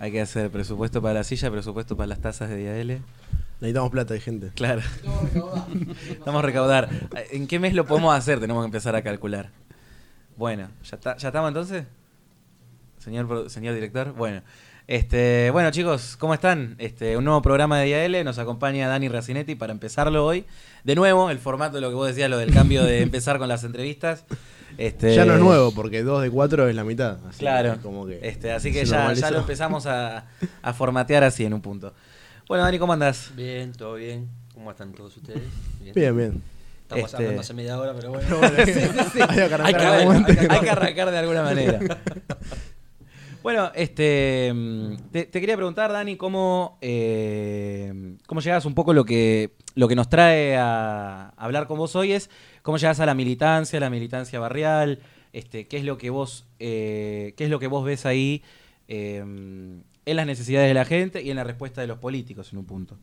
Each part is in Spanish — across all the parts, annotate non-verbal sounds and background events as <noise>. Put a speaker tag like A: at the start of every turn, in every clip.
A: Hay que hacer presupuesto para la silla, presupuesto para las tazas de L.
B: Necesitamos plata de gente.
A: Claro. <laughs> Estamos a recaudar. ¿En qué mes lo podemos hacer? Tenemos que empezar a calcular. Bueno, ¿ya, está, ¿ya estamos entonces? Señor, señor director. Bueno. Este, bueno chicos, ¿cómo están? Este, un nuevo programa de IAL, nos acompaña Dani Racinetti para empezarlo hoy. De nuevo, el formato de lo que vos decías, lo del cambio de <laughs> empezar con las entrevistas.
B: Este, ya no es nuevo, porque 2 de 4 es la mitad.
A: claro. Como que este, así que ya, ya, lo empezamos a, a, formatear así en un punto. Bueno, Dani, ¿cómo andás?
C: Bien, todo bien. ¿Cómo están todos ustedes?
B: Bien, bien.
C: Estamos este... hablando hace media hora, pero bueno.
A: Hay, que arrancar, de alguna manera. <laughs> bueno, este, te, quería preguntar, Dani, cómo, eh, cómo llegas un poco lo que, lo que nos trae a hablar con vos hoy es cómo llegas a la militancia, la militancia barrial, este, qué es lo que vos, eh, qué es lo que vos ves ahí eh, en las necesidades de la gente y en la respuesta de los políticos en un punto.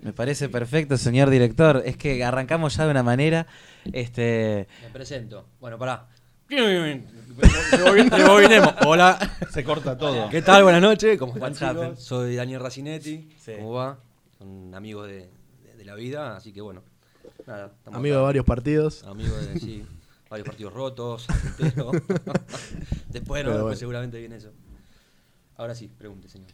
A: Me parece perfecto, señor director. Es que arrancamos ya de una manera. Este...
C: Me presento. Bueno, pará.
B: Hola. Se corta todo.
C: ¿Qué tal? Buenas noches. ¿Cómo están, Soy Daniel Racinetti. ¿Cómo va? Son amigos de, la vida, así que bueno.
B: amigo de varios partidos.
C: Amigo de, sí <laughs> varios partidos rotos, <laughs> después no, seguramente viene eso. Ahora sí, pregunte, señor.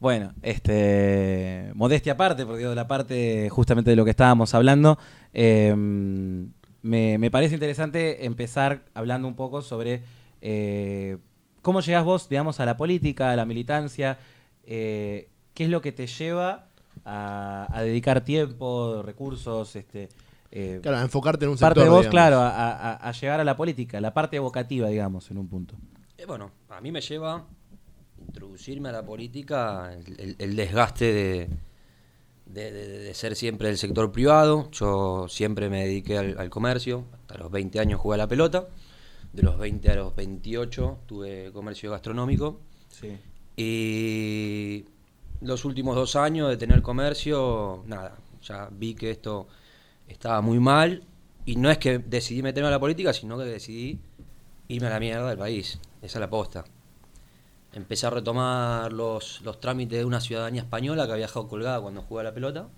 A: Bueno, este, modestia aparte, porque de la parte justamente de lo que estábamos hablando, em, me, parece interesante empezar hablando un poco sobre eh, cómo llegas vos, digamos, a la política, a la militancia, eh, qué es lo que te lleva a, a dedicar tiempo, recursos, este,
B: eh, claro, enfocarte en un
A: parte de vos, claro, a, llegar a la política, la parte evocativa, digamos, en un punto.
C: Eh, bueno, a mí me lleva introducirme a la política el, desgaste de, ser siempre del sector privado. Yo siempre me dediqué al, comercio, hasta los 20 años jugué a la pelota, de los 20 a los 28 tuve comercio gastronómico. Y los últimos dos años de tener comercio, nada, ya vi que esto estaba muy mal y no es que decidí meterme a la política, sino que decidí irme a la mierda del país. Esa es la posta. Empecé a retomar los, los trámites de una ciudadanía española que había dejado colgada cuando jugaba la pelota.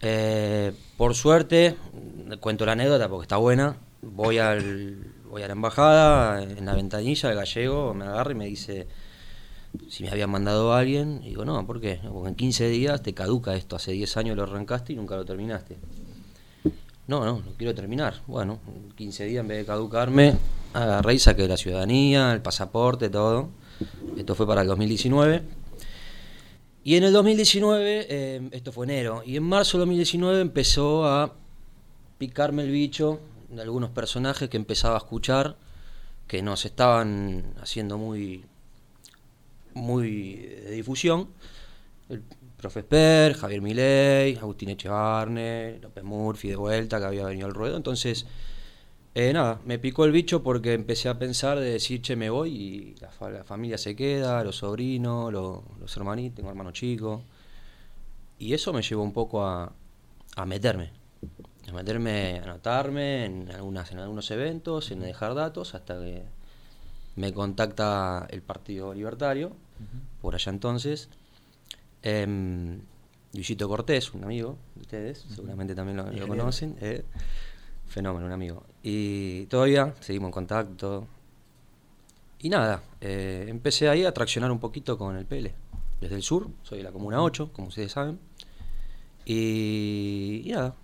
C: Eh, por suerte, cuento la anécdota porque está buena, voy, al, voy a la embajada, en la ventanilla, el gallego me agarra y me dice si me habían mandado a alguien. Y digo, no, ¿por qué? Porque en 15 días te caduca esto, hace 10 años lo arrancaste y nunca lo terminaste. No, no, no quiero terminar. Bueno, 15 días en vez de caducarme, agarré y saqué la ciudadanía, el pasaporte, todo. Esto fue para el 2019. Y en el 2019, eh, esto fue enero, y en marzo del 2019 empezó a picarme el bicho de algunos personajes que empezaba a escuchar, que nos estaban haciendo muy, muy de difusión. El Profe Esper, Javier Milei, Agustín Echevarne, López Murphy de vuelta, que había venido al ruedo. Entonces, eh, nada, me picó el bicho porque empecé a pensar de decir, che, me voy y la, familia se queda, los sobrinos, los hermanitos, tengo hermanos chicos. Y eso me llevó un poco a, meterme, a meterme, a anotarme en, algunas, en algunos eventos, en dejar datos, hasta que me contacta el Partido Libertario, por allá entonces Eh, Luisito Cortés, un amigo de ustedes, seguramente también lo, conocen. Eh, fenómeno, un amigo. Y todavía seguimos en contacto. Y nada, eh, empecé ahí a traccionar un poquito con el PL. Desde el sur, soy de la Comuna 8, como ustedes saben. Y, nada,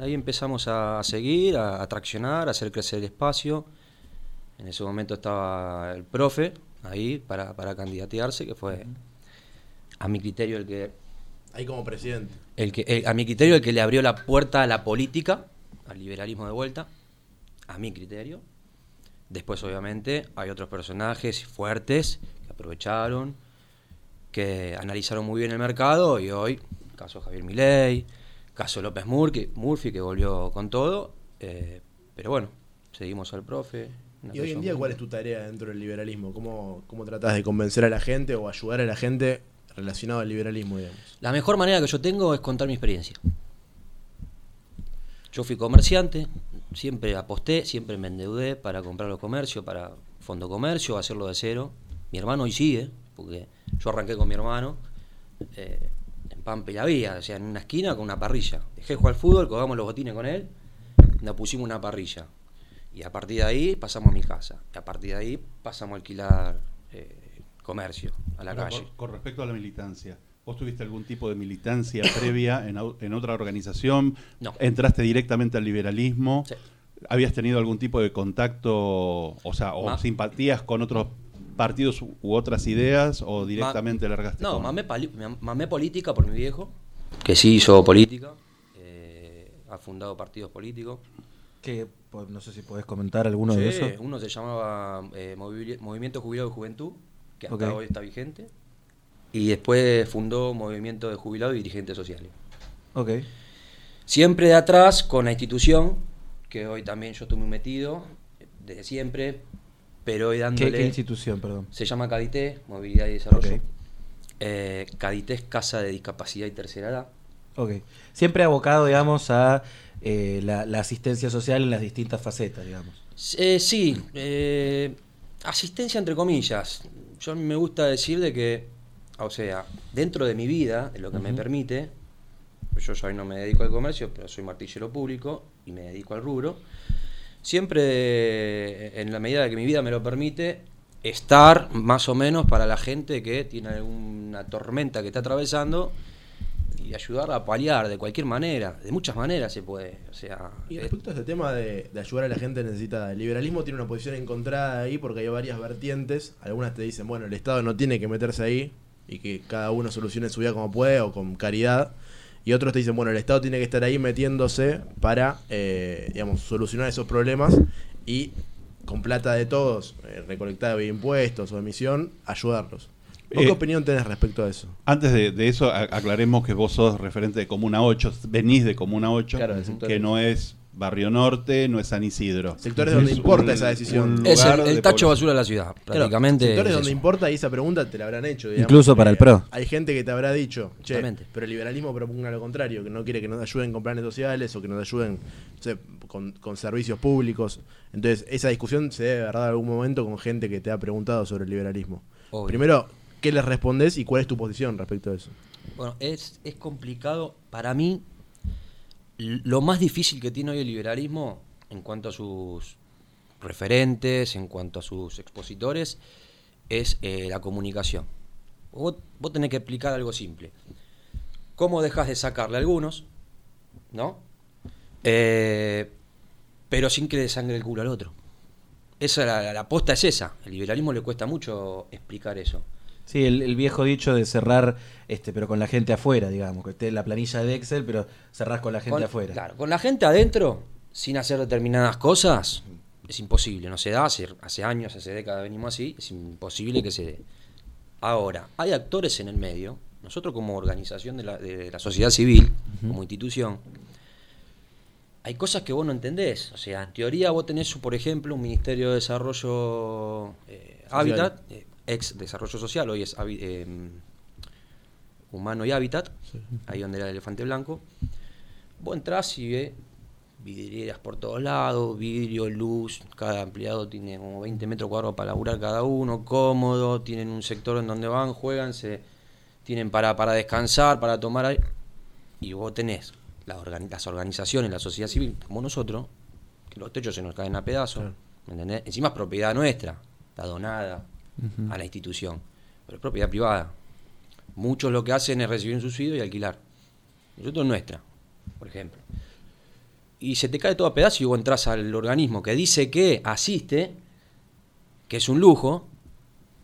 C: ahí empezamos a, seguir, a, a, traccionar, a hacer crecer el espacio. En ese momento estaba el profe ahí para, para candidatearse, que fue a mi criterio el que...
B: Ahí como presidente.
C: El que, a mi criterio el que le abrió la puerta a la política, al liberalismo de vuelta, a mi criterio. Después obviamente hay otros personajes fuertes que aprovecharon, que analizaron muy bien el mercado y hoy, caso Javier Milei, caso López Murphy, Murphy que volvió con todo, eh, pero bueno, seguimos al profe.
B: ¿Y hoy en día cuál es tu tarea dentro del liberalismo? ¿Cómo, ¿Cómo tratás de convencer a la gente o ayudar a la gente relacionado al liberalismo, digamos.
C: La mejor manera que yo tengo es contar mi experiencia. Yo fui comerciante, siempre aposté, siempre me endeudé para comprar los comercios, para fondo comercio, hacerlo de cero. Mi hermano hoy sigue, porque yo arranqué con mi hermano eh, en Pampa y la Vía, o sea, en una esquina con una parrilla. Dejé de jugar al fútbol, colgamos los botines con él, nos pusimos una parrilla. Y a partir de ahí pasamos a mi casa. Y a partir de ahí pasamos a alquilar eh, comercio a la
D: Ahora,
C: calle.
D: Con, con respecto a la militancia, ¿vos tuviste algún tipo de militancia <coughs> previa en, otra organización?
C: No.
D: ¿Entraste directamente al liberalismo?
C: Sí.
D: ¿Habías tenido algún tipo de contacto, o sea, o
C: Ma-
D: simpatías con otros partidos u otras ideas, o directamente largaste
C: No,
D: con-
C: mamé, mamé política por mi viejo, que sí hizo política, eh, ha fundado partidos políticos.
A: Que, pues, no sé si podés comentar alguno de
C: Sí,
A: esos.
C: Uno se llamaba eh, Movi- Movimiento Jubilado de Juventud, que hasta hoy está vigente. Y después fundó Movimiento de Jubilados y Dirigentes Sociales.
A: Ok.
C: Siempre de atrás con la institución, que hoy también yo muy metido, desde siempre, pero hoy
A: ¿Qué,
C: dándole...
A: qué institución, perdón?
C: Se llama Cadité, Movilidad y Desarrollo.
A: Ok.
C: Eh, Cadité es Casa de Discapacidad y Tercera Edad.
A: Ok. Siempre abocado, digamos, a eh, la, la asistencia social en las distintas facetas, digamos.
C: Eh, sí, asistencia entre comillas. Yo me gusta decir de que, o sea, dentro de mi vida, de lo que me permite, yo hoy no me dedico al comercio, pero soy martillero público y me dedico al rubro. Siempre, eh, en la medida de que mi vida me lo permite, estar más o menos para la gente que tiene alguna tormenta que está atravesando y ayudar a paliar de cualquier manera, de muchas maneras se puede. O sea,
B: Y respecto a este tema de, de ayudar a la gente necesitada, el liberalismo tiene una posición encontrada ahí porque hay varias vertientes. Algunas te dicen, bueno, el Estado no tiene que meterse ahí y que cada uno solucione su vida como puede o con caridad. Y otros te dicen, bueno, el Estado tiene que estar ahí metiéndose para, eh, digamos, solucionar esos problemas y con plata de todos, eh, recolectada de impuestos o emisión, ayudarlos. ¿Vos
D: Eh,
B: qué opinión tenés respecto a eso?
D: Antes de, de eso, aclaremos que vos sos referente de Comuna 8, venís de Comuna 8,
B: Claro, del sector.
D: que no es Barrio Norte, no es San Isidro.
B: Sectores donde
D: Es
B: importa
D: un-
B: esa decisión.
C: es el,
D: lugar
C: el
D: de
C: tacho
D: población.
C: basura de la ciudad,
B: Claro,
C: prácticamente.
B: sectores
C: es
B: donde
C: eso.
B: importa y esa pregunta te la habrán hecho. digamos,
A: Incluso para el
B: porque
A: PRO.
B: Hay gente que te habrá dicho, che, pero el liberalismo propugna lo contrario, que no quiere que nos ayuden con planes sociales o que nos ayuden con, con servicios públicos. Entonces, esa discusión se debe haber dado en algún momento con gente que te ha preguntado sobre el liberalismo.
C: Obvio.
B: Primero, ¿qué les respondés y cuál es tu posición respecto a eso?
C: Bueno, es, es complicado. Para mí, lo más difícil que tiene hoy el liberalismo, en cuanto a sus referentes, en cuanto a sus expositores, es eh, la comunicación. Vos, vos tenés que explicar algo simple. ¿Cómo dejas de sacarle a algunos? ¿No? Eh, pero sin que le sangre el culo al otro. Esa la, la, es esa. El liberalismo le cuesta mucho explicar eso.
A: Sí, el, el viejo dicho de cerrar, este, pero con la gente afuera, digamos, que esté la planilla de Excel, pero cerrás con la gente
C: con,
A: afuera.
C: Claro, con la gente adentro, sin hacer determinadas cosas, es imposible. No se da, hace, hace años, hace décadas venimos así, es imposible que se dé. Ahora, hay actores en el medio, nosotros como organización de la, de la sociedad civil, como institución, hay cosas que vos no entendés. O sea, en teoría vos tenés, por ejemplo, un Ministerio de Desarrollo eh. Hábitat, eh, ex Desarrollo Social, hoy es eh, Humano y Hábitat, ahí donde era el elefante blanco. Vos entrás y ves vidrieras por todos lados, vidrio, luz, cada empleado tiene como 20 metros cuadrados para laburar cada uno, cómodo, tienen un sector en donde van, juegan, se tienen para, para descansar, para tomar aire. Y vos tenés la organi- las organizaciones, la sociedad civil, como nosotros, que los techos se nos caen a pedazos,
B: Claro.
C: ¿me entendés? Encima es propiedad nuestra, está donada a la institución, pero es propiedad privada. Muchos lo que hacen es recibir un subsidio y alquilar. Nosotros es nuestra, por ejemplo. Y se te cae todo a pedazos y vos entras al organismo que dice que asiste, que es un lujo,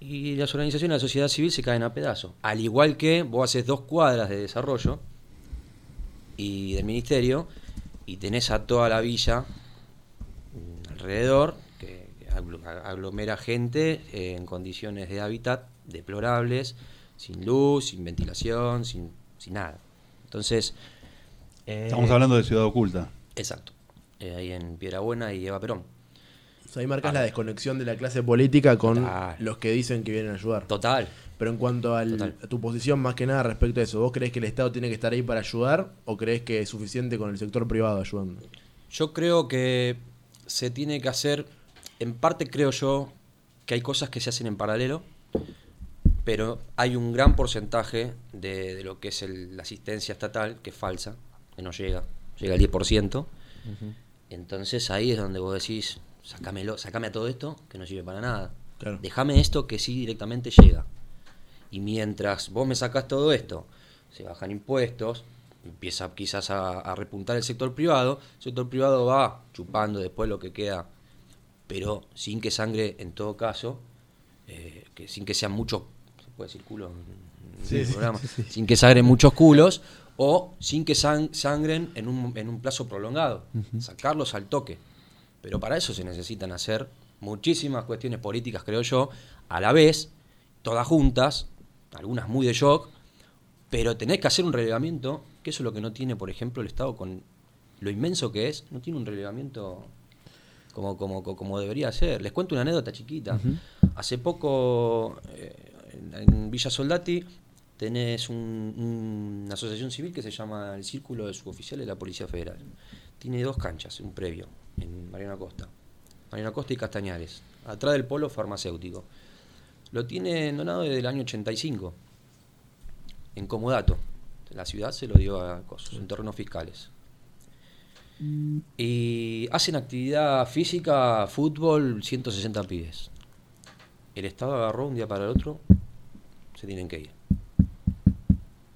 C: y las organizaciones de la sociedad civil se caen a pedazos. Al igual que vos haces dos cuadras de desarrollo y del ministerio y tenés a toda la villa alrededor que que aglu- a- aglomera gente eh, en condiciones de hábitat deplorables, sin luz, sin ventilación, sin, sin nada. Entonces,
A: Eh,
D: Estamos hablando de Ciudad Oculta.
C: exacto, eh, ahí en Piedrabuena y Eva Perón.
B: O sea, ahí marcas la desconexión de la clase política con
C: Total.
B: los que dicen que vienen a ayudar.
C: Total.
B: Pero en cuanto al- a tu posición más que nada respecto a eso, ¿vos crees que el Estado tiene que estar ahí para ayudar o crees que es suficiente con el sector privado ayudando?
C: Yo creo que se tiene que hacer, en parte creo yo que hay cosas que se hacen en paralelo, Pero hay un gran porcentaje de, de lo que es el- la asistencia estatal que es falsa, que no llega, llega al 10%. Entonces ahí es donde vos decís, sacámelo, sacame a todo esto que no sirve para nada.
B: Claro.
C: Déjame esto que sí directamente llega. Y mientras vos me sacás todo esto, se bajan impuestos, empieza quizás a, a repuntar el sector privado, el sector privado va chupando después lo que queda, pero sin que sangre en todo caso, eh, que sin que sean muchos, se puede decir culo en
B: Sí,
C: el
B: sí,
C: programa, sin que sangren muchos culos, o sin que san- sangren en un, en un plazo prolongado, sacarlos al toque. Pero para eso se necesitan hacer muchísimas cuestiones políticas, creo yo, a la vez, todas juntas, algunas muy de shock, pero tenés que hacer un relevamiento, que eso es lo que no tiene, por ejemplo, el Estado con lo inmenso que es, no tiene un relevamiento como, como, co- como debería ser. Les cuento una anécdota chiquita. Hace poco, eh, en, Villa Soldati, tenés un- una asociación civil que se llama el Círculo de Suboficiales de la Policía Federal. Tiene dos canchas, un previo, en Mariano Costa. Mariano Costa y Castañares, atrás del polo farmacéutico. Lo tiene donado desde el año 85, en Comodato. La ciudad se lo dio a cosas, en terrenos fiscales. Y hacen actividad física, fútbol, 160 pibes. El Estado agarró un día para el otro, se tienen que ir.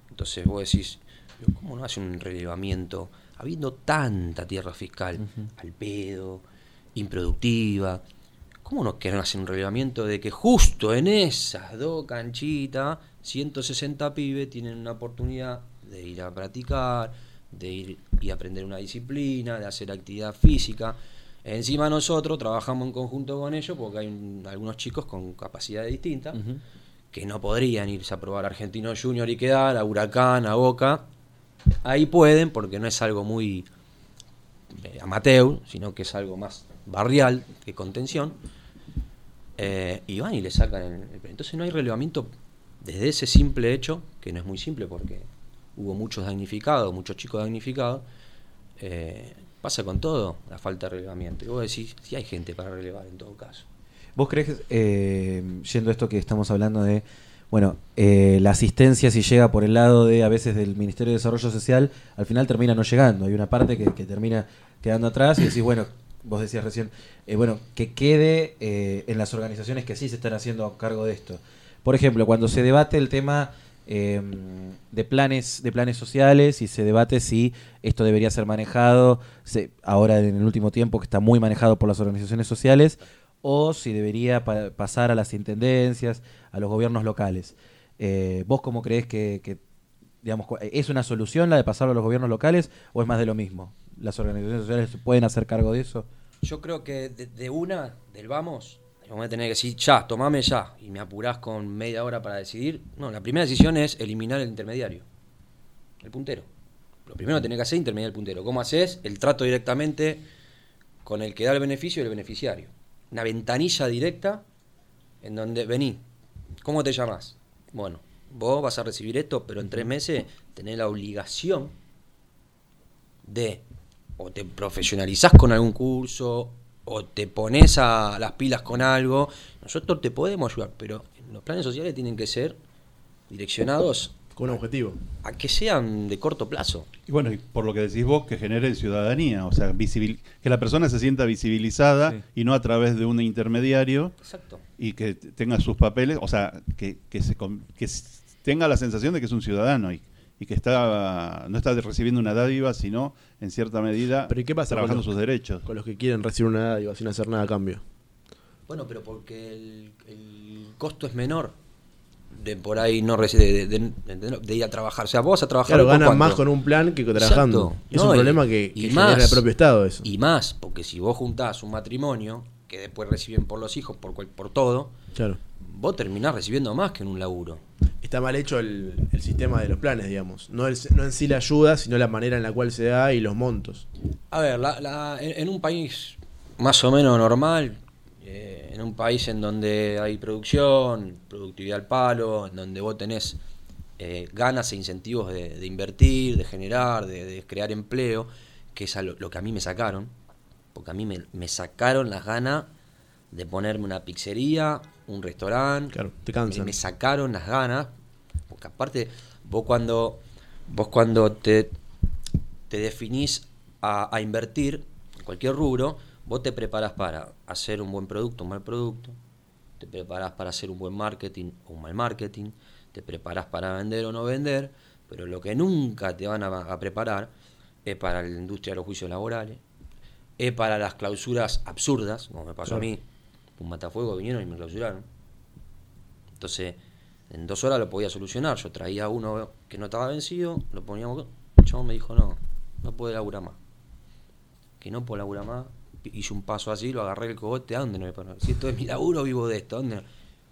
C: Entonces vos decís, "Pero ¿cómo no hace un relevamiento? Habiendo tanta tierra fiscal, al pedo, improductiva, ¿cómo no quieren hacer un relevamiento de que justo en esas dos canchitas, 160 pibes tienen una oportunidad de ir a practicar, de ir y aprender una disciplina, de hacer actividad física? Encima nosotros trabajamos en conjunto con ellos porque hay un- algunos chicos con capacidades distintas que no podrían irse a probar a Argentino Junior y quedar, a Huracán, a Boca. Ahí pueden, porque no es algo muy eh, amateur, sino que es algo más barrial que contención. Eh, y van y le sacan el, el- Entonces no hay relevamiento desde ese simple hecho, que no es muy simple porque hubo muchos damnificados, muchos chicos damnificados. eh, pasa con todo la falta de relevamiento. Y vos decís, si hay gente para relevar en todo caso.
A: ¿Vos crees, eh, yendo a esto que estamos hablando de, bueno, eh, la asistencia si llega por el lado de a veces del Ministerio de Desarrollo Social, al final termina no llegando? Hay una parte que, termina quedando atrás y decís, bueno, vos decías recién, bueno, que quede en las organizaciones que sí se están haciendo cargo de esto. Por ejemplo, cuando se debate el tema eh, de planes de planes sociales y se debate si esto debería ser manejado ahora en el último tiempo que está muy manejado por las organizaciones sociales o si debería pa- pasar a las intendencias, a los gobiernos locales. Eh, ¿Vos cómo crees que, digamos, cu- es una solución la de pasarlo a los gobiernos locales o es más de lo mismo? ¿Las organizaciones sociales pueden hacer cargo de eso?
C: Yo creo que de, de una, del vamos, vamos a tener que decir ya, tomame ya, y me apurás con media hora para decidir. No, la primera decisión es eliminar el intermediario, el puntero. Lo primero que tenés que hacer es intermediar el puntero. ¿Cómo haces? El trato directamente con el que da el beneficio y el beneficiario. Una ventanilla directa en donde vení. ¿Cómo te llamas? Bueno, vos vas a recibir esto, pero en tres meses tenés la obligación de o te profesionalizás con algún curso o te pones a las pilas con algo, nosotros te podemos ayudar, pero los planes sociales tienen que ser direccionados
B: Con un objetivo.
C: a que sean de corto plazo.
D: Y bueno, y por lo que decís vos, que generen ciudadanía, o sea, visibil- que la persona se sienta visibilizada
A: Sí.
D: y no a través de un intermediario
C: Exacto.
D: y que tenga sus papeles, o sea, que, que, se, con- que tenga la sensación de que es un ciudadano y, y que está no está recibiendo una dádiva, sino en cierta medida
B: Pero ¿y qué pasa con
D: trabajando
B: los,
D: sus derechos.
B: con los que quieren recibir una dádiva sin hacer nada a cambio?
C: Bueno, pero porque el, el costo es menor de por ahí no de, de- de- de ir a trabajar. O sea, vos vas a trabajar.
B: Claro,
C: ¿por
B: ganan
C: cuánto?
B: más con un plan que trabajando.
C: Exacto.
B: Es
C: No,
B: un
C: y-
B: problema que,
C: y
B: que
C: más.
B: genera el propio Estado eso.
C: Y más, porque si vos juntás un matrimonio que después reciben por los hijos, por, cual- por todo,
B: Claro.
C: vos terminás recibiendo más que en un laburo.
B: Está mal hecho el, el sistema de los planes, digamos. No, el- no en sí la ayuda, sino la manera en la cual se da y los montos.
C: A ver, la- la- en, un país más o menos normal, eh, en un país en donde hay producción, productividad al palo, en donde vos tenés eh, ganas e incentivos de, de invertir, de generar, de, crear empleo, que es lo, lo que a mí me sacaron, porque a mí me, me sacaron las ganas de ponerme una pizzería un restaurante.
B: Claro, te cansan.
C: Me, me sacaron las ganas. Porque aparte, vos cuando, vos cuando te, te definís a, a invertir en cualquier rubro, vos te preparás para hacer un buen producto, un mal producto, te preparás para hacer un buen marketing o un mal marketing, te preparás para vender o no vender, pero lo que nunca te van a, a preparar es para la industria de los juicios laborales, es para las clausuras absurdas, como me pasó a mí, un matafuego vinieron y me clausuraron. Entonces, en dos horas lo podía solucionar. Yo traía uno que no estaba vencido, lo poníamos. El chabón me dijo: No, no puede laburar más. Que no puedo laburar más. Hice un paso así, lo agarré el cogote. ¿A dónde no me pongo? Si esto es mi laburo, vivo de esto. ¿Dónde?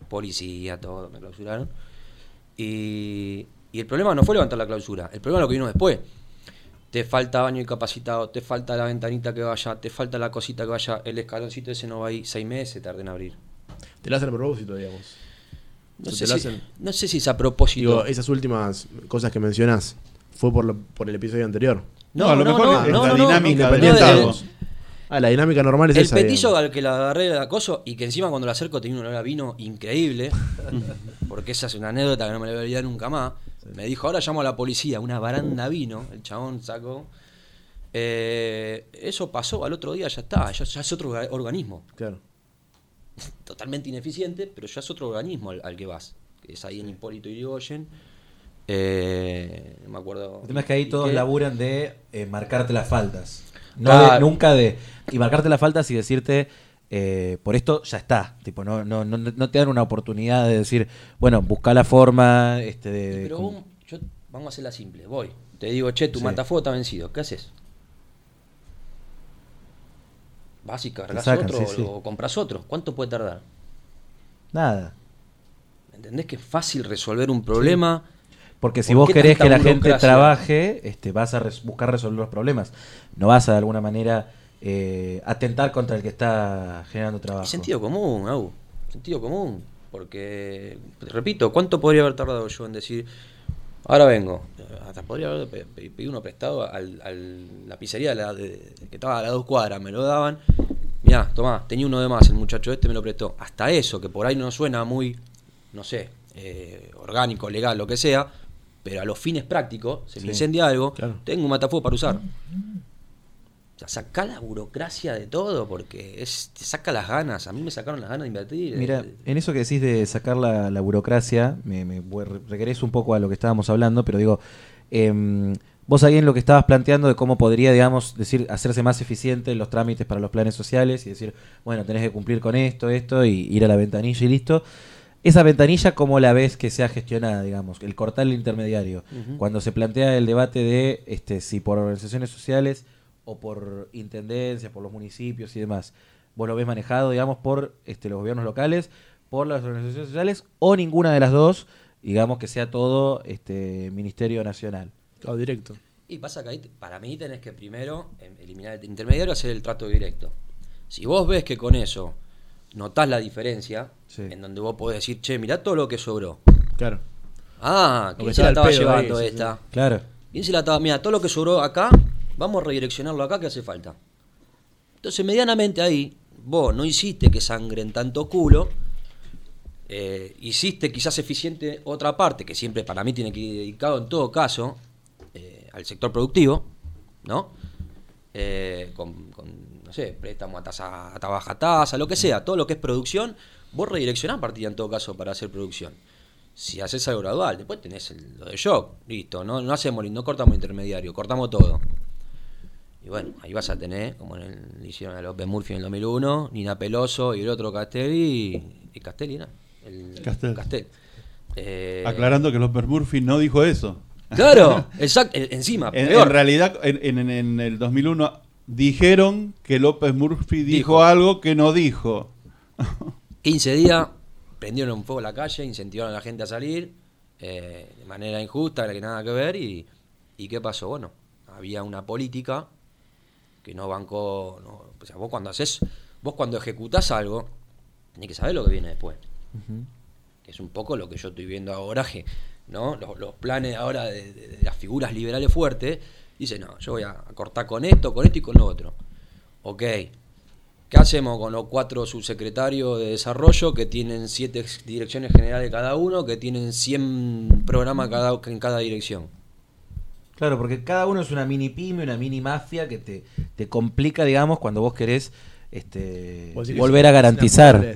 C: Policía, todo, me clausuraron. Y, y el problema no fue levantar la clausura, el problema es lo que vino después. Te falta baño incapacitado, te falta la ventanita que vaya, te falta la cosita que vaya, el escaloncito ese no va ahí, seis meses tarda en abrir.
B: Te lo hacen a propósito, digamos.
C: No
B: Se
C: sé, si,
B: hacen.
C: no sé si es a propósito.
B: Digo, esas últimas cosas que mencionás, ¿fue por, lo- por el episodio anterior?
D: No, a lo mejor es la dinámica
C: no,
D: del
C: no, el-
B: Ah, la dinámica normal es
C: El
B: esa.
C: petizo
B: digamos.
C: al que la agarré el acoso y que encima cuando la acerco tenía un olor a vino increíble, <laughs> porque esa es una anécdota que no me la voy a olvidar nunca más. Me dijo, ahora llamo a la policía, una baranda vino, el chabón sacó. Eh, eso pasó al otro día, ya está, ya, ya es otro orga- organismo.
B: Claro. <laughs>
C: Totalmente ineficiente, pero ya es otro organismo al, al que vas. Que es ahí en Hipólito Yrigoyen. Eh, no me acuerdo.
A: El tema es que ahí
C: ¿Y
A: todos laburan de eh, marcarte las faltas. No
C: Claro.
A: de- nunca de. Y marcarte las faltas y decirte. Eh, por esto ya está. Tipo, no, no, no, no te dan una oportunidad de decir, bueno, busca la forma. Este, de,
C: Pero vos- yo, vamos a hacerla simple. Voy. Te digo, che, tu
A: Sí.
C: matafuego está vencido. ¿Qué haces? Vas y cargas
A: sacan,
C: otro
A: sí, sí.
C: o compras otro. ¿Cuánto puede tardar?
A: Nada.
C: ¿Entendés que es fácil resolver un problema?
A: Porque si
C: ¿Por
A: vos querés que la gente trabaje, este, vas a res- buscar resolver los problemas. No vas a de alguna manera eh, atentar contra el que está generando trabajo.
C: Y sentido común, Au. Sentido común. Porque, repito, ¿cuánto podría haber tardado yo en decir, ahora vengo? Hasta podría haber pe- pe- pedido uno prestado al, al- la pizzería de la- de- que estaba a las dos cuadras, me lo daban. Mirá, tomá, tenía uno de más, el muchacho este me lo prestó. Hasta eso, que por ahí no suena muy, no sé, eh, orgánico, legal, lo que sea, pero a los fines prácticos, se
B: Sí.
C: me incendia algo,
B: Claro.
C: tengo un matafuego para usar. O sea, saca la burocracia de todo porque es, te saca las ganas. A mí me sacaron las ganas de invertir.
A: Mira,
C: Eh,
A: en eso que decís de sacar la, la burocracia, me, me regreso un poco a lo que estábamos hablando, pero digo, em, vos ahí en lo que estabas planteando de cómo podría, digamos, decir, hacerse más eficiente los trámites para los planes sociales y decir, bueno, tenés que cumplir con esto, esto, y ir a la ventanilla y listo. Esa ventanilla, ¿cómo la ves que sea gestionada, digamos? El cortar el intermediario. Cuando se plantea el debate de este, si por organizaciones sociales o por intendencias, por los municipios y demás, vos lo ves manejado, digamos, por este, los gobiernos locales, por las organizaciones sociales o ninguna de las dos, digamos que sea todo este Ministerio Nacional.
B: Claro, directo.
C: Y pasa que ahí, para mí tenés que primero em, eliminar el intermediario y hacer el trato directo. Si vos ves que con eso notás la diferencia,
A: Sí.
C: en donde vos podés decir, che, mirá todo lo que sobró.
B: Claro.
C: Ah, ¿quién se la estaba
B: ahí,
C: llevando
B: sí,
C: esta?
A: Claro.
C: ¿Quién se la estaba? Mira, todo lo que sobró acá, vamos a redireccionarlo acá que hace falta. Entonces, medianamente ahí, vos no hiciste que sangren tanto culo, eh, hiciste quizás eficiente otra parte, que siempre para mí tiene que ir dedicado en todo caso eh, al sector productivo, ¿no? Eh, con, con, no sé, préstamo a tasa, a baja tasa, lo que sea, todo lo que es producción, vos redireccionás partida en todo caso para hacer producción. Si haces algo gradual, después tenés el- lo de shock, listo, no, no hacemos, no cortamos intermediario, cortamos todo. Y bueno, ahí vas a tener, como en el, le hicieron a López Murphy en el 2001, Nina Peloso y el otro Castelli, y Castelli, ¿no? El,
D: Castel.
C: Castel. Eh,
D: Aclarando que López Murphy no dijo eso.
C: Claro, <laughs> exacto, encima,
D: En,
C: peor.
D: en realidad, en, en- en el 2001 dijeron que López Murphy dijo,
C: Dijo.
D: algo que no dijo. <laughs>
C: 15 días, prendieron un fuego la calle, incentivaron a la gente a salir eh, de manera injusta, que nada que ver. Y, ¿Y qué pasó? Bueno, había una política que no bancó. no- o sea, vos cuando haces, vos cuando ejecutás algo, tenés que saber lo que viene después. Que es un poco lo que yo estoy viendo ahora, que, ¿no? Los, los planes ahora de, de- de las figuras liberales fuertes, dicen, no, yo voy a cortar con esto, con esto y con lo otro. Ok, ¿Qué hacemos con los cuatro subsecretarios de desarrollo que tienen siete direcciones generales cada uno, que tienen 100 programas cada, en cada dirección?
A: Claro, porque cada uno es una mini pyme, una mini mafia que te, te complica, digamos, cuando vos querés este, volver a garantizar.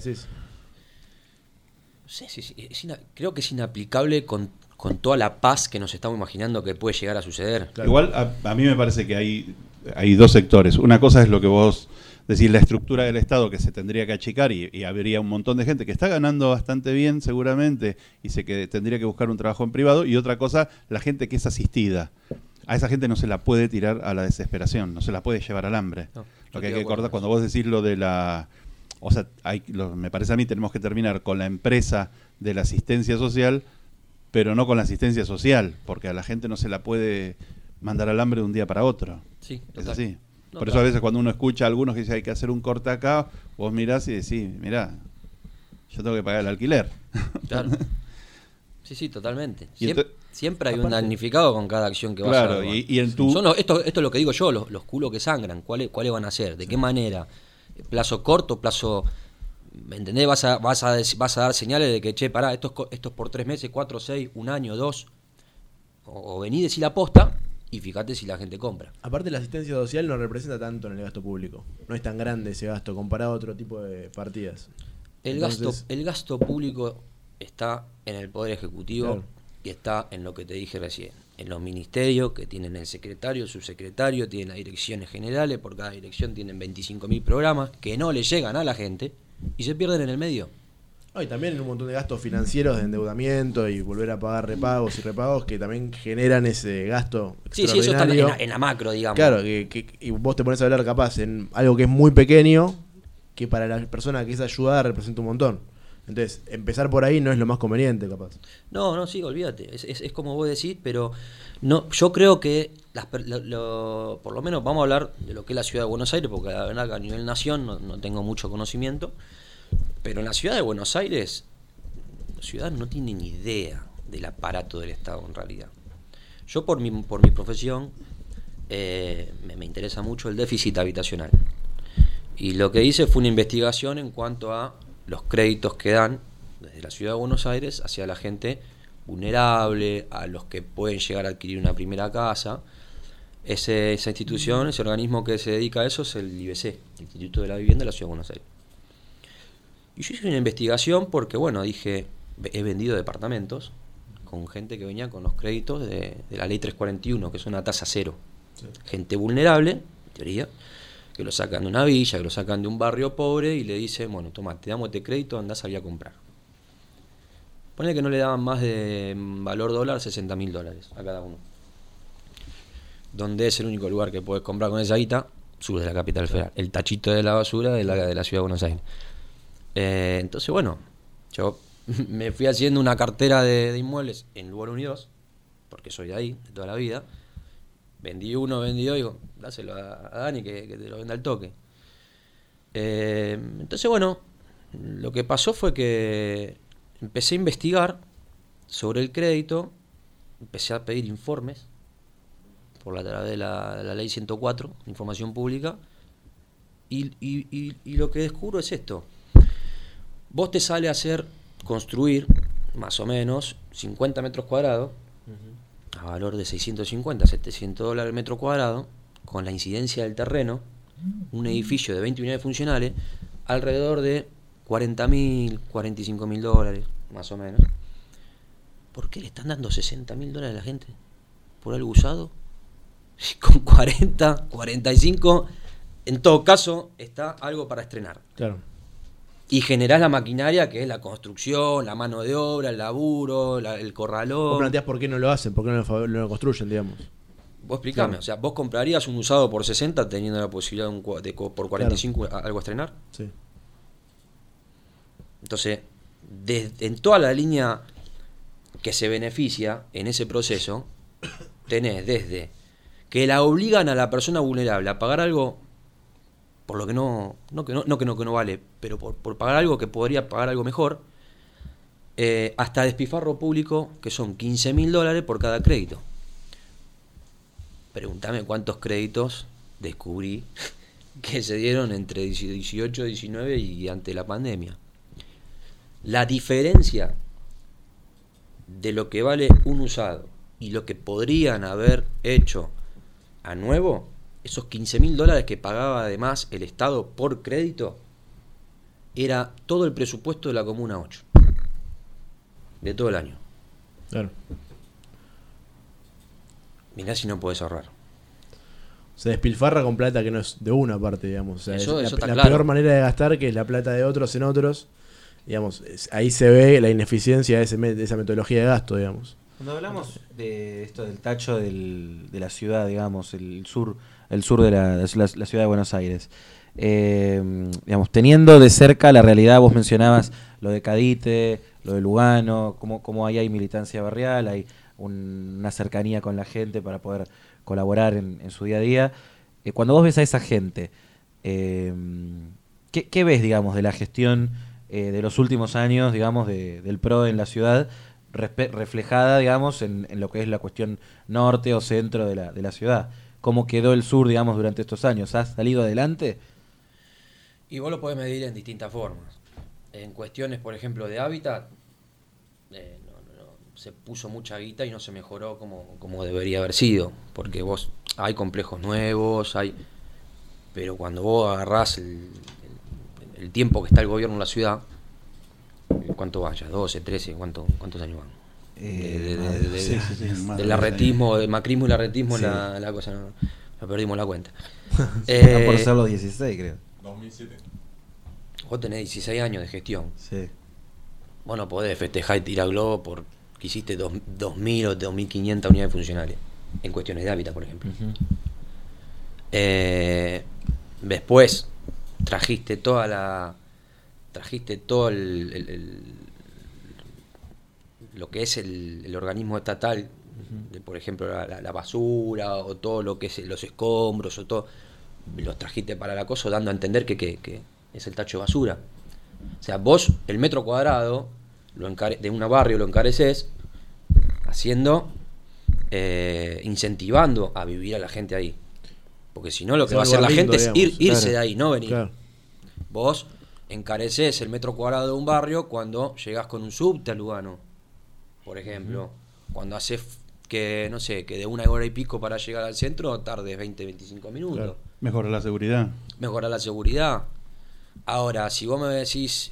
C: Sí, sí, sí, creo que es inaplicable con, toda la paz que nos estamos imaginando que puede llegar a suceder.
D: Igual a, a, mí me parece que hay, hay dos sectores. Una cosa es lo que vos decís, la estructura del Estado que se tendría que achicar y, habría un montón de gente que está ganando bastante bien seguramente y se que tendría que buscar un trabajo en privado. Y otra cosa, la gente que es asistida. A esa gente no se la puede tirar a la desesperación, no se la puede llevar al hambre. lo que hay que acordar, cuando vos decís lo de la o sea, hay, me parece a mí tenemos que terminar con la empresa de la asistencia social, pero no con la asistencia social, porque a la gente no se la puede mandar al hambre de un día para otro.
C: Sí,
D: es así. Por eso a veces cuando uno escucha a algunos que dicen hay que hacer un corte acá, vos mirás y decís, mirá, yo tengo que pagar el alquiler. <laughs>
C: Claro. Sí, sí, totalmente. Siempre, hay un damnificado con cada acción que vas a
D: hacer. Y, y en tu...
C: esto, esto es lo que digo yo, los, los culos que sangran, ¿cuáles, cuáles van a ser? ¿De qué manera? plazo corto, plazo... ¿Me entendés? Vas a, vas, a, vas a dar señales de que, che, pará, esto es, esto por tres meses, cuatro, seis, un año, dos. O, o vení decir la posta y fíjate si la gente compra.
B: Aparte, la asistencia social no representa tanto en el gasto público. No es tan grande ese gasto comparado a otro tipo de partidas.
C: El, gasto, el gasto público está en el Poder Ejecutivo y está en lo que te dije recién en los ministerios que tienen el secretario, el subsecretario, tienen las direcciones generales, por cada dirección tienen 25.000 programas que no le llegan a la gente y se pierden en el medio.
B: Y también en un montón de gastos financieros de endeudamiento y volver a pagar repagos y repagos que también generan ese gasto.
C: Sí, sí, eso está en la, macro, digamos.
B: Claro, que, y vos te pones a hablar capaz en algo que es muy pequeño, que para la persona que es ayudada representa un montón. Entonces, empezar por ahí no es lo más conveniente, capaz.
C: No, no, sí, olvídate. Es, es, como vos decís, pero no, yo creo que, las, lo, por lo menos vamos a hablar de lo que es la ciudad de Buenos Aires, porque la verdad que a nivel nación no, tengo mucho conocimiento, pero en la ciudad de Buenos Aires, los ciudadanos no tienen ni idea del aparato del Estado en realidad. Yo por mi, por mi profesión eh, me, interesa mucho el déficit habitacional. Y lo que hice fue una investigación en cuanto a los créditos que dan desde la ciudad de Buenos Aires hacia la gente vulnerable, a los que pueden llegar a adquirir una primera casa. Esa institución, ese organismo que se dedica a eso es el IBC, el Instituto de la Vivienda de la Ciudad de Buenos Aires. Y yo hice una investigación porque, bueno, dije, he vendido departamentos con gente que venía con los créditos de, la ley 341, que es una tasa cero. Gente vulnerable, en teoría, que lo sacan de una villa, que lo sacan de un barrio pobre y le dicen, bueno, toma, te damos este crédito, andás a a comprar. Ponle que no le daban más de mm, valor dólar 60 mil dólares a cada uno. Donde es el único lugar que puedes comprar con esa guita, sur de la capital federal. El tachito de la basura de la, de la ciudad de Buenos Aires. Eh, entonces, bueno, yo <laughs> me fui haciendo una cartera de, inmuebles en Lugar Unidos, porque soy de ahí, de toda la vida vendí uno, vendí dos, digo, dáselo a, Dani que, te lo venda al toque. Eh, entonces, bueno, lo que pasó fue que empecé a investigar sobre el crédito, empecé a pedir informes por la través de la, ley 104, información pública, y, y, lo que descubro es esto. Vos te sale a hacer, construir, más o menos, 50 metros cuadrados, a valor de 650, 700 dólares el metro cuadrado, con la incidencia del terreno, un edificio de 20 unidades funcionales, alrededor de 40 mil, 45 mil dólares, más o menos. ¿Por qué le están dando 60 mil dólares a la gente? ¿Por algo usado? <laughs> Con 40, 45, en todo caso, está algo para estrenar.
B: Claro
C: y generás la maquinaria que es la construcción, la mano de obra, el laburo, el corralón.
B: Vos planteás por qué no lo hacen, por qué no lo, construyen, digamos.
C: Vos explicame, o sea, ¿vos comprarías un usado por 60 teniendo la posibilidad de, por 45 algo a estrenar?
B: Sí.
C: Entonces, en toda la línea que se beneficia en ese proceso, tenés desde que la obligan a la persona vulnerable a pagar algo por lo que no, no que no, no que no, que no vale, pero por, pagar algo que podría pagar algo mejor, eh, hasta despifarro público, que son 15 mil dólares por cada crédito. Pregúntame cuántos créditos descubrí <laughs> que se dieron entre 18, 19 y ante la pandemia. La diferencia de lo que vale un usado y lo que podrían haber hecho a nuevo, esos 15 mil dólares que pagaba además el Estado por crédito, era todo el presupuesto de la Comuna 8. De todo el año.
B: Claro.
C: Mirá si no puedes ahorrar.
B: Se despilfarra con plata que no es de una parte, digamos. O sea,
C: Eso-
B: es
C: eso
B: la,
C: está
B: la
C: claro.
B: peor manera de gastar, que es la plata de otros en otros. Digamos, es- ahí se ve la ineficiencia de, ese de esa metodología de gasto, digamos.
A: Cuando hablamos de esto del tacho del- de la ciudad, digamos, el sur, el sur de la, la- la ciudad de Buenos Aires, eh, digamos, teniendo de cerca la realidad, vos mencionabas lo de Cadite, lo de Lugano, cómo, cómo ahí hay militancia barrial, hay un- una cercanía con la gente para poder colaborar en, su día a día. Eh, cuando vos ves a esa gente, eh, ¿qué, qué ves, digamos, de la gestión eh, de los últimos años, digamos, de- del PRO en la ciudad, reflejada, digamos, en, lo que es la cuestión norte o centro de la, de la ciudad? ¿Cómo quedó el sur, digamos, durante estos años? ¿Ha salido adelante?
C: Y vos lo podés medir en distintas formas. En cuestiones, por ejemplo, de hábitat, eh, no, no, no, se puso mucha guita y no se mejoró como, como debería haber sido. Porque vos hay complejos nuevos, hay. Pero cuando vos agarrás el, el- el tiempo que está el gobierno en la ciudad, ¿cuánto vaya? ¿12, 13? ¿Cuánto, ¿Cuántos años van?
A: Eh,
C: De- de-
A: más-
C: de- de-
D: sí, sí, sí, más de
C: del
D: 20
C: arretismo, del macrismo y el arretismo, la, la cosa, no, no perdimos la cuenta. <laughs>
A: Están por
C: Eh,
A: ser los 16, creo.
E: 2007.
C: Vos tenés 16 años de gestión.
A: Sí.
C: Vos no podés festejar y tirar globo por que hiciste dos- 2.000 o 2.500 unidades funcionales. En cuestiones de hábitat, por ejemplo. Eh, después trajiste toda la. Trajiste todo el. el- el- lo que es el, el organismo estatal, de, por ejemplo, la, la- la basura o todo lo que es los escombros o todo. Los trajiste para la cosa dando a entender que, que- que es el tacho de basura. O sea, vos el metro cuadrado lo encare- de un barrio lo encareces haciendo, eh, incentivando a vivir a la gente ahí. Porque si no, lo que va a hacer la
B: lindo,
C: gente es ir, irse
B: claro.
C: de ahí, no venir.
B: Claro.
C: Vos encareces el metro cuadrado de un barrio cuando llegás con un subte a Lugano, por ejemplo. Cuando haces que, no sé, que de una hora y pico para llegar al centro tardes 20, 25 minutos.
B: Claro.
D: Mejora la seguridad.
C: Mejorar la seguridad. Ahora, si vos me decís,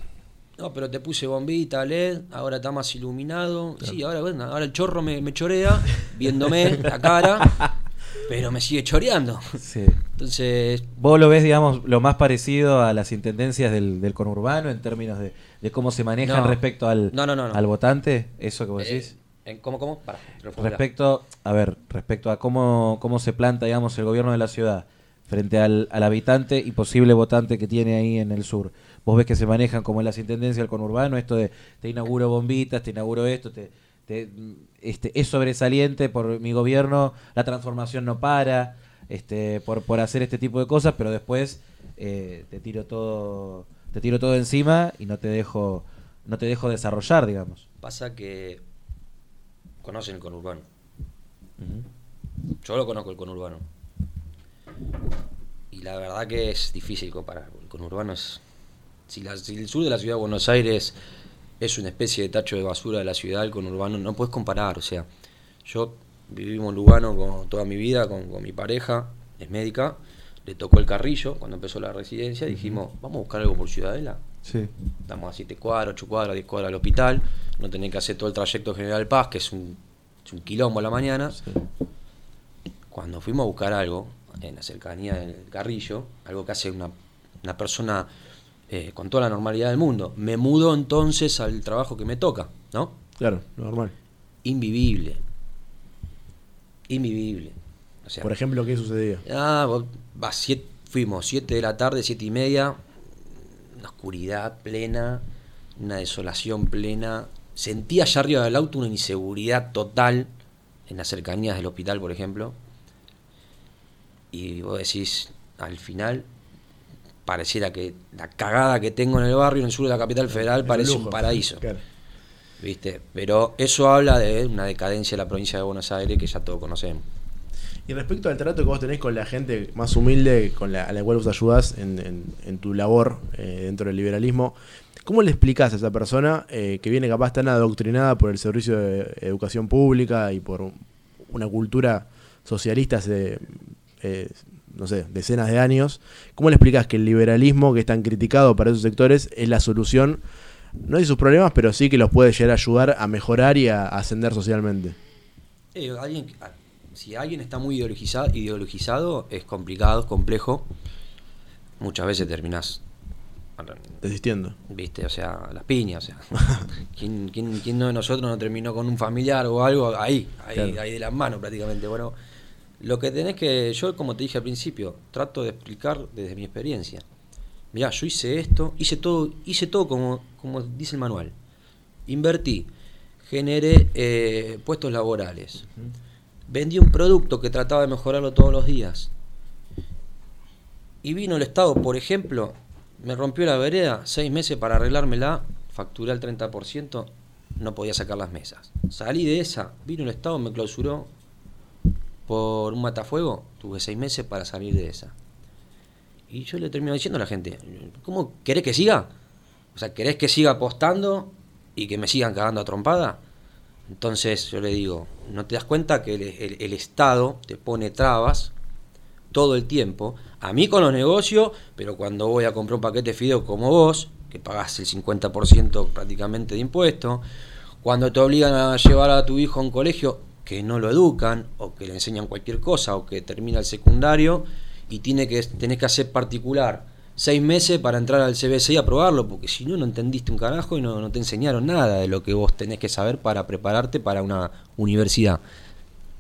C: no, pero te puse bombita LED, ahora está más iluminado. Sí, ahora, bueno, ahora el chorro me, me chorea, viéndome la cara, <laughs> pero me sigue choreando.
A: Sí.
C: Entonces,
A: ¿Vos lo ves, digamos, lo más parecido a las intendencias del, del conurbano en términos de, de cómo se manejan
C: No.
A: respecto al,
C: No, no,
A: al votante? ¿Eso que vos
C: eh,
A: decís?
C: en- ¿cómo, cómo? Pará.
A: Respecto, a ver, respecto a cómo, cómo se planta, digamos, el gobierno de la ciudad frente al, al habitante y posible votante que tiene ahí en el sur. Vos ves que se manejan como en las intendencias del conurbano, esto de te inauguro bombitas, te inauguro esto, te, te- este, es sobresaliente por mi gobierno, la transformación no para, este, por, por hacer este tipo de cosas, pero después eh, te tiro todo, te tiro todo encima y no te dejo, no te dejo desarrollar, digamos.
C: Pasa que conocen el conurbano.
A: Ujú.
C: Yo lo conozco el conurbano. Y la verdad que es difícil comparar. El conurbano es. Si, la- si el sur de la ciudad de Buenos Aires es una especie de tacho de basura de la ciudad, el conurbano no puedes comparar. O sea, yo vivimos en Lugano con toda mi vida, con, con mi pareja, es médica. Le tocó el carrillo cuando empezó la residencia. Dijimos, vamos a buscar algo por Ciudadela.
A: Sí.
C: Estamos a 7 cuadras, 8 cuadras, 10 cuadras del hospital. No tenés que hacer todo el trayecto General Paz, que es un, es un quilombo a la mañana.
A: Sí.
C: Cuando fuimos a buscar algo en la cercanía del Carrillo, algo que hace una, una persona eh, con toda la normalidad del mundo, me mudo entonces al trabajo que me toca, ¿no?
B: Claro, normal.
C: Invivible. Invivible. O sea,
B: Por ejemplo, ¿qué sucedía?
C: Ah, vos vas siete- fuimos 7 de la tarde, siete y media, una oscuridad plena, una desolación plena. Sentí allá arriba del auto una inseguridad total en las cercanías del hospital, por ejemplo. Y vos decís, al final, pareciera que la cagada que tengo en el barrio, en el sur de la capital federal, parece
B: lujo.
C: un paraíso.
B: Claro.
C: ¿Viste? Pero eso habla de una decadencia de la provincia de Buenos Aires que ya todos conocemos.
B: Y respecto al trato que vos tenés con la gente más humilde, con la, a la cual vos ayudás en, en, tu labor eh, dentro del liberalismo, ¿cómo le explicás a esa persona eh, que viene capaz tan adoctrinada por el servicio de educación pública y por una cultura socialista hace, eh, no sé, decenas de años? ¿Cómo le explicás que el liberalismo, que es tan criticado para esos sectores, es la solución, no de sus problemas, pero sí que los puede llegar a ayudar a mejorar y a, ascender socialmente?
C: alguien, si alguien está muy ideologizado, ideologizado, es complicado, es complejo. Muchas veces terminas
B: desistiendo.
C: Viste, o sea, las piñas, o sea. <laughs> ¿quién, quién, no de nosotros no terminó con un familiar o algo? Ahí, ahí, ahí de las manos prácticamente. Bueno, lo que tenés que, yo como te dije al principio, trato de explicar desde mi experiencia. Mirá, yo hice esto, hice todo, hice todo como, como dice el manual. Invertí, generé eh, puestos laborales. Vendí un producto que trataba de mejorarlo todos los días. Y vino el Estado, por ejemplo, me rompió la vereda, seis meses para arreglármela, facturé al 30%, no podía sacar las mesas. Salí de esa, vino el Estado, me clausuró por un matafuego, tuve seis meses para salir de esa. Y yo le termino diciendo a la gente, ¿cómo querés que siga? O sea, ¿querés que siga apostando y que me sigan cagando a trompada? Entonces yo le digo, ¿no te das cuenta que el, Estado te pone trabas todo el tiempo? A mí con los negocios, pero cuando voy a comprar un paquete de fideo como vos, que pagás el 50% prácticamente de impuestos, cuando te obligan a llevar a tu hijo a un colegio que no lo educan, o que le enseñan cualquier cosa, o que termina el secundario y tiene que, tenés que hacer particular seis meses para entrar al CBC y aprobarlo, porque si no, no entendiste un carajo y no, no te enseñaron nada de lo que vos tenés que saber para prepararte para una universidad.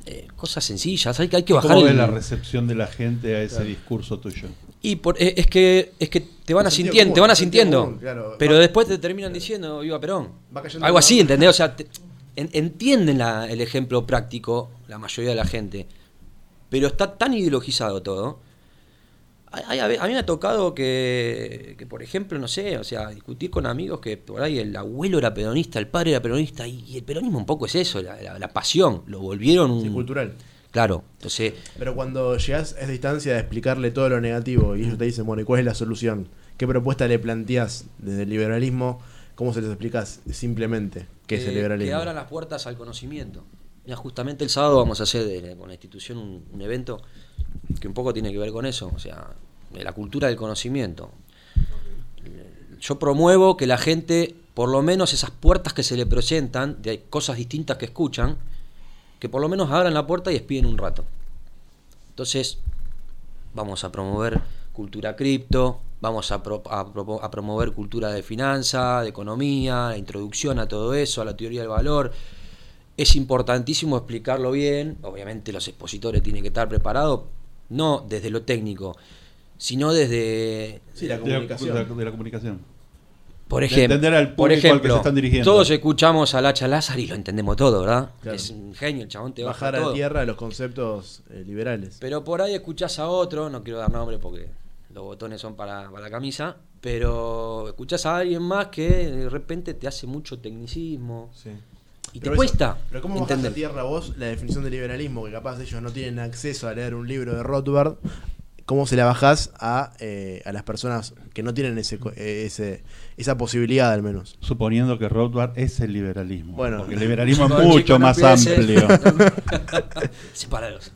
C: Eh, cosas sencillas, hay, hay que bajar.
D: ¿Cómo la recepción de la gente a ese discurso tuyo?
C: Y por, eh, es que es que te van asintiendo, te van asintiendo, pero después te terminan diciendo viva Perón. Algo así, ¿entendés? O sea, entienden el ejemplo práctico la mayoría de la gente, pero está tan ideologizado todo a, mí me ha tocado que, por ejemplo, no sé, o sea, discutir con amigos que por ahí el abuelo era peronista, el padre era peronista, y, el peronismo un poco es eso, la, pasión, lo volvieron...
B: Sí, cultural.
C: Claro, entonces...
B: Pero cuando llegas a esa distancia de explicarle todo lo negativo y ellos te dicen, bueno, ¿y cuál es la solución? ¿Qué propuesta le planteas desde el liberalismo? ¿Cómo se les explicas simplemente qué es el liberalismo?
C: Que abran las puertas al conocimiento. Mira, justamente el sábado vamos a hacer con la institución un evento que un poco tiene que ver con eso, o sea, la cultura del conocimiento. Yo promuevo que la gente, por lo menos esas puertas que se le presentan, de cosas distintas que escuchan, que por lo menos abran la puerta y espíen un rato. Entonces, vamos a promover cultura cripto, vamos a, a, promover cultura de finanza, de economía, la introducción a todo eso, a la teoría del valor. Es importantísimo explicarlo bien, obviamente los expositores tienen que estar preparados, no desde lo técnico, sino desde
B: la comunicación.
D: De la, comunicación.
C: Por ejemplo, por ejemplo todos escuchamos a Lacha Lázaro y lo entendemos todo, ¿verdad? Es un genio, el chabón te
B: Bajar
C: a
B: tierra los conceptos eh, liberales.
C: Pero por ahí escuchás a otro, no quiero dar nombre porque los botones son para, la camisa, pero escuchás a alguien más que de repente te hace mucho tecnicismo. Y te cuesta.
B: Pero ¿cómo bajás a tierra vos la definición de liberalismo? Que capaz ellos no tienen acceso a leer un libro de Rothbard cómo se la bajás a, eh, a las personas que no tienen ese, ese, esa posibilidad al menos.
D: Suponiendo que Rothbard es el liberalismo. Bueno, porque el liberalismo <laughs> es mucho más amplio. <laughs>
C: Separados.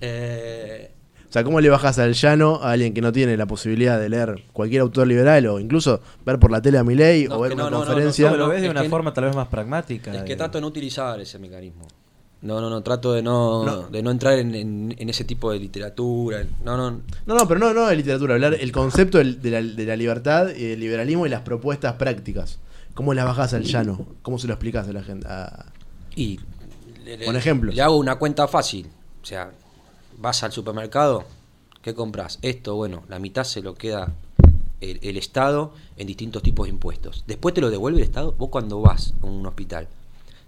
B: Eh, o sea, ¿cómo le bajas al llano a alguien que no tiene la posibilidad de leer cualquier autor liberal o incluso ver por la tele a Milei o ver una conferencia?
A: No, lo ves de una forma tal vez más pragmática.
C: Es que trato de no utilizar ese mecanismo. No, no, no, trato de no, de no entrar en, ese tipo de literatura. No, no.
B: No, no, pero no, no de literatura, hablar el concepto de la, de la libertad y del liberalismo y las propuestas prácticas. ¿Cómo las bajas al llano? ¿Cómo se lo explicas a la gente?
C: Y.
B: Con ejemplos.
C: Le hago una cuenta fácil. O sea, vas al supermercado, ¿qué compras? Esto, bueno, la mitad se lo queda el, el Estado en distintos tipos de impuestos. Después te lo devuelve el Estado. Vos cuando vas a un hospital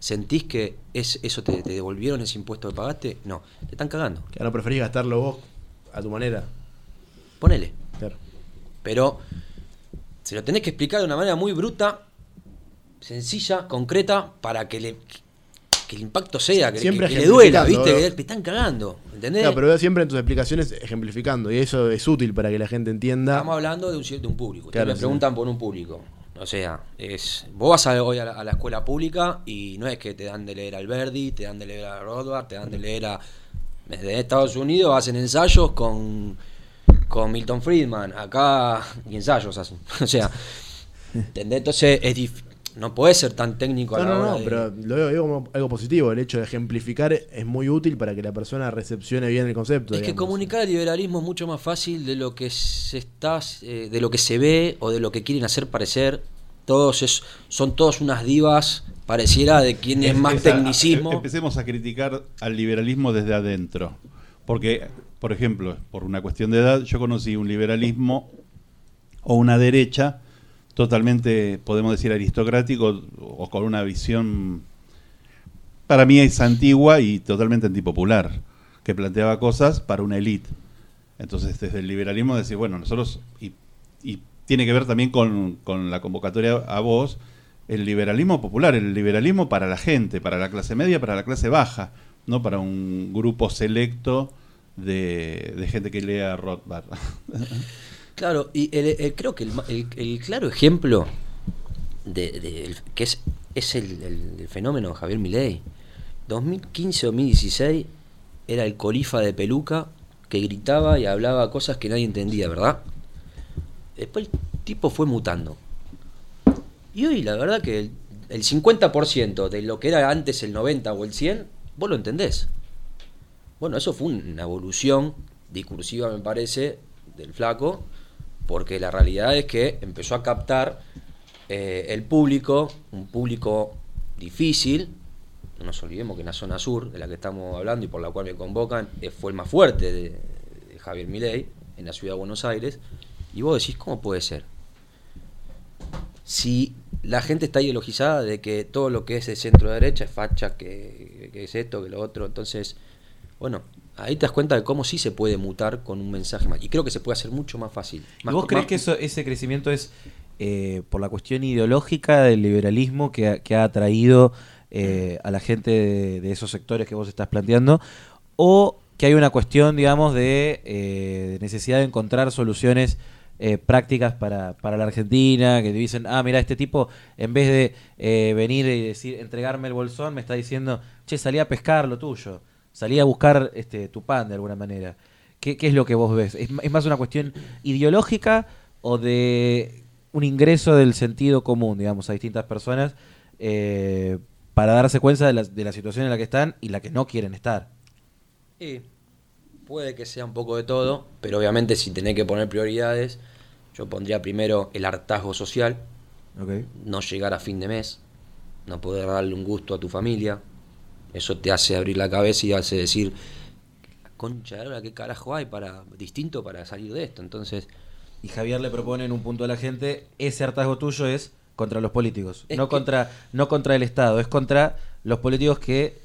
C: ¿Sentís que es, eso te, devolvieron ese impuesto que pagaste? No, te están cagando.
B: Que no preferís gastarlo vos a tu manera.
C: Ponele. Pero se lo tenés que explicar de una manera muy bruta, sencilla, concreta, para que le que el impacto sea, que,
B: Siempre
C: que- que le duela, ¿viste?
B: ¿no?
C: Que te están cagando, ¿entendés?
B: Claro, pero veo siempre en tus explicaciones ejemplificando y eso es útil para que la gente entienda.
C: Estamos hablando de un, de un público.
B: Claro, sí.
C: preguntan por un público. O sea, es vos vas a- hoy a la, a la escuela pública y no es que te dan de leer a Alberdi, te dan de leer a Rothbard, te dan de leer a... Desde Estados Unidos hacen ensayos con, con Milton Friedman. Acá ni ensayos hacen. <laughs> O sea, ¿entendés? Entonces es dif- no puede ser tan técnico a
B: No,
C: la
B: no,
C: hora
B: no,
C: de-
B: pero lo veo, veo como algo positivo. El hecho de ejemplificar es muy útil para que la persona recepcione bien el concepto.
C: Es que comunicar el liberalismo es mucho más fácil de lo que se está, eh, de lo que se ve o de lo que quieren hacer parecer. Todos es- son todos unas divas, pareciera de quién es más
D: Esa-
C: tecnicismo.
D: Empecemos a criticar al liberalismo desde adentro. Porque, por ejemplo, por una cuestión de edad, yo conocí un liberalismo o una derecha totalmente, podemos decir, aristocrático o con una visión, para mí es antigua y totalmente antipopular, que planteaba cosas para una élite. Entonces, desde el liberalismo decir, bueno, nosotros, y, y tiene que ver también con, con la convocatoria a vos, el liberalismo popular, el liberalismo para la gente, para la clase media, para la clase baja, no para un grupo selecto de, de gente que lea Rothbard. <laughs>
C: Claro, y el- creo que el, claro ejemplo de, que es, es el, fenómeno de Javier Milei. 2015-2016 era el colifa de peluca que gritaba y hablaba cosas que nadie entendía, ¿verdad? Después el tipo fue mutando. Y hoy la verdad que el 50% de lo que era antes el 90 o el 100, vos lo entendés. Bueno, eso fue una evolución discursiva, me parece, del flaco, porque la realidad es que empezó a captar eh, el público, un público difícil. No nos olvidemos que en la zona sur, de la que estamos hablando y por la cual me convocan, eh, fue el más fuerte de, de Javier Milei, en la ciudad de Buenos Aires. Y vos decís, ¿cómo puede ser? Si la gente está ideologizada de que todo lo que es de centro derecha es facha, que es esto, que lo otro, entonces, bueno, ahí te das cuenta de cómo sí se puede mutar con un mensaje más. Y creo que se puede hacer mucho más fácil.
A: ¿Y vos crees
C: más-
A: que eso, ese crecimiento es eh, por la cuestión ideológica del liberalismo que ha, que ha atraído eh, a la gente de, de esos sectores que vos estás planteando? ¿O que hay una cuestión, digamos, de, eh, de necesidad de encontrar soluciones eh, prácticas para, para la Argentina? Que te dicen, ah, mira, este tipo, en vez de eh, venir y decir, entregarme el bolsón, me está diciendo, che, salí a pescar lo tuyo, salí a buscar este, tu pan de alguna manera. ¿Qué, qué es lo que vos ves? ¿Es, es más una cuestión ideológica o de un ingreso del sentido común, digamos, a distintas personas eh, para darse cuenta de la, de la situación en la que están y la que no quieren estar?
C: Sí, puede que sea un poco de todo, pero obviamente si tenés que poner prioridades, yo pondría primero el hartazgo social, no llegar a fin de mes, no poder darle un gusto a tu familia. Eso te hace abrir la cabeza y hace decir, concha de la hora, ¿qué carajo hay para distinto para salir de esto? Entonces,
A: Y Javier le propone en un punto a la gente, ese hartazgo tuyo es contra los políticos, no,
C: que-
A: contra, no contra el Estado, es contra los políticos que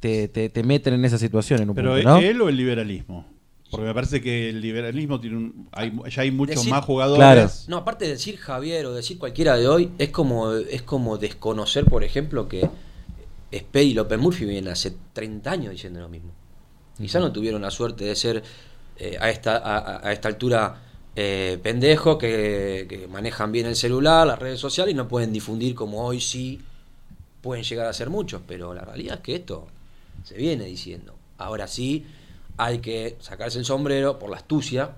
A: te, te- te meten en esa situación en un
D: Pero
A: punto, ¿no?
D: él o el liberalismo. Porque me parece que el liberalismo tiene un, hay, ya hay muchos
C: Decir-
D: más jugadores.
A: Claro.
C: no, aparte de decir Javier o decir cualquiera de hoy, es como, es como desconocer, por ejemplo, que Spey y López Murphy vienen hace 30 años diciendo lo mismo. Quizá no tuvieron la suerte de ser eh, a, esta, a, esta altura eh, pendejos que, que manejan bien el celular, las redes sociales y no pueden difundir como hoy sí pueden llegar a ser muchos. Pero la realidad es que esto se viene diciendo. Ahora sí hay que sacarse el sombrero por la astucia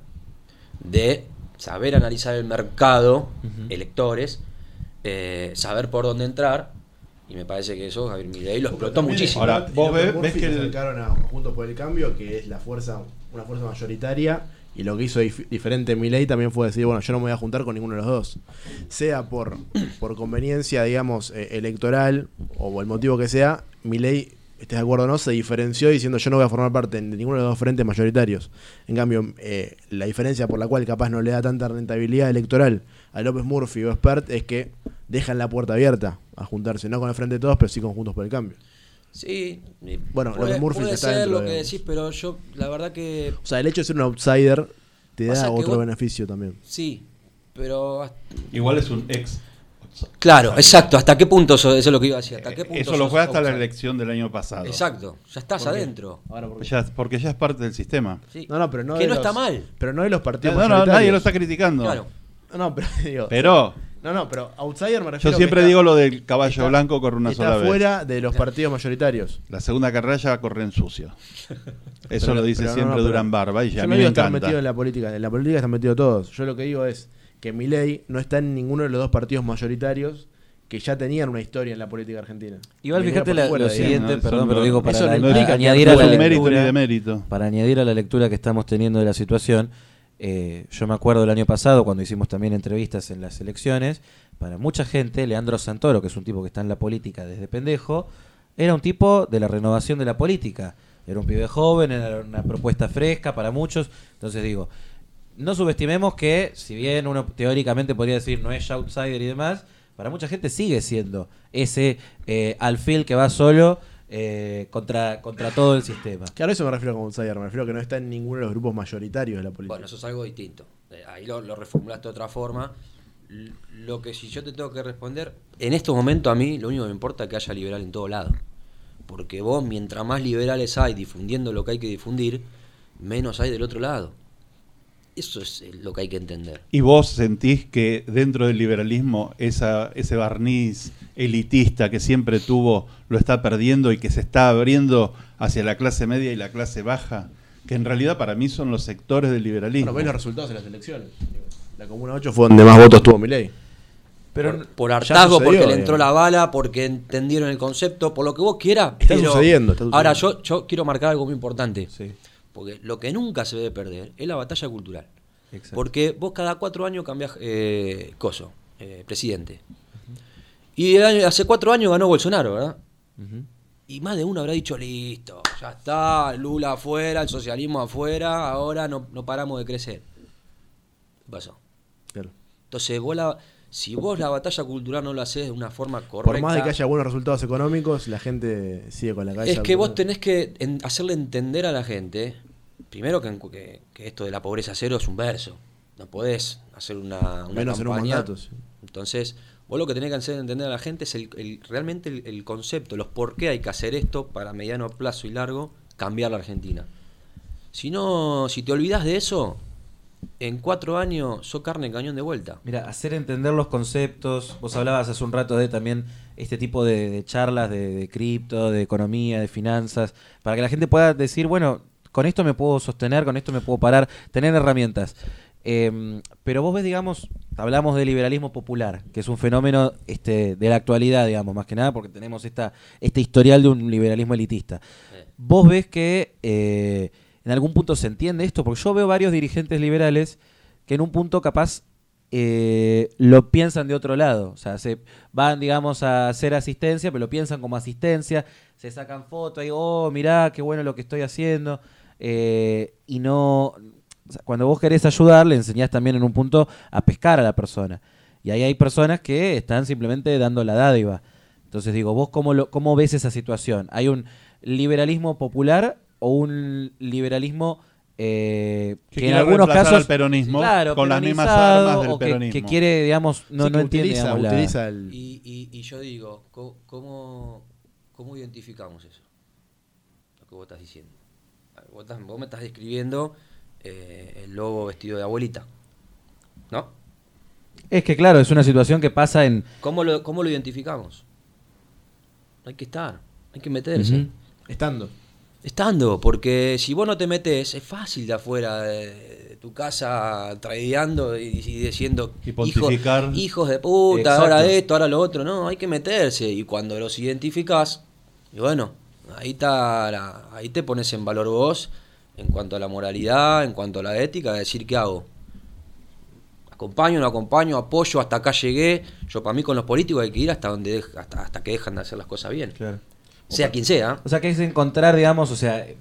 C: de saber analizar el mercado, electores, eh, saber por dónde entrar. Y me parece que eso Javier Milei lo explotó
B: También,
C: muchísimo.
D: Ahora, vos ves- ves que el-
B: acercaron a Juntos por el Cambio, que es la fuerza, una fuerza mayoritaria, y lo que hizo dif- diferente Milei también fue decir, bueno, yo no me voy a juntar con ninguno de los dos. Sea por, por conveniencia, digamos, eh, electoral, o por el motivo que sea, Milei, estés de acuerdo o no, se diferenció diciendo yo no voy a formar parte de ninguno de los dos frentes mayoritarios. En cambio, eh, la diferencia por la cual capaz no le da tanta rentabilidad electoral a López Murphy o Spert es que dejan la puerta abierta a juntarse, no con el frente de todos, pero sí con Juntos por el Cambio.
C: Sí,
B: Bueno,
C: puede,
B: López Murphy
C: puede
B: está
C: ser lo que
B: de-
C: decís, pero yo la verdad que
B: O sea, el hecho de ser un outsider te da otro
C: vos-
B: beneficio también.
C: sí, pero
D: Igual es un ex
C: Claro, exacto. ¿Hasta qué punto eso, eso es lo que iba a decir? ¿Hasta qué punto
D: Eso lo fue hasta la elección del año pasado.
C: Exacto, ya estás adentro.
B: Ahora, porque-
D: Ya- porque ya es parte del sistema.
C: Sí.
B: No, no, pero no
C: que no
B: los-
C: está mal.
B: Pero no de los
D: No,
B: partidos
D: no, nadie lo está criticando.
C: Claro.
B: No, pero <laughs> digo.
D: Pero
B: No, no, pero outsider me refiero
D: yo
B: que
D: siempre
B: está-
D: digo lo del caballo
B: está-
D: blanco corre una
B: está
D: sola vez.
B: fuera de los partidos mayoritarios.
D: La segunda carrera ya corre en sucio. <laughs> Eso
B: Pero-
D: lo dice
B: no,
D: siempre
B: no,
D: Durán Barba y
B: Yo
D: a mí me
B: digo estar
D: encanta.
B: metido en la política. En la política están metidos todos. Yo lo que digo es que Milei no está en ninguno de los dos partidos mayoritarios que ya tenían una historia en la política argentina.
A: Igual fíjate la-
B: fuera,
A: lo
B: digamos.
A: siguiente,
D: no,
A: perdón, pero digo para,
B: no
A: la- para añadir a la lectura,
D: de mérito.
A: para añadir a la lectura que estamos teniendo de la situación, eh, yo me acuerdo el año pasado cuando hicimos también entrevistas en las elecciones, para mucha gente, Leandro Santoro, que es un tipo que está en la política desde pendejo, era un tipo de la renovación de la política. Era un pibe joven, era una propuesta fresca para muchos. Entonces digo, no subestimemos que, si bien uno teóricamente podría decir no es outsider y demás, para mucha gente sigue siendo ese eh, alfil que va solo eh, contra, contra todo el sistema.
B: Claro, eso me refiero como outsider. Me refiero a que no está en ninguno de los grupos mayoritarios de la política.
C: Bueno, eso es algo distinto. Eh, Ahí lo, lo reformulaste de otra forma. Lo que si yo te tengo que responder, en estos momentos a mí lo único que me importa es que haya liberal en todo lado. Porque vos, mientras más liberales hay difundiendo lo que hay que difundir, menos hay del otro lado. Eso es eh, lo que hay que entender.
D: ¿Y vos sentís que dentro del liberalismo esa, ese barniz elitista que siempre tuvo lo está perdiendo y que se está abriendo hacia la clase media y la clase baja? Que en realidad para mí son los sectores del liberalismo.
B: Bueno, ves los resultados en las elecciones. La Comuna 8 fue donde más votos tuvo Milei.
A: Pero
C: por, por hartazgo,
B: sucedió,
C: porque le entró
B: digamos.
C: la bala, porque entendieron el concepto, por lo que vos quieras.
B: Está
C: pero-
B: sucediendo, está sucediendo.
C: Ahora, yo, yo quiero marcar algo muy importante.
A: Sí,
C: Porque lo que nunca se debe perder es la batalla cultural.
A: exacto.
C: Porque vos cada cuatro años cambiás eh, coso, eh, presidente. Y hace cuatro años ganó Bolsonaro, ¿verdad? Y más de uno habrá dicho, listo, ya está, Lula afuera, el socialismo afuera, ahora no, no paramos de crecer. ¿Qué pasó?
B: Claro.
C: Entonces, vos la, si vos la batalla cultural no lo haces de una forma correcta...
B: Por más de que haya buenos resultados económicos, la gente sigue con la calle.
C: Es que vos tenés que en- hacerle entender a la gente, primero que, que- que esto de la pobreza cero es un verso. No podés hacer una, una
B: Menos en un
C: campaña.
B: mandato, sí.
C: Entonces, vos lo que tenés que hacer entender a la gente es el, el- realmente el, el concepto, los por qué hay que hacer esto para mediano plazo y largo, cambiar la Argentina. Si no, si te olvidas de eso, en cuatro años sos carne cañón de vuelta.
A: Mira, hacer entender los conceptos. Vos hablabas hace un rato de también este tipo de, de charlas de, de cripto, de economía, de finanzas, para que la gente pueda decir, bueno, con esto me puedo sostener, con esto me puedo parar, tener herramientas. Eh, pero vos ves, digamos, hablamos de liberalismo popular, que es un fenómeno este, de la actualidad, digamos, más que nada, porque tenemos esta, este historial de un liberalismo elitista. ¿Vos ves que eh, en algún punto se entiende esto? Porque yo veo varios dirigentes liberales que en un punto capaz eh, lo piensan de otro lado. O sea, se van, digamos, a hacer asistencia, pero lo piensan como asistencia, se sacan fotos y, oh, mirá, qué bueno lo que estoy haciendo. eh, y no... cuando vos querés ayudar, le enseñás también en un punto a pescar a la persona. Y ahí hay personas que están simplemente dando la dádiva. Entonces digo, ¿vos cómo, lo, cómo ves esa situación? ¿Hay un liberalismo popular o un liberalismo eh,
D: Que
A: que, en algunos casos
D: al peronismo
A: claro,
D: con las mismas armas del
A: o que-
D: peronismo.
A: Que, quiere, digamos, no,
B: Sí,
A: no entiende
B: utiliza,
A: digamos, la-
B: utiliza el...
C: Y, y- y yo digo, ¿cómo, ¿cómo identificamos eso? Lo que vos estás diciendo. Vos, estás- vos me estás describiendo eh, el lobo vestido de abuelita. ¿No?
A: Es que claro, es una situación que pasa en...
C: ¿Cómo lo, cómo lo identificamos? Hay que estar, hay que meterse.
B: Estando.
C: Estando, porque si vos no te metes, es fácil de afuera de, de tu casa tradeando y, y diciendo
D: Y
C: hijos de puta,
A: Exacto.
C: ahora esto, ahora lo otro. No, hay que meterse. Y cuando los identificás, y bueno, ahí, está la- ahí te pones en valor vos en cuanto a la moralidad, en cuanto a la ética, de decir qué hago. Acompaño, no acompaño, apoyo, hasta acá llegué. Yo para mí con los políticos hay que ir hasta donde hasta, hasta que dejan de hacer las cosas bien. Sea quien sea.
A: O sea, que es encontrar, digamos, o sea, eh,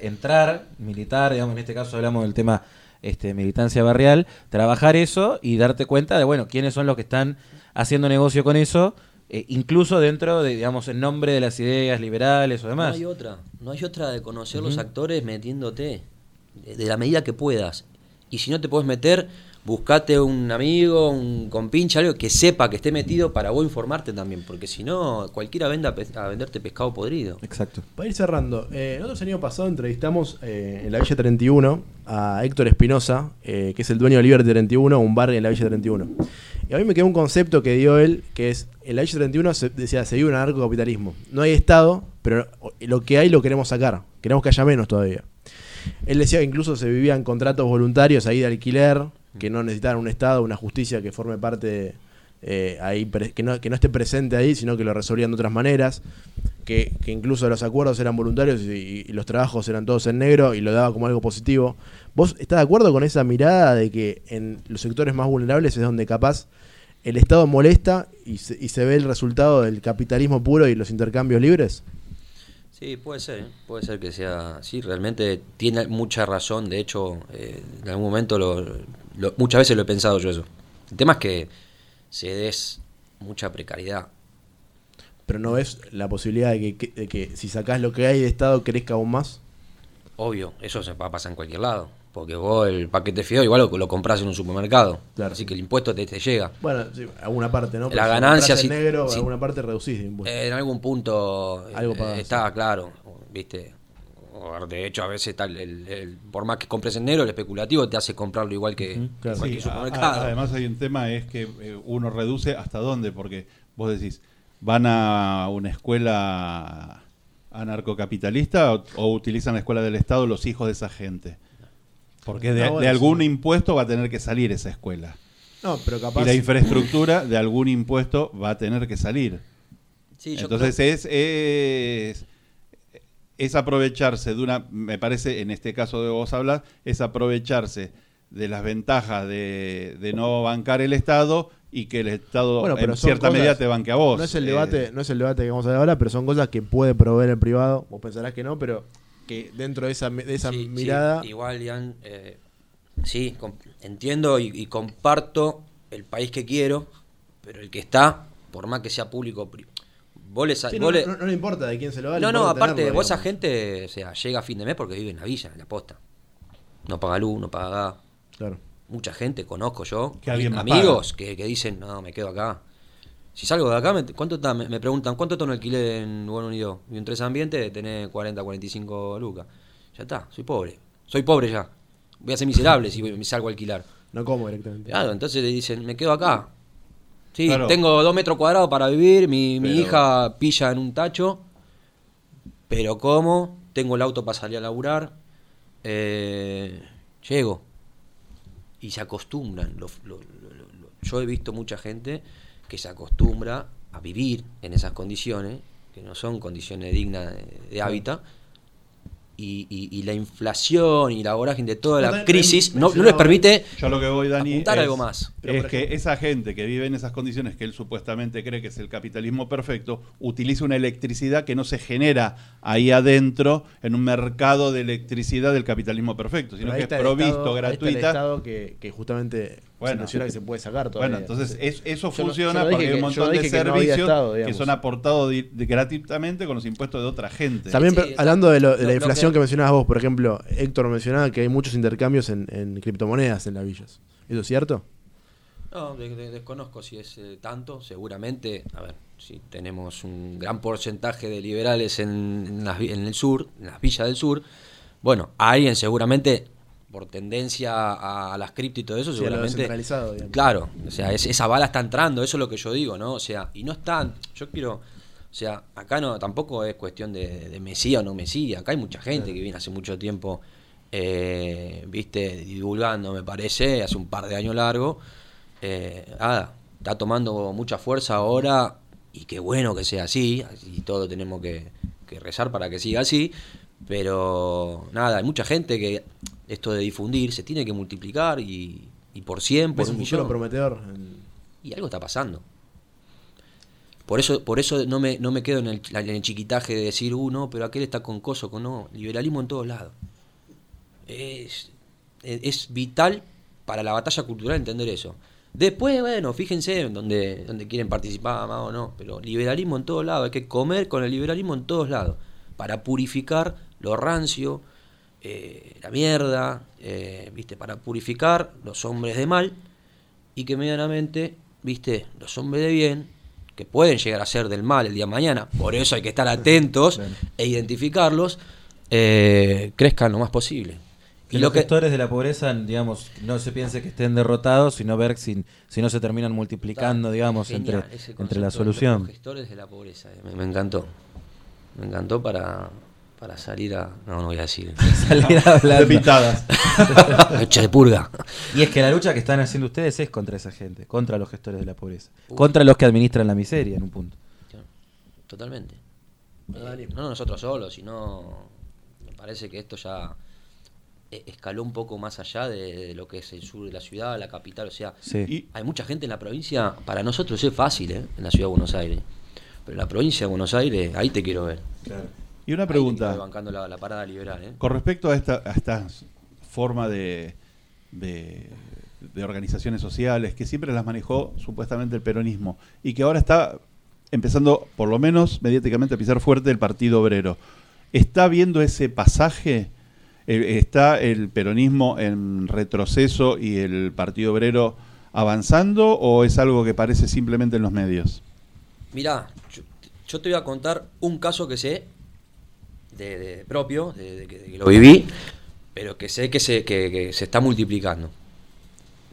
A: entrar, militar, digamos, en este caso hablamos del tema este, militancia barrial, trabajar eso y darte cuenta de, bueno, quiénes son los que están haciendo negocio con eso, eh, incluso dentro de, digamos, en nombre de las ideas liberales o
C: No
A: demás.
C: hay otra. No hay otra de conocer los actores metiéndote. De la medida que puedas. Y si no te puedes meter, buscate un amigo, un compinche, algo que sepa que esté metido para vos informarte también, porque si no, cualquiera venda a venderte pescado podrido.
B: Exacto. Para ir cerrando, eh, nosotros el año pasado entrevistamos eh, en la Villa 31 a Héctor Espinosa, eh, que es el dueño de Liberty 31, un bar en la Villa 31. Y a mí me quedó un concepto que dio él, que es, en la Villa 31 se, decía, se vive un anarcocapitalismo. No hay Estado, pero lo que hay lo queremos sacar. Queremos que haya menos todavía. Él decía que incluso se vivían contratos voluntarios ahí de alquiler, que no necesitaran un Estado, una justicia que forme parte eh, ahí, que no, que no esté presente ahí, sino que lo resolvían de otras maneras, que, incluso los acuerdos eran voluntarios y, los trabajos eran todos en negro y lo daba como algo positivo. ¿Vos estás de acuerdo con esa mirada de que en los sectores más vulnerables es donde capaz el Estado molesta y se, y se ve el resultado del capitalismo puro y los intercambios libres?
C: Sí, puede ser, ¿eh? puede ser que sea sí, realmente tiene mucha razón, de hecho, eh, en algún momento lo, muchas veces lo he pensado yo eso. El tema es que se des mucha precariedad.
B: Pero no ves la posibilidad de que, que si sacás lo que hay de Estado crezca aún más.
C: Obvio, eso se va a pasar en cualquier lado. Porque vos el paquete feo igual lo, lo compras en un supermercado. Así que el impuesto te, te llega.
B: Bueno, sí, alguna parte, ¿no?
C: la ganancia.
B: Si en negro, alguna parte reducís
C: En algún punto Algo eh, está claro, ¿viste? De hecho, a veces tal el, por más que compres en negro, el especulativo te hace comprarlo igual que cualquier supermercado.
D: además hay un tema, es que eh, uno reduce hasta dónde, porque vos decís, van a una escuela anarcocapitalista o, o utilizan la escuela del Estado los hijos de esa gente. Porque de, algún impuesto va a tener que salir esa escuela.
B: No, pero capaz...
D: Y la infraestructura de algún impuesto va a tener que salir. Entonces es, es, aprovecharse de una, me parece, en este caso de vos hablas, es aprovecharse de las ventajas de, no bancar el Estado y que el Estado en cierta medida te banque a vos.
B: No es el debate, eh, no es el debate que vamos a dar ahora, pero son cosas que puede proveer el privado. Vos pensarás que no, pero que dentro de esa, de esa mirada...
C: igual, Ian, eh, sí, entiendo y, comparto el país que quiero, pero el que está, por más que sea público...
B: Vos no, le, importa de quién se lo da.
C: No, no, aparte, vos esa gente, o sea, llega a fin de mes porque vive en la villa, en la posta. No paga luz, no paga gas.
B: Claro.
C: Mucha gente, conozco yo, amigos que, que, dicen, no, me quedo acá. Si salgo de acá, me, ¿cuánto está? Me, preguntan, ¿cuánto está un alquiler en Buen Unido? Y en tres ambientes tenés 40, 45 lucas. Ya está, soy pobre. Soy pobre ya. Voy a ser miserable si me salgo a alquilar.
B: No como directamente.
C: Claro, entonces le dicen, me quedo acá. Sí, tengo dos metros cuadrados para vivir, mi, mi hija pilla en un tacho, pero como, tengo el auto para salir a laburar, eh, llego. Y se acostumbran. yo he visto mucha gente que se acostumbra a vivir en esas condiciones, que no son condiciones dignas de, hábitat, y, la inflación y la vorágine de toda la crisis no, les permite
D: yo lo que voy Dani
C: apuntar algo más.
D: Es que esa gente que vive en esas condiciones que él supuestamente cree que es el capitalismo perfecto utiliza una electricidad que no se genera ahí adentro en un mercado de electricidad del capitalismo perfecto sino que es provisto gratuita.
B: que, que justamente bueno, que se puede sacar todavía.
D: Bueno, entonces eso funciona porque hay un montón de servicios que, son aportados gratuitamente con los impuestos de otra gente.
B: También hablando de, la inflación que... mencionabas vos, por ejemplo, Héctor mencionaba que hay muchos intercambios en, criptomonedas en las villas. ¿Eso es cierto?
C: No, desconozco si es eh, tanto, seguramente, a ver, si tenemos un gran porcentaje de liberales en, en el sur, en las villas del sur, bueno, alguien seguramente por tendencia a, las cripto y todo eso, seguramente. Claro, o sea, esa bala está entrando, eso es lo que yo digo, ¿no? O sea, y no están. Yo quiero. O sea, acá no tampoco es cuestión de, de Mesía o no Mesía. Acá hay mucha gente que viene hace mucho tiempo, eh, viste, divulgando, me parece, hace un par de años largo. Eh, nada, está tomando mucha fuerza ahora y qué bueno que sea así. Y todos tenemos que, que rezar para que siga así. Pero nada, hay mucha gente que esto de difundir se tiene que multiplicar y, por 100, por un millón.
B: prometedor.
C: Y algo está pasando. Por eso, por eso no me, no me quedo en el, en el chiquitaje de decir uno, uh, pero aquel está con coso, con no. Liberalismo en todos lados. Es, es, vital para la batalla cultural entender eso. Después, bueno, fíjense en donde, donde quieren participar más o no, pero liberalismo en todos lados, hay que comer con el liberalismo en todos lados, para purificar lo rancio, eh, la mierda, eh, ¿viste? Para purificar los hombres de mal y que medianamente, ¿viste? Los hombres de bien, que pueden llegar a ser del mal el día de mañana, por eso hay que estar atentos e identificarlos, eh, crezcan lo más posible.
A: Y los gestores de la pobreza, digamos, no se piense que estén derrotados, sino ver si, si no se terminan multiplicando, digamos, entre, entre la solución.
C: Los gestores de la pobreza, me, me encantó. Me encantó para, para salir a. No, no voy a decir. <laughs>
A: salir a hablar.
D: De pintadas. <laughs>
C: Noche de purga.
A: Y es que la lucha que están haciendo ustedes es contra esa gente, contra los gestores de la pobreza, contra los que administran la miseria en un punto.
C: Totalmente. Eh, no nosotros solos, sino. Me parece que esto ya e, escaló un poco más allá de, lo que es el sur de la ciudad, la capital. O sea, hay mucha gente en la provincia. Para nosotros es fácil, ¿eh? En la ciudad de Buenos Aires. Pero en la provincia de Buenos Aires, ahí te quiero ver.
D: Claro. Y una pregunta.
C: Bancando la, parada liberal, ¿eh?
D: Con respecto a esta, esta forma de, de, organizaciones sociales que siempre las manejó supuestamente el peronismo y que ahora está empezando, por lo menos mediáticamente, a pisar fuerte el Partido Obrero. ¿Está viendo ese pasaje? Eh, ¿Está el peronismo en retroceso y el Partido Obrero avanzando o es algo que parece simplemente en los medios?
C: Mirá, yo te voy a contar un caso que sé de, propio, de, que, lo viví, pero que sé que se, que, se está multiplicando.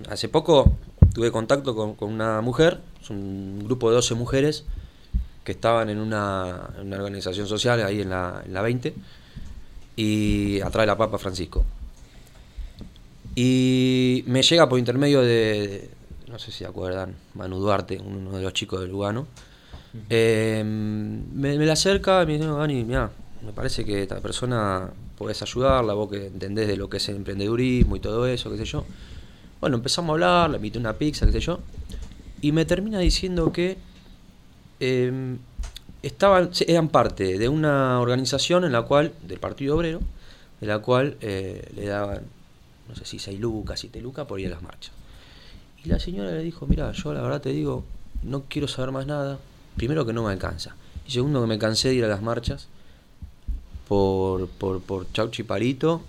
C: Hace poco tuve contacto con, una mujer, un grupo de 12 mujeres que estaban en una, organización social ahí en la, en la 20 y atrás de la Papa Francisco. Y me llega por intermedio de, no sé si acuerdan, Manu Duarte, uno de los chicos de Lugano. Eh, me, me, la acerca y me dice, Dani, mira, me parece que esta persona podés ayudarla, vos que entendés de lo que es el emprendedurismo y todo eso, qué sé yo. Bueno, empezamos a hablar, le invité una pizza, qué sé yo, y me termina diciendo que em, estaban, eran parte de una organización en la cual, del Partido Obrero, de la cual eh, le daban, no sé si 6 lucas, 7 lucas por ir a las marchas. Y la señora le dijo, mira, yo la verdad te digo, no quiero saber más nada. Primero que no me alcanza. Y segundo que me cansé de ir a las marchas por, por, por Chauchi Parito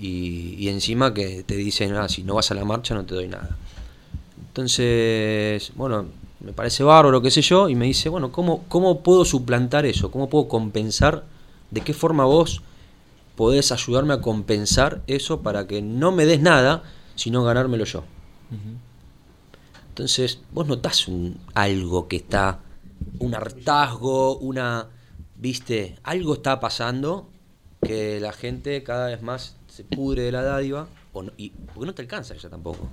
C: y, encima que te dicen, ah, si no vas a la marcha no te doy nada. Entonces, bueno, me parece bárbaro, qué sé yo, y me dice, bueno, ¿cómo, ¿cómo puedo suplantar eso? ¿Cómo puedo compensar? ¿De qué forma vos podés ayudarme a compensar eso para que no me des nada, sino ganármelo yo? Entonces, vos notás un, algo que está, un hartazgo, una viste, algo está pasando que la gente cada vez más se pudre de la dádiva, y, porque no te alcanza ya tampoco.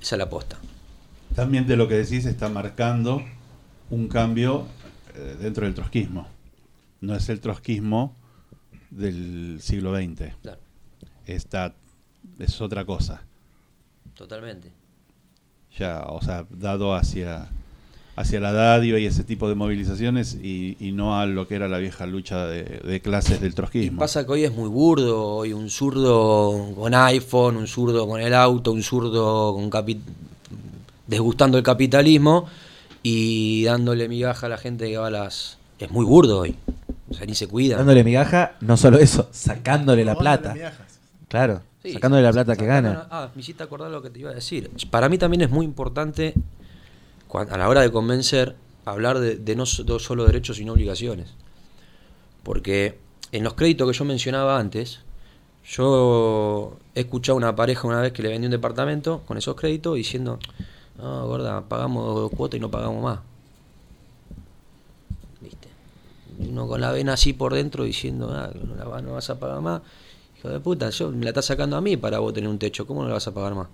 C: Esa es la aposta.
D: También de lo que decís está marcando un cambio eh, dentro del trotskismo. No es el trotskismo del siglo XX. Claro. Está, es otra cosa.
C: Totalmente.
D: Ya, o sea, dado hacia hacia la dádiva y ese tipo de movilizaciones y, no a lo que era la vieja lucha de, clases del trotskismo.
C: pasa que hoy es muy burdo, hoy un zurdo con iPhone, un zurdo con el auto, un zurdo con desgustando el capitalismo y dándole migaja a la gente que va a las... Es muy burdo hoy, o sea, ni se cuida.
A: Dándole migaja, no solo eso, sacándole la plata. Claro. sacándole la plata que gana.
C: Ah, me hiciste acordar lo que te iba a decir. Para mí también es muy importante a la hora de convencer, hablar de, no solo derechos sino obligaciones. Porque en los créditos que yo mencionaba antes, yo he escuchado a una pareja una vez que le vendió un departamento con esos créditos diciendo, no, gorda, pagamos dos cuotas y no pagamos más. ¿Viste? uno con la vena así por dentro diciendo, ah, no, no vas a pagar más. Hijo de puta, yo me la estás sacando a mí para vos tener un techo, ¿cómo no la vas a pagar más?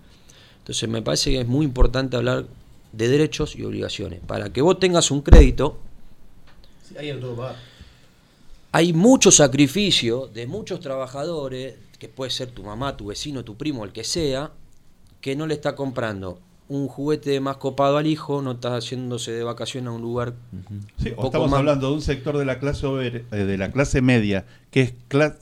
C: Entonces me parece que es muy importante hablar de derechos y obligaciones. Para que vos tengas un crédito, hay mucho sacrificio de muchos trabajadores, que puede ser tu mamá, tu vecino, tu primo, el que sea, que no le está comprando un juguete más copado al hijo, no está haciéndose de vacación a un lugar.
D: Sí, estamos hablando de un sector de la clase eh, de la clase media que es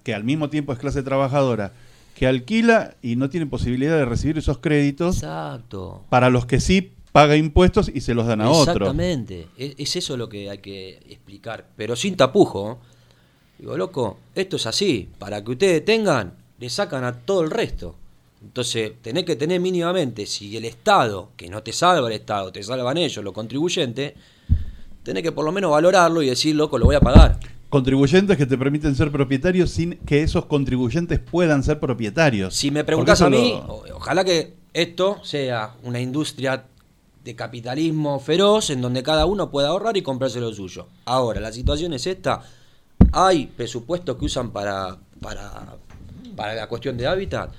D: que al mismo tiempo es clase trabajadora que alquila y no tiene posibilidad de recibir esos créditos.
C: Exacto.
D: Para los que sí paga impuestos y se los dan a
C: otro. Exactamente, es, eso lo que hay que explicar, pero sin tapujo. Digo, loco, esto es así. Para que ustedes tengan, le sacan a todo el resto. Entonces, tenés que tener mínimamente, si el Estado, que no te salva el Estado, te salvan ellos, los contribuyentes, tenés que por lo menos valorarlo y decir, loco, lo voy a pagar.
D: Contribuyentes que te permiten ser propietarios sin que esos contribuyentes puedan ser propietarios.
C: Si me preguntas a mí, ojalá que esto sea una industria de capitalismo feroz en donde cada uno pueda ahorrar y comprarse lo suyo. Ahora, la situación es esta. Hay presupuestos que usan para, para, para la cuestión de hábitat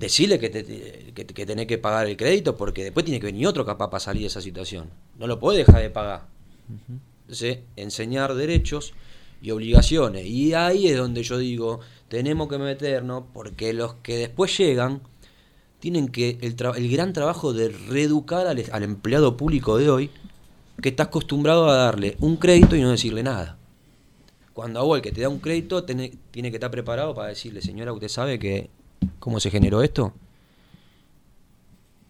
C: decirle que, que, tenés que pagar el crédito porque después tiene que venir otro capaz para salir de esa situación. No lo podés dejar de pagar. Entonces, enseñar derechos y obligaciones. Y ahí es donde yo digo, tenemos que meternos porque los que después llegan tienen que el, el gran trabajo de reeducar al, empleado público de hoy que está acostumbrado a darle un crédito y no decirle nada. Cuando a vos el que te da un crédito tiene que estar preparado para decirle, señora, usted sabe que ¿Cómo se generó esto?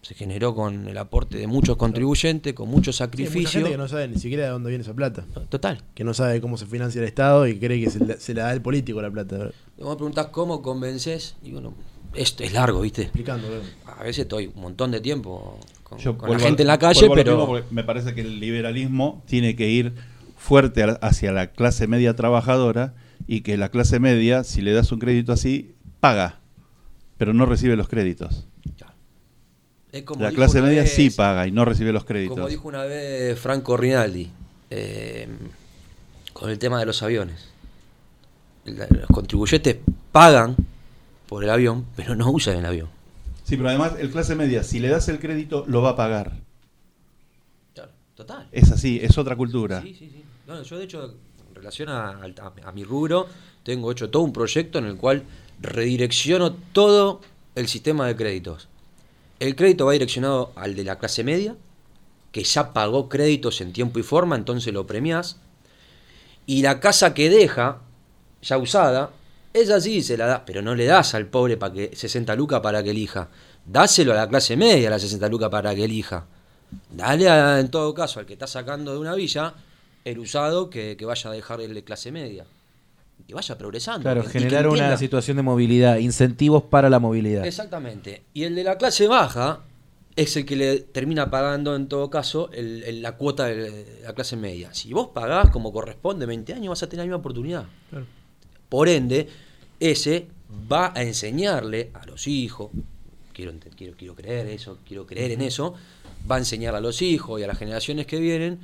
C: Se generó con el aporte de muchos contribuyentes, con mucho sacrificio.
B: Sí, gente que no sabe ni siquiera de dónde viene esa plata.
C: Total.
B: Que no sabe cómo se financia el Estado y cree que se la, da el político la plata.
C: Vos me preguntás cómo convences, y bueno, esto es largo, ¿viste?
B: Explicando.
C: A veces estoy un montón de tiempo con, la gente en la calle, pero...
D: Me parece que el liberalismo tiene que ir fuerte hacia la clase media trabajadora y que la clase media, si le das un crédito así, paga pero no recibe los créditos. la clase media sí paga y no recibe los créditos.
C: Como dijo una vez Franco Rinaldi, eh, con el tema de los aviones. Los contribuyentes pagan por el avión, pero no usan el avión.
D: Sí, pero además el clase media, si le das el crédito, lo va a pagar.
C: Total.
D: Es así, es otra cultura.
C: Sí, sí, sí. yo de hecho, en relación a, a mi rubro, tengo hecho todo un proyecto en el cual redirecciono todo el sistema de créditos. El crédito va direccionado al de la clase media, que ya pagó créditos en tiempo y forma, entonces lo premiás. Y la casa que deja, ya usada, esa sí se la da, pero no le das al pobre para que 60 lucas para que elija. Dáselo a la clase media a la 60 lucas para que elija. Dale en todo caso al que está sacando de una villa el usado que, que vaya a dejarle de clase media que vaya progresando.
A: Claro, generar una situación de movilidad, incentivos para la movilidad.
C: Exactamente. Y el de la clase baja es el que le termina pagando en todo caso la cuota de la clase media. Si vos pagás como corresponde 20 años, vas a tener la misma oportunidad. Por ende, ese va a enseñarle a los hijos, quiero, quiero, quiero creer eso, quiero creer en eso, va a enseñar a los hijos y a las generaciones que vienen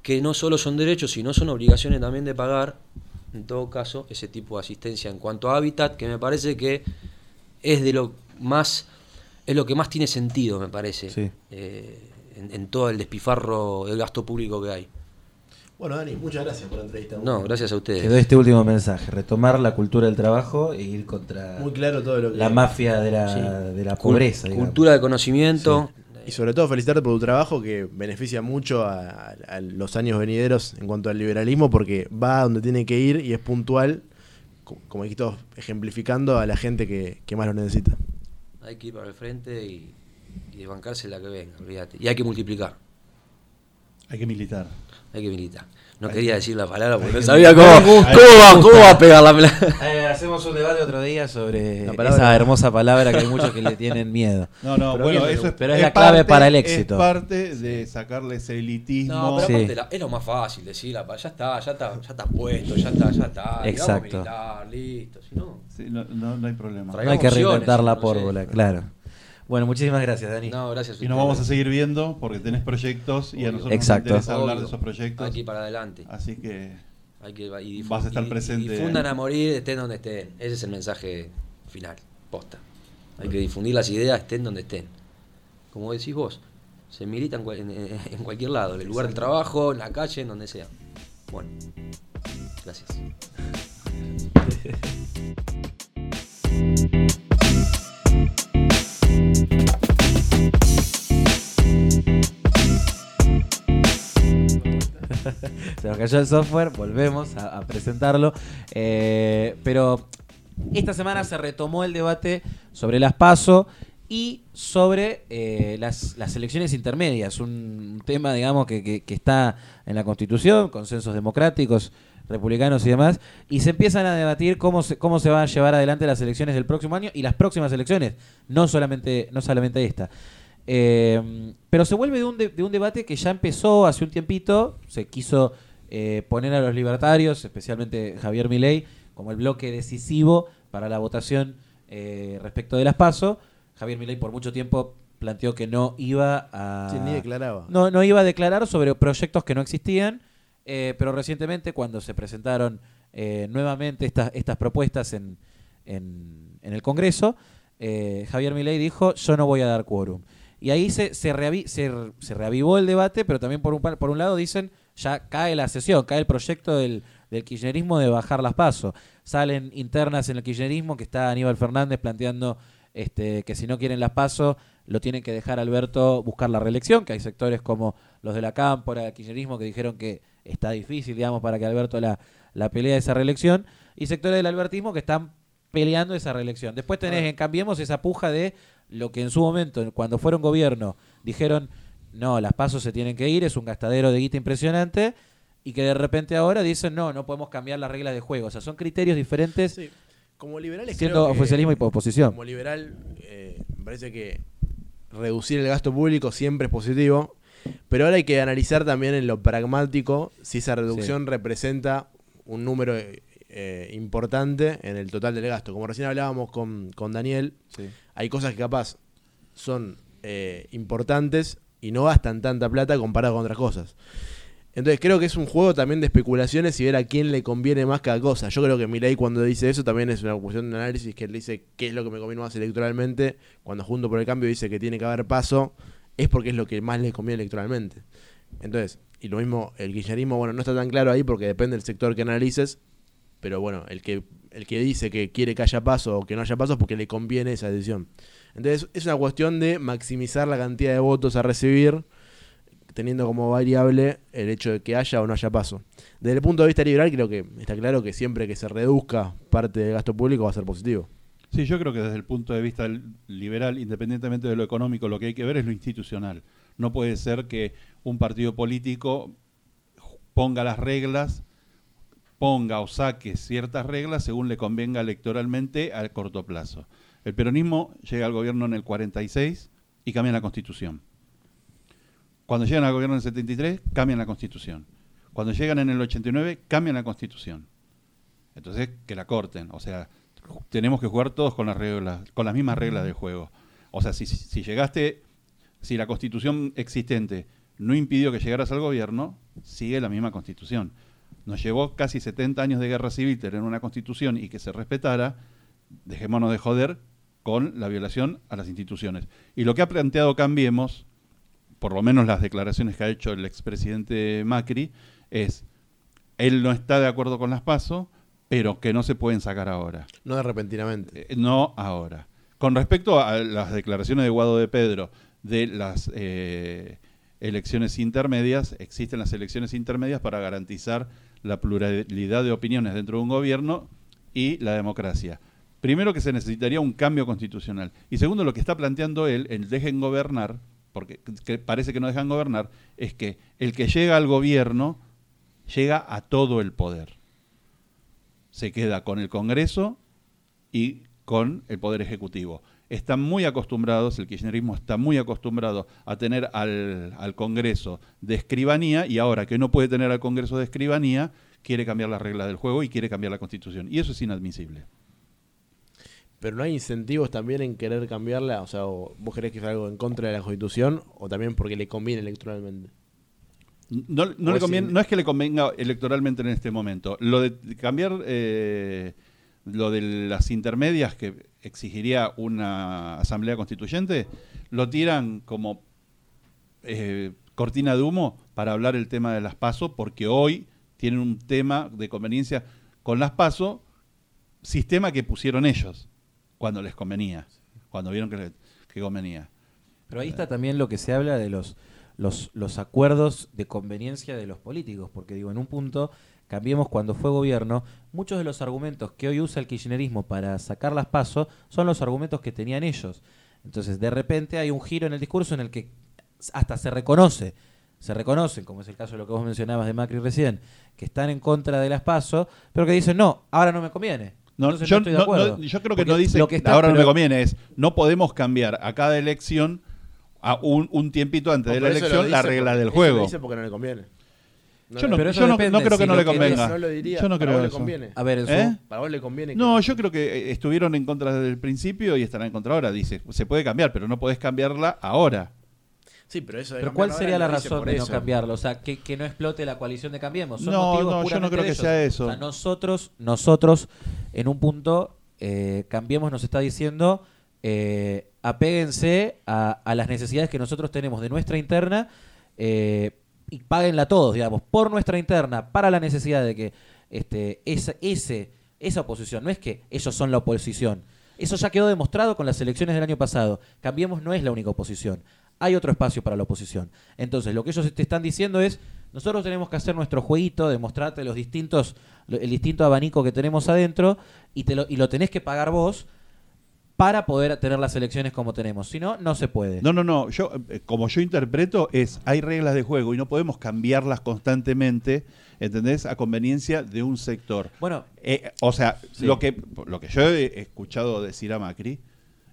C: que no solo son derechos, sino son obligaciones también de pagar en todo caso, ese tipo de asistencia en cuanto a hábitat, que me parece que es de lo más, es lo que más tiene sentido, me parece, eh, en, todo el despifarro del gasto público que hay.
B: Bueno, Dani, muchas gracias por la entrevista.
C: No, gracias a ustedes.
A: Quedó este último mensaje, retomar la cultura del trabajo e ir contra
B: Muy claro todo lo
A: la mafia de la, de la pobreza.
C: Cultura de conocimiento,
B: y sobre todo felicitarte por tu trabajo que beneficia mucho a, los años venideros en cuanto al liberalismo porque va a donde tiene que ir y es puntual, como dijiste, ejemplificando a la gente que, más lo necesita.
C: Hay que ir para el frente y, y bancarse la que venga, olvídate. Y hay que multiplicar.
D: Hay que militar.
C: Hay que militar. No quería decir la palabra porque no sabía cómo, cómo, va, a pegar la <laughs>
A: eh, hacemos un debate otro día sobre esa hermosa palabra que hay muchos que le tienen miedo. <laughs>
D: No, no, pero bueno, eso es,
A: pero es, la clave para el éxito.
D: Es parte de sacarle ese elitismo. No,
C: pero aparte es lo más fácil decirla, ya está, ya está, ya está puesto, ya está, ya está.
A: Exacto.
C: listo, si no.
D: Sí, no, no, no hay problema.
A: No hay que reinventar la pórvula, claro. Bueno, muchísimas gracias, Dani.
C: No, gracias.
D: Y nos vamos a seguir viendo porque tenés proyectos y a nosotros
A: Exacto.
D: nos interesa hablar de esos proyectos.
C: Aquí para adelante.
D: Así que,
C: Hay que y
D: vas a estar presente.
C: difundan a morir, estén donde estén. Ese es el mensaje final, posta. Hay que difundir las ideas, estén donde estén. Como decís vos, se milita en, en cualquier lado, en el lugar del trabajo, en la calle, en donde sea. Bueno, gracias. <laughs> <laughs>
A: se nos cayó el software, volvemos a, presentarlo. Eh, pero esta semana se retomó el debate sobre las PASO y sobre eh, las, elecciones intermedias, un tema, digamos, que, está en la Constitución, consensos democráticos, republicanos y demás, y se empiezan a debatir cómo se, cómo se van a llevar adelante las elecciones del próximo año y las próximas elecciones, no solamente, no solamente esta. Eh, pero se vuelve de un, de, un debate que ya empezó hace un tiempito, se quiso eh, poner a los libertarios, especialmente Javier Milei, como el bloque decisivo para la votación eh, respecto de las PASO. Javier Milei por mucho tiempo planteó que no iba a...
B: ni declaraba.
A: No, no iba a declarar sobre proyectos que no existían, eh, pero recientemente cuando se presentaron nuevamente estas, estas propuestas en, en, el Congreso, Javier Milei dijo, yo no voy a dar quórum. Y ahí se, se, se, reavivó el debate, pero también por un, por un lado dicen, ya cae la sesión, cae el proyecto del, del kirchnerismo de bajar las pasos. Salen internas en el kirchnerismo que está Aníbal Fernández planteando este, que si no quieren las pasos, lo tienen que dejar Alberto buscar la reelección, que hay sectores como los de la Cámpora, el kirchnerismo, que dijeron que está difícil, digamos, para que Alberto la, la pelea esa reelección, y sectores del albertismo que están peleando esa reelección. Después tenés en Cambiemos esa puja de lo que en su momento, cuando fueron gobierno, dijeron, no, las pasos se tienen que ir, es un gastadero de guita impresionante, y que de repente ahora dicen, no, no podemos cambiar las reglas de juego. O sea, son criterios diferentes.
B: Como liberales
A: siendo oficialismo y oposición.
B: Como liberal, eh, me parece que reducir el gasto público siempre es positivo, pero ahora hay que analizar también en lo pragmático si esa reducción representa un número eh, importante en el total del gasto. Como recién hablábamos con, con Daniel, hay cosas que capaz son eh, importantes y no gastan tanta plata comparado con otras cosas. Entonces creo que es un juego también de especulaciones y ver a quién le conviene más cada cosa. Yo creo que Milei cuando dice eso también es una cuestión de análisis que él dice qué es lo que me conviene más electoralmente. Cuando junto por el cambio dice que tiene que haber paso, es porque es lo que más le conviene electoralmente. Entonces, y lo mismo, el kirchnerismo, bueno, no está tan claro ahí porque depende del sector que analices, pero bueno, el que, el que dice que quiere que haya paso o que no haya paso porque le conviene esa decisión. Entonces es una cuestión de maximizar la cantidad de votos a recibir, teniendo como variable el hecho de que haya o no haya paso. Desde el punto de vista liberal creo que está claro que siempre que se reduzca parte del gasto público va a ser positivo.
D: Sí, yo creo que desde el punto de vista liberal, independientemente de lo económico, lo que hay que ver es lo institucional. No puede ser que un partido político ponga las reglas ponga o saque ciertas reglas según le convenga electoralmente a corto plazo. El peronismo llega al gobierno en el 46 y cambia la constitución. Cuando llegan al gobierno en el 73, cambian la constitución. Cuando llegan en el 89, cambian la constitución. Entonces, que la corten. O sea, tenemos que jugar todos con las reglas, con las mismas reglas del juego. O sea, si, si llegaste, si la constitución existente no impidió que llegaras al gobierno, sigue la misma constitución nos llevó casi 70 años de guerra civil tener una constitución y que se respetara, dejémonos de joder con la violación a las instituciones. Y lo que ha planteado Cambiemos, por lo menos las declaraciones que ha hecho el expresidente Macri, es, él no está de acuerdo con las PASO, pero que no se pueden sacar ahora.
B: No de repentinamente.
D: Eh, no ahora. Con respecto a las declaraciones de Guado de Pedro de las eh, elecciones intermedias, existen las elecciones intermedias para garantizar la pluralidad de opiniones dentro de un gobierno y la democracia. Primero que se necesitaría un cambio constitucional. Y segundo, lo que está planteando él, el dejen gobernar, porque parece que no dejan gobernar, es que el que llega al gobierno llega a todo el poder. Se queda con el Congreso y con el Poder Ejecutivo están muy acostumbrados, el kirchnerismo está muy acostumbrado a tener al, al, Congreso de escribanía y ahora que no puede tener al Congreso de escribanía, quiere cambiar las reglas del juego y quiere cambiar la Constitución. Y eso es inadmisible.
B: Pero no hay incentivos también en querer cambiarla, o sea, vos querés que sea algo en contra de la Constitución o también porque le conviene electoralmente.
D: No, no, le conviene, no es que le convenga electoralmente en este momento. Lo de cambiar eh, lo de las intermedias que exigiría una asamblea constituyente, lo tiran como eh, cortina de humo para hablar el tema de las PASO, porque hoy tienen un tema de conveniencia con las PASO, sistema que pusieron ellos cuando les convenía, cuando vieron que, convenía.
A: Pero ahí está también lo que se habla de los, los acuerdos de conveniencia de los políticos, porque digo, en un punto Cambiemos cuando fue gobierno, muchos de los argumentos que hoy usa el kirchnerismo para sacar las pasos son los argumentos que tenían ellos. Entonces, de repente hay un giro en el discurso en el que hasta se reconoce se reconocen, como es el caso de lo que vos mencionabas de Macri recién, que están en contra de las PASO, pero que dicen, no, ahora no me conviene.
D: No,
A: Entonces
D: yo,
A: no estoy de
D: no-
A: acuerdo.
D: no- yo creo que
A: Porque
D: no dice
A: lo que está-
D: ahora no me conviene, es no podemos cambiar a cada elección a un, un tiempito antes de la elección la regla del juego.
B: lo dice porque no le conviene.
D: Yo no,
A: pero
D: yo no- creo que
A: si
D: no le convenga.
B: No lo diría.
D: yo no creo
B: le
D: eso.
B: conviene.
A: A ver,
D: ¿Eh?
B: Para vos le conviene. que-
D: No, yo creo que eh, estuvieron en contra desde el principio y estarán en contra ahora. Dice, se puede cambiar, pero no podés cambiarla ahora.
B: Sí, pero eso de
A: Pero ¿cuál sería la razón de no cambiarlo? O sea, que, que no explote la coalición de Cambiemos. Son
D: No,
A: motivos
D: no, yo no creo que sea eso.
A: O sea, nosotros, nosotros, en un punto, eh, Cambiemos nos está diciendo, eh, apéguense a, a las necesidades que nosotros tenemos de nuestra interna eh, y páguenla todos, digamos, por nuestra interna, para la necesidad de que este, esa, ese, esa oposición, no es que ellos son la oposición, eso ya quedó demostrado con las elecciones del año pasado. Cambiemos no es la única oposición. Hay otro espacio para la oposición. Entonces, lo que ellos te están diciendo es, nosotros tenemos que hacer nuestro jueguito, demostrarte los distintos, el distinto abanico que tenemos adentro y, te lo, y lo tenés que pagar vos para poder tener las elecciones como tenemos. Si no, no se puede.
D: No, no, no. Yo, eh, como yo interpreto, es hay reglas de juego y no podemos cambiarlas constantemente, ¿entendés? A conveniencia de un sector.
A: Bueno,
D: Eh, o sea,
A: Sí.
D: lo, que, lo que yo he escuchado decir a Macri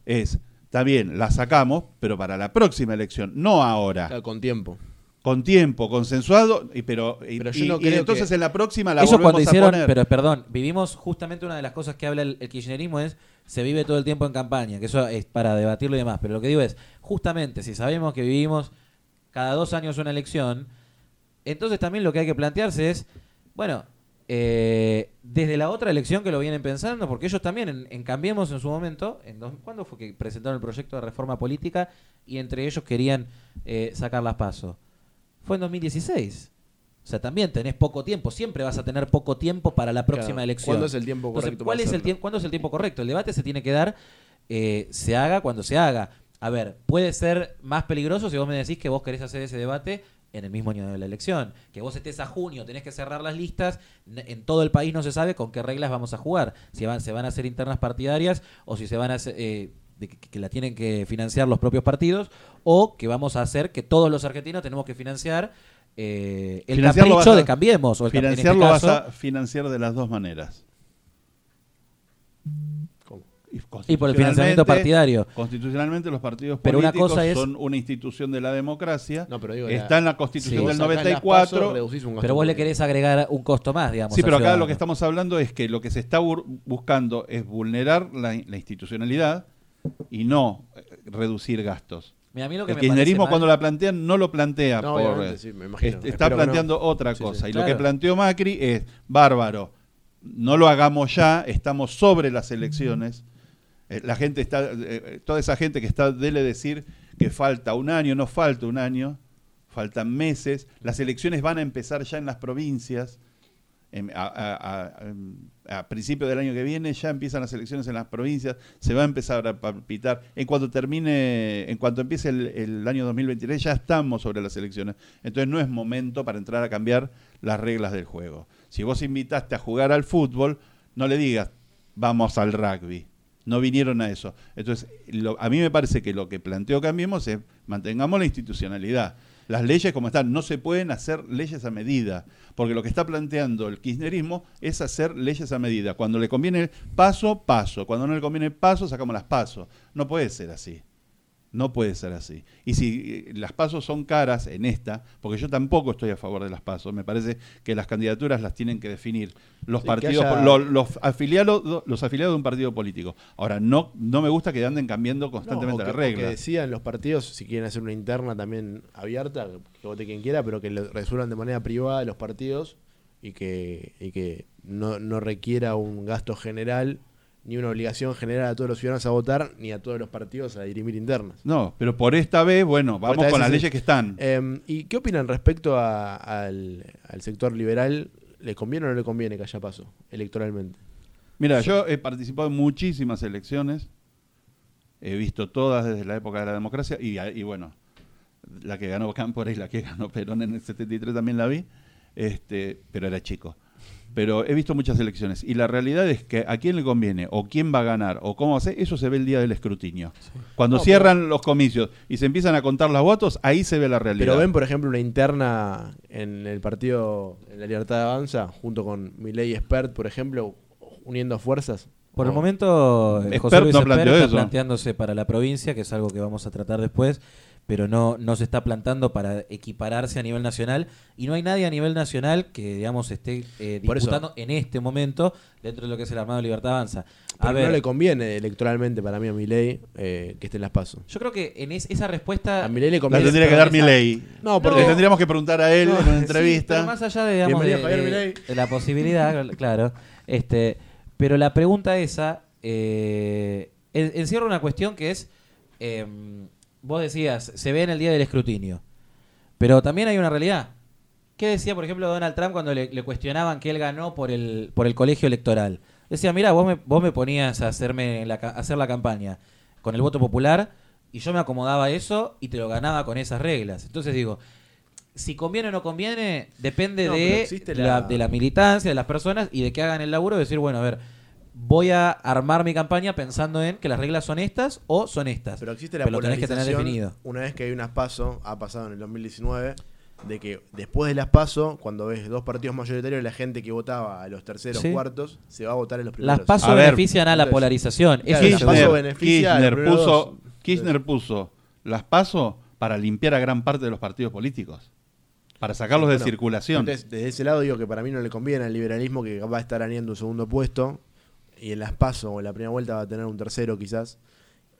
D: es, está bien, la sacamos, pero para la próxima elección, no ahora.
B: Claro, con tiempo.
D: Con tiempo, consensuado, y, pero, y,
B: Pero yo
D: y-
B: no
D: y
B: creo
D: entonces
B: que-
D: en la próxima la
A: Eso
D: volvemos
A: cuando hicieron,
D: a poner.
A: pero perdón, vivimos justamente una de las cosas que habla el, el kirchnerismo es se vive todo el tiempo en campaña, que eso es para debatirlo y demás, pero lo que digo es, justamente si sabemos que vivimos cada dos años una elección, entonces también lo que hay que plantearse es, bueno, eh, desde la otra elección que lo vienen pensando, porque ellos también en, en Cambiemos en su momento, en dos- ¿cuándo fue que presentaron el proyecto de reforma política y entre ellos querían eh, sacar las pasos? Fue en 2016. O sea, también tenés poco tiempo, siempre vas a tener poco tiempo para la próxima
B: Claro,
A: elección.
B: ¿Cuándo es el tiempo
A: Entonces,
B: correcto?
A: ¿cuál es el tiempo, ¿Cuándo es el tiempo correcto? El debate se tiene que dar, eh, se haga cuando se haga. A ver, puede ser más peligroso si vos me decís que vos querés hacer ese debate en el mismo año de la elección. Que vos estés a junio, tenés que cerrar las listas, en todo el país no se sabe con qué reglas vamos a jugar. Si van, se van a hacer internas partidarias o si se van a hacer... eh, de que, que la tienen que financiar los propios partidos o que vamos a hacer que todos los argentinos tenemos que financiar eh, el
D: Financiarlo
A: capricho
D: vas a-
A: de Cambiemos o el este
D: Financiarlo vas
A: caso-
D: a financiar de las dos maneras.
A: Y por el financiamiento partidario.
D: Constitucionalmente los partidos
A: Pero una
D: políticos
A: cosa es-
D: son una institución de la democracia.
B: No, pero digo,
D: está en la Constitución
A: Sí.
D: del
B: Vos sacás las
D: 94.
B: pasos, reducís un gasto
A: Pero vos le querés agregar un costo más, digamos.
D: Sí, pero acá
A: ciudadano.
D: lo que estamos hablando es que lo que se está buscando es vulnerar la, la institucionalidad y no eh, reducir gastos.
A: Mira, a mí lo que
D: El
A: me
D: kirchnerismo cuando la plantean no lo plantea
B: No,
D: por...
B: obviamente, sí, me imagino.
D: está
B: Espero que no.
D: planteando otra
B: Sí,
D: cosa.
B: sí.
D: Y lo que planteó Macri es, bárbaro, no lo hagamos ya, estamos sobre las elecciones. Eh, la gente está, eh, eh, toda esa gente que está, dele decir que falta un año, no falta un año, faltan meses, las elecciones van a empezar ya en las provincias, a, a- a- principios del año que viene ya empiezan las elecciones en las provincias, se va a empezar a palpitar, en cuanto termine, en cuanto empiece el, el año 2023 ya estamos sobre las elecciones, entonces no es momento para entrar a cambiar las reglas del juego. Si vos invitaste a jugar al fútbol, no le digas vamos al rugby, no vinieron a eso. Entonces, lo- a mí me parece que lo que planteó Cambiemos es mantengamos la institucionalidad. Las leyes como están, no se pueden hacer leyes a medida, porque lo que está planteando el kirchnerismo es hacer leyes a medida. Cuando le conviene paso, paso. Cuando no le conviene paso, sacamos las pasos. No puede ser así. No puede ser así. Y si eh, las pasos son caras en esta, porque yo tampoco estoy a favor de las pasos, me parece que las candidaturas las tienen que definir los
B: Sí, que
D: partidos,
B: haya-
D: lo- los, afiliados, los afiliados de un partido político. Ahora, no, no me gusta que anden cambiando constantemente
B: No, que, o que
D: reglas.
B: decidan los partidos si quieren hacer una interna también abierta, que vote quien quiera, pero que lo resuelvan de manera privada los partidos y que, y que no, no requiera un gasto general ni una obligación general a todos los ciudadanos a votar ni a todos los partidos a dirimir internas.
D: No, pero por esta vez, bueno, vamos
B: vez
D: con las
B: sí.
D: leyes que están.
B: Eh, ¿Y qué opinan respecto a- al, al sector liberal? ¿Le conviene o no le conviene que haya paso electoralmente?
D: Mira, yo he participado en muchísimas elecciones, he visto todas desde la época de la democracia y, y bueno, la que ganó Cámpora y la que ganó Perón en el 73 también la vi, este, pero era chico. Pero he visto muchas elecciones y la realidad es que a quién le conviene o quién va a ganar o cómo hacer, eso se ve el día del escrutinio. Cuando
B: No,
D: cierran los comicios y se empiezan a contar los votos, ahí se ve la realidad.
B: Pero ven, por ejemplo, una interna en el partido en la Libertad de Avanza, junto con Milei y Spert, por ejemplo, uniendo fuerzas.
A: Por el momento, eh, José Luis
D: no planteó
A: está
D: eso.
A: planteándose para la provincia, que es algo que vamos a tratar después, pero no, no se está plantando para equipararse a nivel nacional. Y no hay nadie a nivel nacional que, digamos, esté eh, disputando en este momento dentro de lo que es el Armado de Libertad Avanza. A
B: Pero
A: ver,
B: no le conviene electoralmente para mí a Milei eh, que esté en las pasos.
A: yo creo que en es- esa respuesta...
B: A Milei le
D: la
B: conviene.
D: tendría que dar mi
A: esa-
D: ley.
B: No,
A: porque-
D: Le tendríamos que preguntar a él
B: No,
D: en una entrevista.
A: más allá de, digamos, de, de-
B: Milei.
A: de la posibilidad, <laughs> claro. Este, pero la pregunta esa eh, en- encierra una cuestión que es, eh, vos decías, se ve en el día del escrutinio, pero también hay una realidad. ¿Qué decía, por ejemplo, Donald Trump cuando le, le cuestionaban que él ganó por el, por el colegio electoral? Decía, mira, vos me, vos me ponías a hacerme la, a hacer la campaña con el voto popular y yo me acomodaba a eso y te lo ganaba con esas reglas. Entonces digo, si conviene o no conviene, depende
B: No,
A: de, la- de la militancia, de las personas y de que hagan el laburo de decir, bueno, a ver, voy a armar mi campaña pensando en que las reglas son estas o son estas.
B: Pero existe la
A: Pero lo tenés que
B: polarización.
A: tener definido.
B: Una vez que hay unas PASO, ha pasado en el 2019, de que después de las PASO, cuando ves dos partidos mayoritarios, la gente que votaba a los terceros,
A: Sí.
B: cuartos, se va a votar en los primeros.
A: Las pasos
D: A ver,
A: benefician a la
B: entonces,
A: polarización.
B: Claro, las PASO
D: Kirchner,
B: beneficia a los
D: puso. Kirchner puso las paso para limpiar a gran parte de los partidos políticos. Para sacarlos de
B: Bueno,
D: circulación.
B: Entonces, desde ese lado digo que para mí no le conviene al liberalismo que va a estar arañando un segundo puesto y en las PASO o en la primera vuelta va a tener un tercero quizás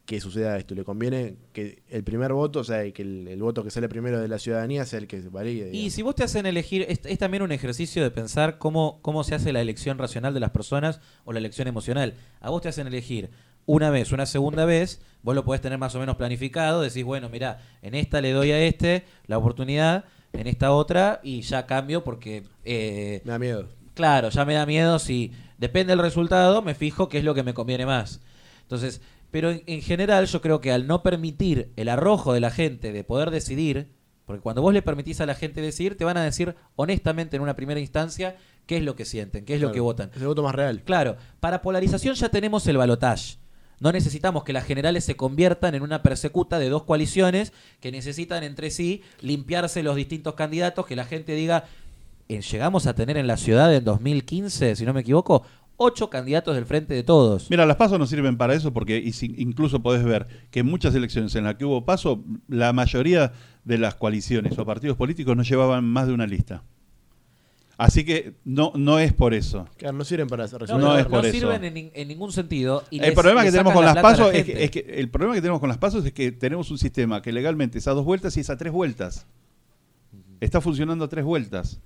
B: que suceda esto. Le conviene que el primer voto, o sea, que el, el voto que sale primero de la ciudadanía sea el que valide.
A: Y si vos te hacen elegir, es, es también un ejercicio de pensar cómo, cómo se hace la elección racional de las personas o la elección emocional. A vos te hacen elegir una vez, una segunda vez, vos lo podés tener más o menos planificado, decís, bueno, mira, en esta le doy a este la oportunidad, en esta otra, y ya cambio porque, eh,
B: Me da miedo.
A: Claro, ya me da miedo si depende del resultado, me fijo qué es lo que me conviene más. Entonces, pero en, en general yo creo que al no permitir el arrojo de la gente de poder decidir, porque cuando vos le permitís a la gente decidir, te van a decir honestamente en una primera instancia qué es lo que sienten, qué es lo que votan.
B: Es el voto más real.
A: Claro, para polarización ya tenemos el balotage. No necesitamos que las generales se conviertan en una persecuta de dos coaliciones que necesitan entre sí limpiarse los distintos candidatos, que la gente diga, llegamos a tener en la ciudad en 2015, si no me equivoco, ocho candidatos del frente de todos.
D: Mira, las pasos no sirven para eso porque incluso podés ver que en muchas elecciones en las que hubo paso, la mayoría de las coaliciones o partidos políticos no llevaban más de una lista. Así que no, no es por eso.
B: Claro, no sirven para resolver.
A: No,
D: es por
A: no
D: eso.
A: sirven en, nin- en ningún sentido. y
D: el
A: les-
D: problema que tenemos con
A: la
D: las
A: la
D: pasos es que,
A: gente.
D: es que el problema que tenemos con las pasos es que tenemos un sistema que legalmente es a dos vueltas y es a tres vueltas. Está funcionando a tres vueltas.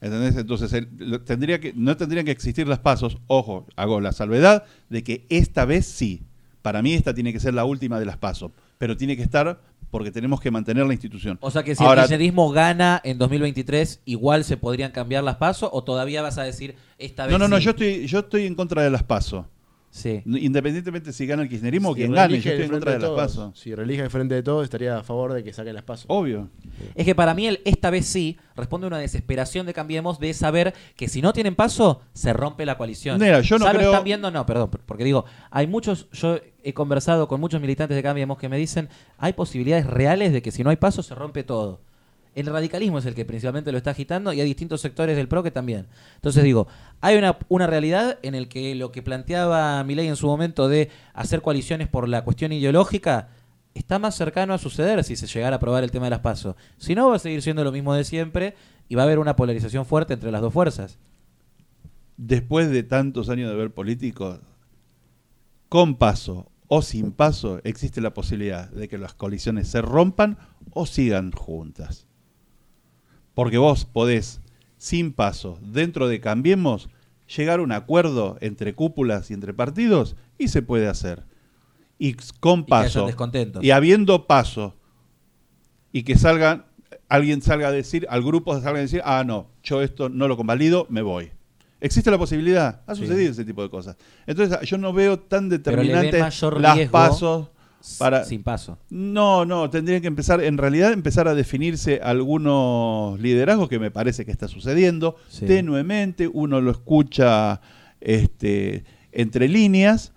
D: ¿Entendés? Entonces el- tendría que, no tendrían que existir las pasos. Ojo, hago la salvedad de que esta vez sí. Para mí esta tiene que ser la última de las pasos. Pero tiene que estar porque tenemos que mantener la institución.
A: O sea que si
D: Ahora,
A: el kirchnerismo gana en 2023, igual se podrían cambiar las pasos o todavía vas a decir esta vez
D: no, no, no, yo estoy, yo estoy en contra de las pasos.
A: Sí.
D: Independientemente si gana el kirchnerismo o
B: Si
D: quien gane,
B: reelige
D: yo estoy en contra de las pasos.
B: Si relija el frente de todos, estaría a favor de que saquen las pasos.
D: Obvio.
A: Es que para mí el esta vez sí responde a una desesperación de Cambiemos de saber que si no tienen paso, se rompe la coalición.
D: Mira, yo no
A: ¿Ya lo
D: creo-
A: están viendo? No, perdón, porque digo, hay muchos, yo he conversado con muchos militantes de Cambiemos que me dicen, hay posibilidades reales de que si no hay paso se rompe todo. El radicalismo es el que principalmente lo está agitando y hay distintos sectores del PRO que también. Entonces digo, hay una, una realidad en el que lo que planteaba Milei en su momento de hacer coaliciones por la cuestión ideológica está más cercano a suceder si se llegara a aprobar el tema de las pasos. Si no, va a seguir siendo lo mismo de siempre y va a haber una polarización fuerte entre las dos fuerzas.
D: Después de tantos años de ver políticos, con paso o sin paso, existe la posibilidad de que las coaliciones se rompan o sigan juntas. Porque vos podés, sin paso, dentro de Cambiemos, llegar a un acuerdo entre cúpulas y entre partidos y se puede hacer. Y con
A: Y
D: paso,
A: descontentos.
D: y habiendo paso, y que salgan, alguien salga a decir, al grupo salga a decir, ah, no, yo esto no lo convalido, me voy. Existe la posibilidad, ha
A: Sí.
D: sucedido ese tipo de cosas. Entonces yo no veo tan determinante las pasos para...
A: Sin paso.
D: No, no, tendrían que empezar, en realidad, empezar a definirse algunos liderazgos que me parece que está sucediendo.
A: Sí.
D: Tenuemente, uno lo escucha este, entre líneas,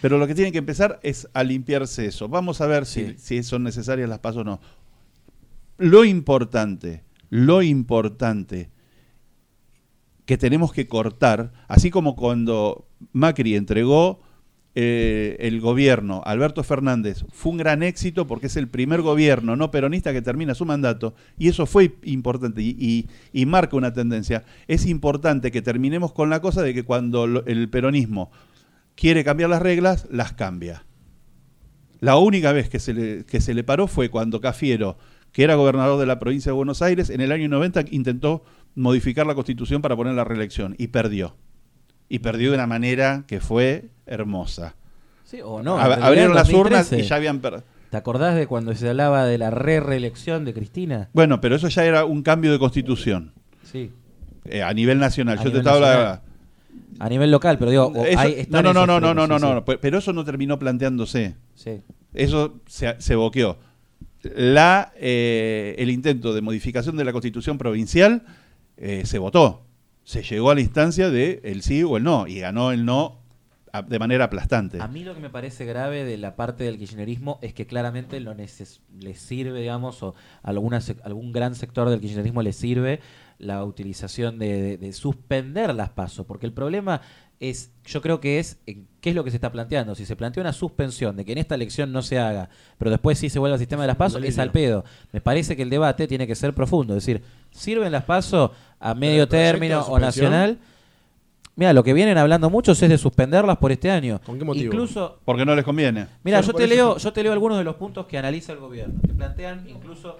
D: pero lo que tienen que empezar es a limpiarse eso. Vamos a ver
A: Sí.
D: si, si son necesarias las pasos o no. Lo importante, lo importante que tenemos que cortar, así como cuando Macri entregó eh, el gobierno, Alberto Fernández, fue un gran éxito porque es el primer gobierno no peronista que termina su mandato y eso fue importante y, marca una tendencia. Es importante que terminemos con la cosa de que cuando el peronismo quiere cambiar las reglas, las cambia. La única vez que se le, que se le paró fue cuando Cafiero, que era gobernador de la provincia de Buenos Aires, en el año 90 intentó modificar la constitución para poner la reelección y perdió. Y perdió de una manera que fue hermosa.
A: Sí, o no.
D: Ab- abrieron las
A: 2013,
D: urnas y ya habían perdido.
A: ¿Te acordás de cuando se hablaba de la re-reelección de Cristina?
D: Bueno, pero eso ya era un cambio de constitución
A: Sí.
D: eh, a nivel nacional.
A: A
D: Yo
A: nivel
D: te estaba
A: nacional. A nivel local, pero digo,
D: Eso-
A: están
D: no, no, no, no, no, no, no, pero eso no terminó planteándose.
A: sí.
D: Eso se, se boqueó. La, eh, el intento de modificación de la constitución provincial eh, se votó. Se llegó a la instancia de el sí o el no y ganó el no a- de manera aplastante.
A: A mí lo que me parece grave de la parte del kirchnerismo es que claramente lo neces les sirve, digamos, o a alguna sec- algún gran sector del kirchnerismo le sirve la utilización de, de- de suspender las pasos, porque el problema es, yo creo que es, ¿qué es lo que se está planteando? Si se plantea una suspensión de que en esta elección no se haga, pero después sí se vuelve al sistema de las pasos, es al pedo. Me parece que el debate tiene que ser profundo, es decir, ¿sirven las pasos a medio término o nacional? Mira, lo que vienen hablando muchos es de suspenderlas por este año.
B: ¿Con qué motivo?
A: Incluso,
D: Porque no les conviene.
A: mira, yo te leo, yo te leo algunos de los puntos que analiza el gobierno. Te plantean incluso,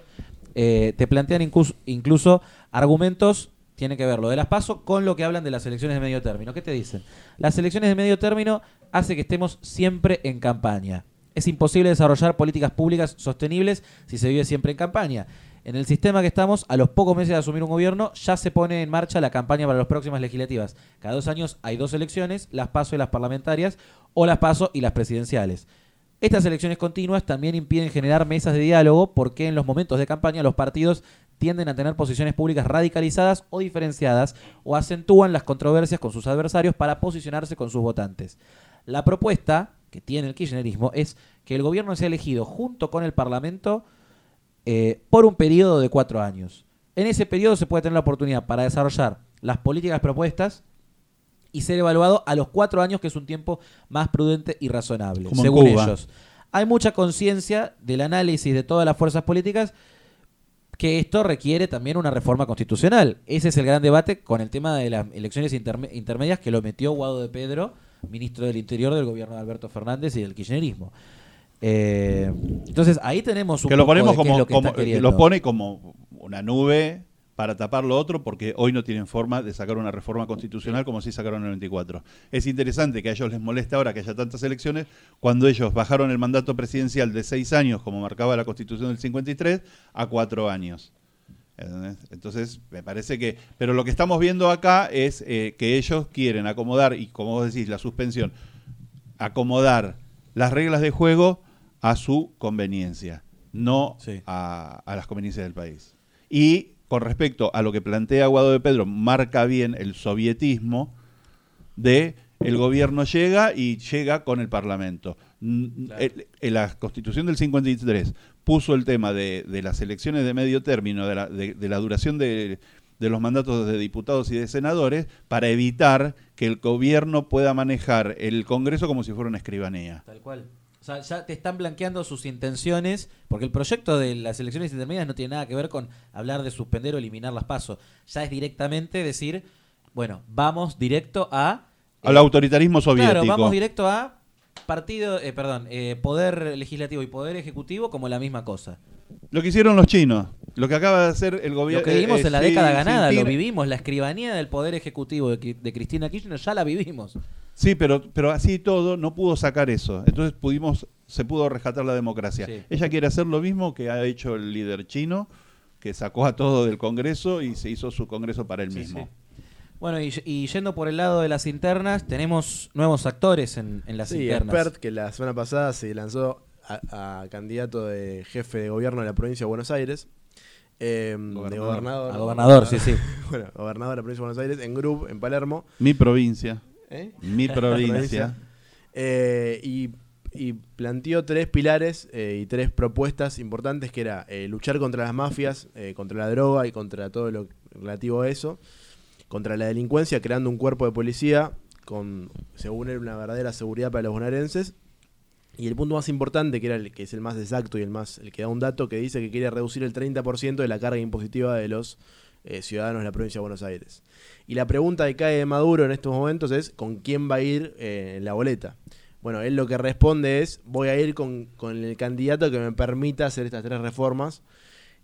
A: eh, te plantean incluso, incluso argumentos tiene que ver lo de las PASO con lo que hablan de las elecciones de medio término. ¿Qué te dicen? Las elecciones de medio término hace que estemos siempre en campaña. Es imposible desarrollar políticas públicas sostenibles si se vive siempre en campaña. En el sistema que estamos, a los pocos meses de asumir un gobierno, ya se pone en marcha la campaña para las próximas legislativas. Cada dos años hay dos elecciones, las PASO y las parlamentarias, o las PASO y las presidenciales. Estas elecciones continuas también impiden generar mesas de diálogo porque en los momentos de campaña los partidos tienden a tener posiciones públicas radicalizadas o diferenciadas o acentúan las controversias con sus adversarios para posicionarse con sus votantes. La propuesta que tiene el kirchnerismo es que el gobierno sea elegido junto con el Parlamento eh, por un periodo de cuatro años. En ese periodo se puede tener la oportunidad para desarrollar las políticas propuestas y ser evaluado a los cuatro años, que es un tiempo más prudente y razonable,
D: Como
A: según ellos. Hay mucha conciencia del análisis de todas las fuerzas políticas que esto requiere también una reforma constitucional. Ese es el gran debate con el tema de las elecciones interme- intermedias que lo metió Guado de Pedro, ministro del Interior del gobierno de Alberto Fernández y del kirchnerismo. Eh, entonces ahí tenemos un
D: que lo
A: poco
D: ponemos
A: de
D: como,
A: lo que
D: como-
A: queriendo.
D: lo pone como una nube para tapar lo otro porque hoy no tienen forma de sacar una reforma constitucional como sí sacaron en el 24. Es interesante que a ellos les moleste ahora que haya tantas elecciones cuando ellos bajaron el mandato presidencial de seis años, como marcaba la constitución del 53, a cuatro años. Entonces, me parece que... Pero lo que estamos viendo acá es eh, que ellos quieren acomodar, y como vos decís, la suspensión, acomodar las reglas de juego a su conveniencia, no
A: Sí.
D: a, a las conveniencias del país. Y con respecto a lo que plantea Guado de Pedro, marca bien el sovietismo de el gobierno llega y llega con el Parlamento. La Constitución del 53 puso el tema de, de las elecciones de medio término, de la, de- de la duración de, de los mandatos de diputados y de senadores, para evitar que el gobierno pueda manejar el Congreso como si fuera una escribanía.
A: Tal cual. O sea, ya te están blanqueando sus intenciones, porque el proyecto de las elecciones intermedias no tiene nada que ver con hablar de suspender o eliminar las pasos. Ya es directamente decir, bueno, vamos directo a... eh,
D: Al autoritarismo soviético.
A: Claro, vamos directo a partido, eh, perdón, eh, poder legislativo y poder ejecutivo como la misma cosa.
D: Lo que hicieron los chinos, lo que acaba de hacer el gobierno.
A: Lo que vivimos en la década ganada, lo
D: vivimos
A: la escribanía del poder ejecutivo de, Cri- de Cristina Kirchner ya la vivimos.
D: Sí, pero, pero así todo no pudo sacar eso. Entonces pudimos, se pudo rescatar la democracia.
A: Sí.
D: Ella quiere hacer lo mismo que ha hecho el líder chino, que sacó a todo del Congreso y se hizo su Congreso para él
A: Sí,
D: mismo.
A: sí. Bueno, y, y yendo por el lado de las internas, tenemos nuevos actores en, en las
B: Sí,
A: internas.
B: Expert, que la semana pasada se lanzó a, candidato de jefe de gobierno de la provincia de Buenos Aires. Eh, de gobernador.
A: A gobernador, sí, sí. <laughs>
B: bueno, gobernador de la provincia de Buenos Aires, en Grupo, en Palermo.
D: Mi provincia.
B: ¿Eh?
D: Mi <laughs> provincia.
B: Eh, y, y, planteó tres pilares eh, y tres propuestas importantes que era luchar contra las mafias, contra la droga y contra todo lo relativo a eso, contra la delincuencia, creando un cuerpo de policía con, según él, una verdadera seguridad para los bonaerenses y el punto más importante, que era el que es el más exacto y el más el que da un dato que dice que quiere reducir el 30% de la carga impositiva de los eh, ciudadanos de la provincia de Buenos Aires. Y la pregunta que cae de Maduro en estos momentos es ¿con quién va a ir eh, la boleta? Bueno, él lo que responde es voy a ir con, con el candidato que me permita hacer estas tres reformas,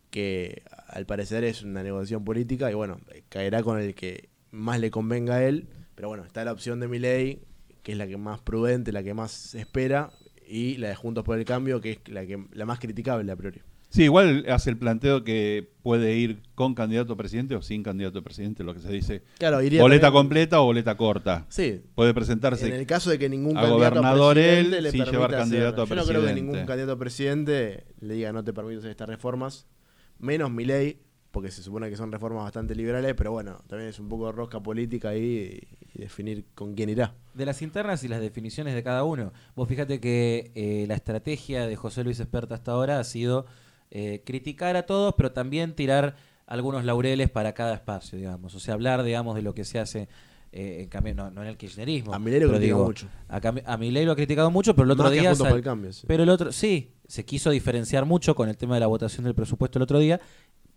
B: que al parecer es una negociación política y bueno, caerá con el que más le convenga a él, pero bueno, está la opción de mi ley, que es la que más prudente, la que más espera, y la de Juntos por el Cambio, que es la, que, la más criticable a priori.
D: Sí, igual hace el planteo que puede ir con candidato a presidente o sin candidato a presidente, lo que se dice.
B: Claro,
D: boleta completa o boleta corta.
B: Sí.
D: Puede presentarse.
B: En el caso de que ningún
D: a
B: candidato
D: gobernador
B: a
D: él,
B: le
D: sin llevar candidato a
B: Yo
D: presidente.
B: no creo que ningún candidato a presidente le diga no te permito hacer estas reformas, menos mi ley, porque se supone que son reformas bastante liberales, pero bueno, también es un poco de rosca política ahí y, definir con quién irá.
A: De las internas y las definiciones de cada uno. Vos fíjate que eh, la estrategia de José Luis Esperta hasta ahora ha sido eh, criticar a todos, pero también tirar algunos laureles para cada espacio, digamos. O sea, hablar, digamos, de lo que se hace eh, en cambio, no, en el kirchnerismo.
B: A Milei lo criticado mucho.
A: A, a Milei lo ha criticado mucho, pero el otro día...
B: el cambio,
A: Pero el otro, sí, se quiso diferenciar mucho con el tema de la votación del presupuesto el otro día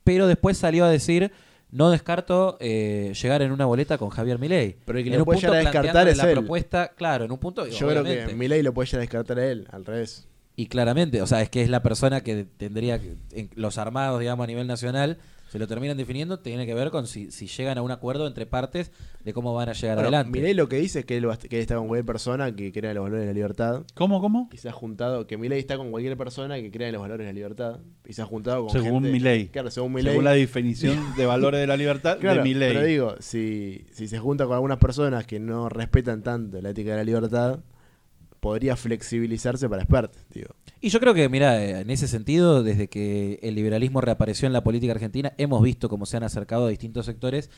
A: pero después salió a decir no descarto eh, llegar en una boleta con Javier Milei.
B: Pero el que
A: en
B: lo puede llegar a descartar es
A: la propuesta, claro, en un punto.
B: Yo creo que Milei lo puede llegar a descartar a él, al revés.
A: Y claramente, o sea, es que es la persona que tendría que, en los armados, digamos, a nivel nacional, se lo terminan definiendo, tiene que ver con si, llegan a un acuerdo entre partes de cómo van a llegar adelante.
B: Milei lo que dice es que él, que está con cualquier persona que crea los valores de la libertad.
D: ¿Cómo, cómo?
B: Y se ha juntado, que Milei está con cualquier persona que crea los valores de la libertad. Y se ha juntado con
D: según
B: Milei.
D: Claro, según Milei. Según la definición de valores de la libertad de Milei.
B: Pero digo, si, si se junta con algunas personas que no respetan tanto la ética de la libertad, podría flexibilizarse para expert, digo.
A: Y yo creo que, mira, en ese sentido, desde que el liberalismo reapareció en la política argentina, hemos visto cómo se han acercado a distintos sectores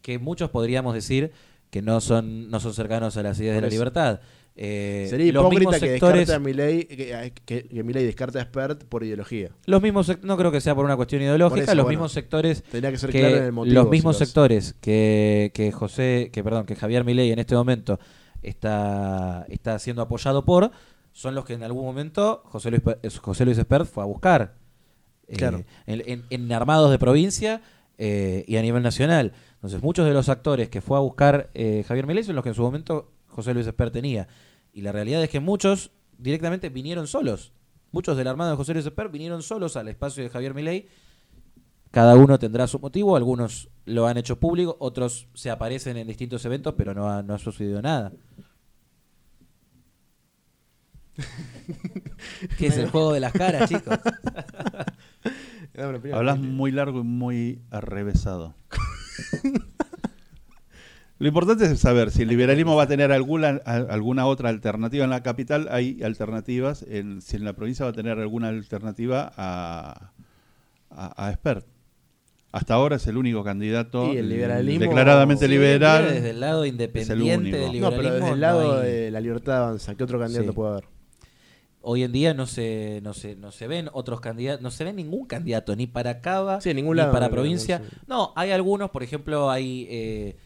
A: que muchos podríamos decir que no son, no son cercanos a las ideas de la libertad.
B: Eh, Sería hipócrita que descarte a Milei, que, que, que Milei descarta a Expert por ideología.
A: Los mismos, no creo que sea por una cuestión ideológica, los mismos sectores
B: que, ser claro en el motivo,
A: los mismos sectores que, que José, que perdón, que Javier Milei en este momento está, está siendo apoyado por, son los que en algún momento José Luis, José Luis Espert fue a buscar.
B: Eh, claro.
A: en, armados de provincia eh, y a nivel nacional. Entonces, muchos de los actores que fue a buscar eh, Javier Milei son los que en su momento José Luis Espert tenía. Y la realidad es que muchos directamente vinieron solos. Muchos del armado de José Luis Espert vinieron solos al espacio de Javier Milei. Cada uno tendrá su motivo, algunos lo han hecho público, otros se aparecen en distintos eventos, pero no ha, no ha sucedido nada. <laughs> ¿Qué es el juego de las caras, chicos? <laughs>
D: Hablas muy largo y muy arrevesado. <laughs> Lo importante es saber si el liberalismo va a tener alguna, alguna otra alternativa. En la capital hay alternativas, en, si en la provincia va a tener alguna alternativa a, a, a Expert. Hasta ahora es el único candidato declaradamente liberal.
A: Desde el lado independiente del liberalismo.
B: No, pero desde el lado de la libertad avanza, ¿qué otro candidato puede haber?
A: Hoy en día no se, no se, no se ven otros candidatos, no se ve ningún candidato, ni para Cava,
B: ni
A: para provincia. No, hay algunos, por ejemplo, hay eh,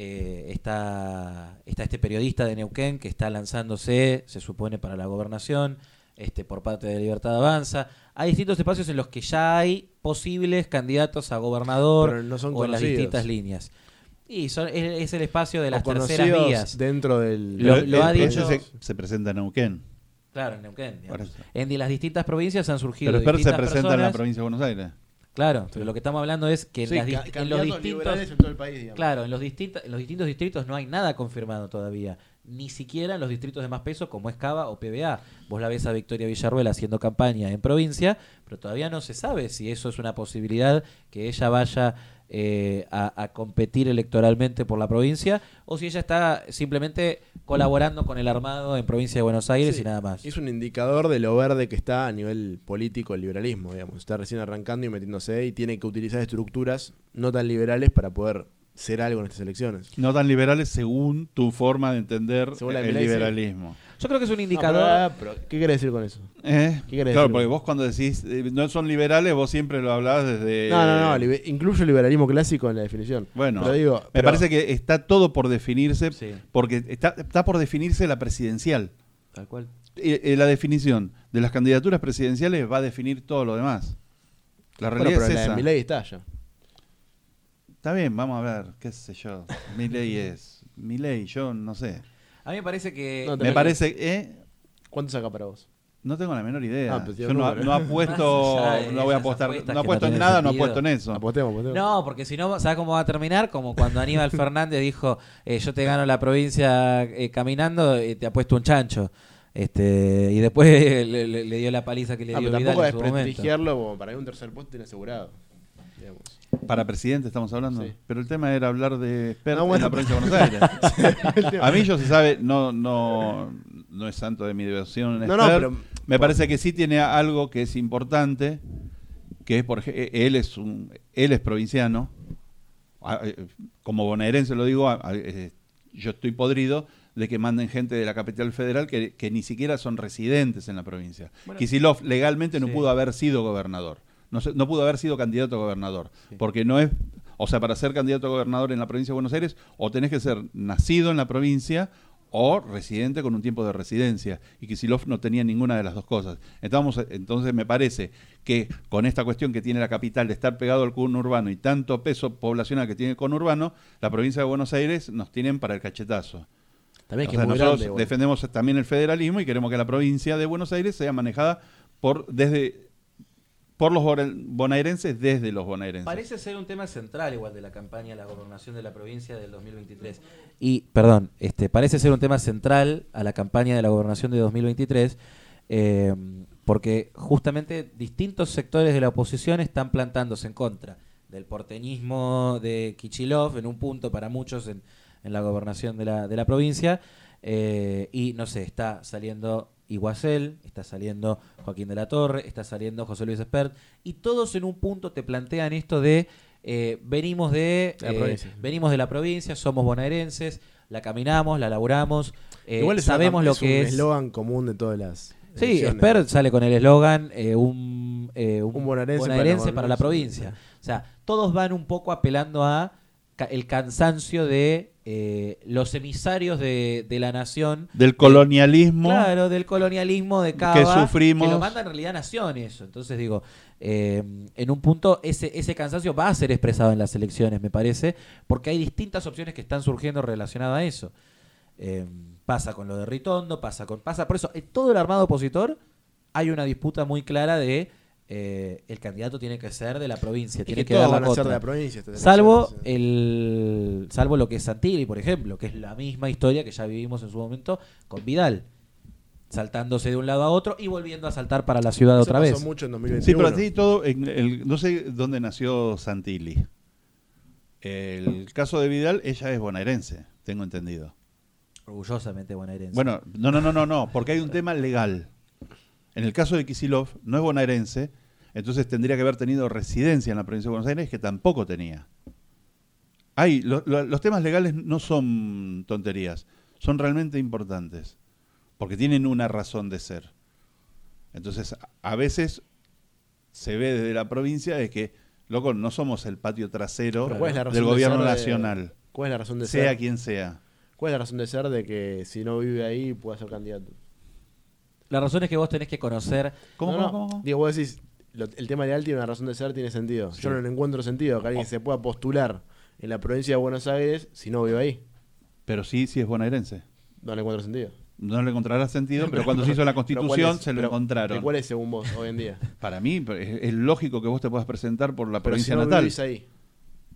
A: eh, está, está este periodista de Neuquén que está lanzándose, se supone, para la gobernación, este, por parte de Libertad Avanza. Hay distintos espacios en los que ya hay posibles candidatos a gobernador o en las distintas líneas. Y son, es, el espacio de las terceras vías.
B: Dentro del.
A: Lo, ha dicho.
D: Se, se presenta en Neuquén.
A: Claro, en Neuquén. En las distintas provincias han surgido.
D: Pero Esper se presenta en la provincia de Buenos Aires.
A: Claro, pero lo que estamos hablando es que en, los distintos.
B: En todo el país,
A: claro, en los, distintos, en los distintos distritos no hay nada confirmado todavía. Ni siquiera en los distritos de más peso como es Cava o PBA. Vos la ves a Victoria Villarruel haciendo campaña en provincia, pero todavía no se sabe si eso es una posibilidad que ella vaya eh, a, competir electoralmente por la provincia o si ella está simplemente colaborando con el armado en provincia de Buenos Aires
B: Sí,
A: y nada más.
B: Es un indicador de lo verde que está a nivel político el liberalismo, digamos. Está recién arrancando y metiéndose y tiene que utilizar estructuras no tan liberales para poder ser algo en estas elecciones.
D: No tan liberales según tu forma de entender
B: Según la
D: el
B: sí.
A: Yo creo que es un indicador.
B: pero, pero, ¿Qué quiere decir con eso?
D: ¿Eh?
B: ¿Qué
D: Claro,
B: decir?
D: porque vos cuando decís eh, no son liberales, vos siempre lo hablabas desde...
B: No, no, no. libe- incluyo el liberalismo clásico en la definición.
D: Bueno,
B: Pero digo,
D: me
B: pero-
D: parece que está todo por definirse,
A: Sí.
D: porque está, está por definirse la presidencial.
A: Tal cual.
D: Eh, eh, la definición de las candidaturas presidenciales va a definir todo lo demás. La
B: Bueno,
D: realidad
B: pero
D: es
B: la de
D: esa.
B: Milei está ya.
D: Está bien, vamos a ver, qué sé yo. Mi ley es. Mi ley, yo no sé.
A: A mí me parece que.
B: No,
D: Me parece. ¿eh?
B: ¿Cuánto saca para vos?
D: No tengo la menor idea.
B: Ah, pues,
D: yo no, no apuesto, <laughs> no voy a apostar, no apuesto
A: no
D: en nada, no
A: sentido.
D: apuesto en eso.
B: Apostemos, apostemos.
A: No, porque si no, ¿sabes cómo va a terminar? Como cuando Aníbal <laughs> Fernández dijo: eh, Yo te gano la provincia eh, caminando y te apuesto un chancho. Este, y después <laughs> le, le- le dio la paliza que le
B: Ah,
A: dio
B: pero
A: Vidal
B: tampoco
A: en su momento.
B: desprestigiarlo como para que un tercer puesto tiene asegurado. Digamos.
D: Para presidente estamos hablando.
B: Sí.
D: Pero el tema era hablar de
B: bueno.
D: en la provincia de <laughs> Buenos Aires. a mí yo se sabe, no, no, no es santo de mi devoción.
B: No, no, pero-
D: Me parece que sí tiene algo que es importante, que es por ej- él es un, él es provinciano. Eh, Como bonaerense lo digo, eh, yo estoy podrido de que manden gente de la capital federal que, que ni siquiera son residentes en la provincia.
A: Bueno,
D: Kisilov legalmente no
A: sí.
D: pudo haber sido gobernador. No, pudo haber sido candidato a gobernador. Porque no es. O sea, para ser candidato a gobernador en la provincia de Buenos Aires, o tenés que ser nacido en la provincia o residente con un tiempo de residencia. Y Kisilov no tenía ninguna de las dos cosas. Estamos, entonces, me parece que con esta cuestión que tiene la capital de estar pegado al conurbano y tanto peso poblacional que tiene el conurbano, la provincia de Buenos Aires nos tienen para el cachetazo.
B: También
D: O
B: que
D: sea,
B: es muy
D: nosotros
B: grande, bueno.
D: defendemos también el federalismo y queremos que la provincia de Buenos Aires sea manejada por desde por los bona- bonaerenses desde los bonaerenses.
A: Parece ser un tema central igual de la campaña de la gobernación de la provincia del 2023. Y, perdón, este, parece ser un tema central a la campaña de la gobernación de 2023, eh, porque justamente distintos sectores de la oposición están plantándose en contra del porteñismo de Kichilov en un punto para muchos en, en la gobernación de la, de la provincia. eh, y no sé, está saliendo Iguacel, está saliendo Joaquín de la Torre, está saliendo José Luis Espert, y todos en un punto te plantean esto de eh, venimos de
B: la
A: eh,
B: provincia.
A: venimos de la provincia, somos bonaerenses, la caminamos, la laburamos, eh,
B: Igual es una
A: sabemos
B: cam-
A: lo
B: es
A: que
B: un
A: es.
B: eslogan común de todas las.
A: Sí. Espert sale con el eslogan eh, un, eh, un
B: Un bonaerense
A: bonaerense
B: para la
A: para la provincia. O sea, todos van un poco apelando a el cansancio de eh, los emisarios de, de la nación.
D: Del colonialismo.
A: Claro, del colonialismo de Cava.
D: Que sufrimos.
A: Que lo manda en realidad Nación eso. Entonces digo, eh, en un punto ese, ese cansancio va a ser expresado en las elecciones, me parece, porque hay distintas opciones que están surgiendo relacionadas a eso. Eh, pasa con lo de Ritondo, pasa con... Pasa, por eso, en todo el armado opositor hay una disputa muy clara de eh, el candidato tiene que ser de la provincia, tiene
B: que
A: que, dar la
B: van a ser
A: contra.
B: de la provincia.
A: Salvo
B: sí.
A: el salvo lo que es Santilli, por ejemplo, que es la misma historia que ya vivimos en su momento con Vidal, saltándose de un lado a otro y volviendo a saltar para la ciudad
B: Eso
A: otra
B: pasó
A: vez.
B: mucho en
D: Sí,
B: 2021.
D: pero así todo, en el- no sé dónde nació Santilli. El caso de Vidal, ella es bonaerense, tengo entendido.
A: Orgullosamente bonaerense.
D: Bueno, no, no, no, no, no, porque hay un tema legal. En el caso de Kisilov, no es bonaerense, entonces tendría que haber tenido residencia en la provincia de Buenos Aires, que tampoco tenía. Hay, lo- lo- los temas legales no son tonterías, son realmente importantes, porque tienen una razón de ser. Entonces, a- veces se ve desde la provincia de que, loco, no somos el patio trasero
B: Pero ¿cuál es la razón
D: del
B: de
D: gobierno
B: de-
D: nacional,
B: ¿Cuál es la razón de
D: sea
B: ser?
D: quien sea.
B: ¿Cuál es la razón de ser de que si no vive ahí pueda ser candidato?
A: La razón es que vos tenés que conocer
D: ¿Cómo,
B: No,
D: cómo,
B: no,
D: cómo, cómo?
B: Digo, vos decís, lo- el tema legal tiene una razón de ser, tiene sentido. Yo no le encuentro sentido que alguien se pueda postular en la provincia de Buenos Aires si no vive ahí.
D: Pero sí, sí es bonaerense.
B: No le encuentro sentido.
D: No le encontrará sentido, pero <laughs> cuando se hizo la
B: Pero ¿cuál
D: constitución
B: es?
D: se lo
B: Pero,
D: encontraron.
B: ¿de ¿Cuál es según vos hoy en día?
D: Para mí es, es lógico que vos te puedas presentar por la
B: Pero si
D: provincia
B: no
D: natal.
B: vivís ahí.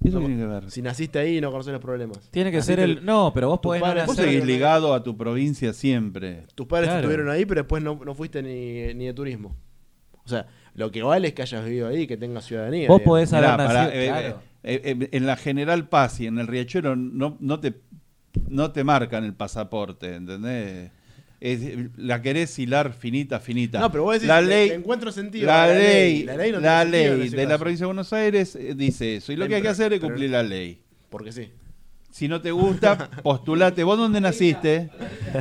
D: ¿Y eso
B: no-
D: tiene que ver?
B: Si naciste ahí no conoces los problemas.
A: tiene que
B: Naciste
A: ser el no, pero vos podés no
B: padre-
D: Vos seguís ligado a tu provincia siempre.
B: Tus padres
A: Claro.
B: estuvieron ahí, pero después no, no fuiste ni, ni de turismo. O sea, lo que vale es que hayas vivido ahí, que tengas ciudadanía.
A: Vos
B: digamos.
A: podés haber
D: Mirá,
A: nacido,
D: eh,
A: claro.
D: eh, eh, en la General Paz y en el Riachuelo no, no te no te marcan el pasaporte, ¿entendés? Es- la querés hilar finita, finita.
B: No, pero vos decís,
D: la
B: le-
D: ley,
B: le encuentro sentido
D: la ley,
B: ley. La ley no
D: la
B: tiene sentido en
D: ley de la provincia de Buenos Aires eh, dice eso. Y lo que hay que hacer es
B: pero-
D: cumplir la ley.
B: Porque sí.
D: Si no te gusta, <laughs> postulate. ¿Vos dónde naciste?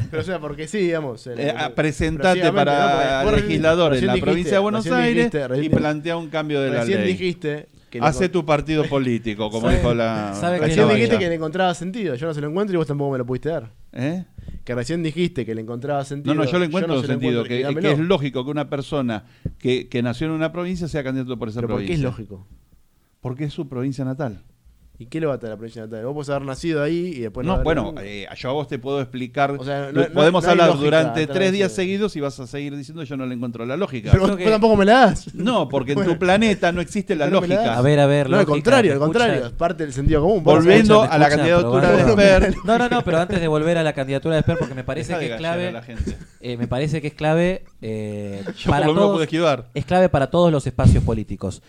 B: Pero o sea, porque sí, digamos. en-
D: Eh, a-
B: pero
D: presentate
B: ¿no?
D: Para
B: recién-
D: legislador en la
B: dijiste-
D: provincia de Buenos Aires
B: dijiste-
D: y plantea un cambio de la
B: Recién
D: ley.
B: dijiste que
D: Hace tu partido político, como
A: ¿Sabe-
D: dijo la.
B: Recién
A: no,
B: dijiste que le encontraba sentido. Yo no se lo encuentro y vos tampoco me lo pudiste dar.
D: ¿Eh?
B: Que recién dijiste que le encontraba sentido.
D: No, no, yo le encuentro
B: no
D: sentido,
B: encuentro,
D: que, es lógico que una persona que, que nació en una provincia sea candidato por esa
B: Pero ¿por qué
D: provincia.
B: es lógico?
D: Porque es su provincia natal.
B: ¿Y qué le va a la provincia natal? Vos podés haber nacido ahí y después
D: no,
B: haber-
D: bueno, eh, yo a vos te puedo explicar.
B: O sea, no- no-
D: podemos
B: no
D: hablar
B: lógica
D: durante tres días
B: eso.
D: seguidos y vas a seguir diciendo yo no le encuentro la lógica.
B: Pero vos
A: que-
B: tampoco me la das. <laughs>
D: No, porque en tu planeta no existe la
B: No
D: lógica.
A: A ver, a ver.
B: No, al contrario,
A: ¿me
B: al contrario.
A: escucha?
B: Es parte del sentido común.
D: Volviendo
A: escucha,
D: a la candidatura de. Esper. <laughs>
A: No, no, no, pero antes de volver a la candidatura de Esper, porque me parece <laughs> que es clave. eh, me parece que es clave eh,
D: Yo
A: para
D: por lo
A: todos,
D: pude esquivar.
A: es clave para todos los espacios políticos.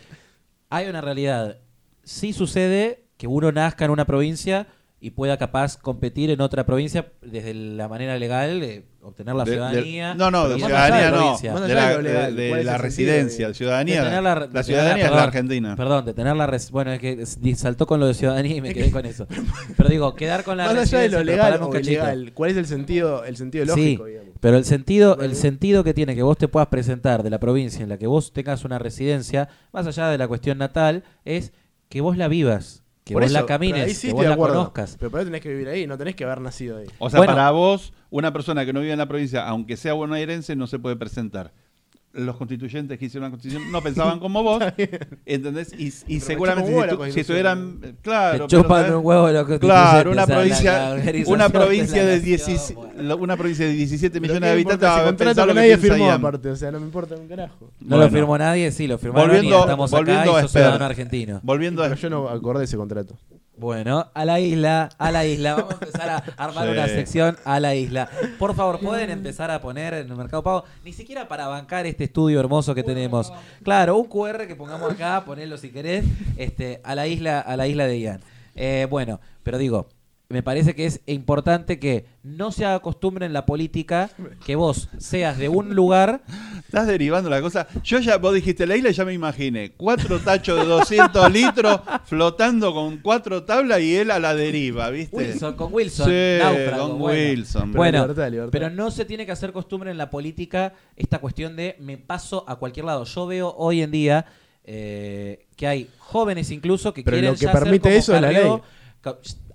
A: Hay una realidad. Sí sucede que uno nazca en una provincia y pueda capaz competir en otra provincia desde la manera legal de obtener la
D: De- de-
A: ciudadanía.
D: no, no, de ciudadanía
A: la
D: no. De la,
B: de lo legal,
D: de- de
B: ¿cuál es
D: la
B: el sentido
D: residencia,
B: de-
D: ciudadanía.
A: De tener la, de
D: la
A: tener
D: ciudadanía es la
A: perdón,
D: Argentina.
A: Perdón, de tener la res- bueno, es que saltó con lo de ciudadanía y me quedé con eso. Pero digo, quedar con la
B: Más allá de lo legal o ilegal, ¿cuál es el sentido, el sentido
A: Sí,
B: lógico, digamos?
A: pero el sentido, el sentido que tiene que vos te puedas presentar de la provincia en la que vos tengas una residencia, más allá de la cuestión natal, es que vos la vivas, que
B: Por
A: vos
B: eso,
A: la camines,
B: pero ahí sí
A: que vos
B: de
A: la
B: acuerdo.
A: conozcas.
B: Pero para eso tenés que vivir ahí, no tenés que haber nacido ahí.
D: O sea,
A: Bueno.
D: para vos, una persona que no vive en la provincia, aunque sea bonaerense, no se puede presentar. Los constituyentes que hicieron la constitución no pensaban <laughs> como vos, ¿entendés? Y, y
B: me
D: seguramente si,
B: la
D: tu- si
B: constitución.
D: estuvieran, eh, claro, pero-
A: un huevo los
D: Claro, una
A: o sea, la-
D: provincia,
A: la
D: una
A: de
D: provincia de,
A: nación,
D: 16
A: bueno.
D: la- una provincia de 17
B: Pero
D: millones
B: ¿qué
D: de habitantes
B: ese contrato que nadie firmó
D: Ian.
B: aparte, o sea, no me importa un carajo.
A: No
D: Bueno.
A: lo firmó nadie, sí, lo firmaron
D: Volviendo-
A: y estamos
D: volviendo
A: acá
D: a
A: y sos ciudadano argentino.
D: Volviendo a
B: Pero yo no acordé ese contrato.
A: Bueno, a la isla, a la isla. Vamos a empezar a <laughs> armar
D: Sí.
A: una sección a la isla. Por favor, pueden empezar a poner en el Mercado Pago, ni siquiera para bancar este estudio hermoso que tenemos. Claro, un QR que pongamos acá, ponelo si querés, este, a la isla, a la isla de Ian. Eh, bueno, pero digo, me parece que es importante que no se haga costumbre en la política que vos seas de un lugar
D: Estás derivando la cosa. Yo ya, vos dijiste la isla ya me imaginé. Cuatro tachos de 200 <laughs> litros flotando con cuatro tablas y él a la deriva, ¿viste?
A: Wilson, con Wilson,
D: Sí,
A: náufrago,
D: con
A: bueno.
D: Wilson.
B: Pero
A: Bueno,
B: libertad, libertad.
A: pero no se tiene que hacer costumbre en la política esta cuestión de me paso a cualquier lado. Yo veo hoy en día eh, que hay jóvenes incluso que
B: Pero
A: quieren
B: lo que
A: ya ser
B: permite
A: como
B: eso es la ley.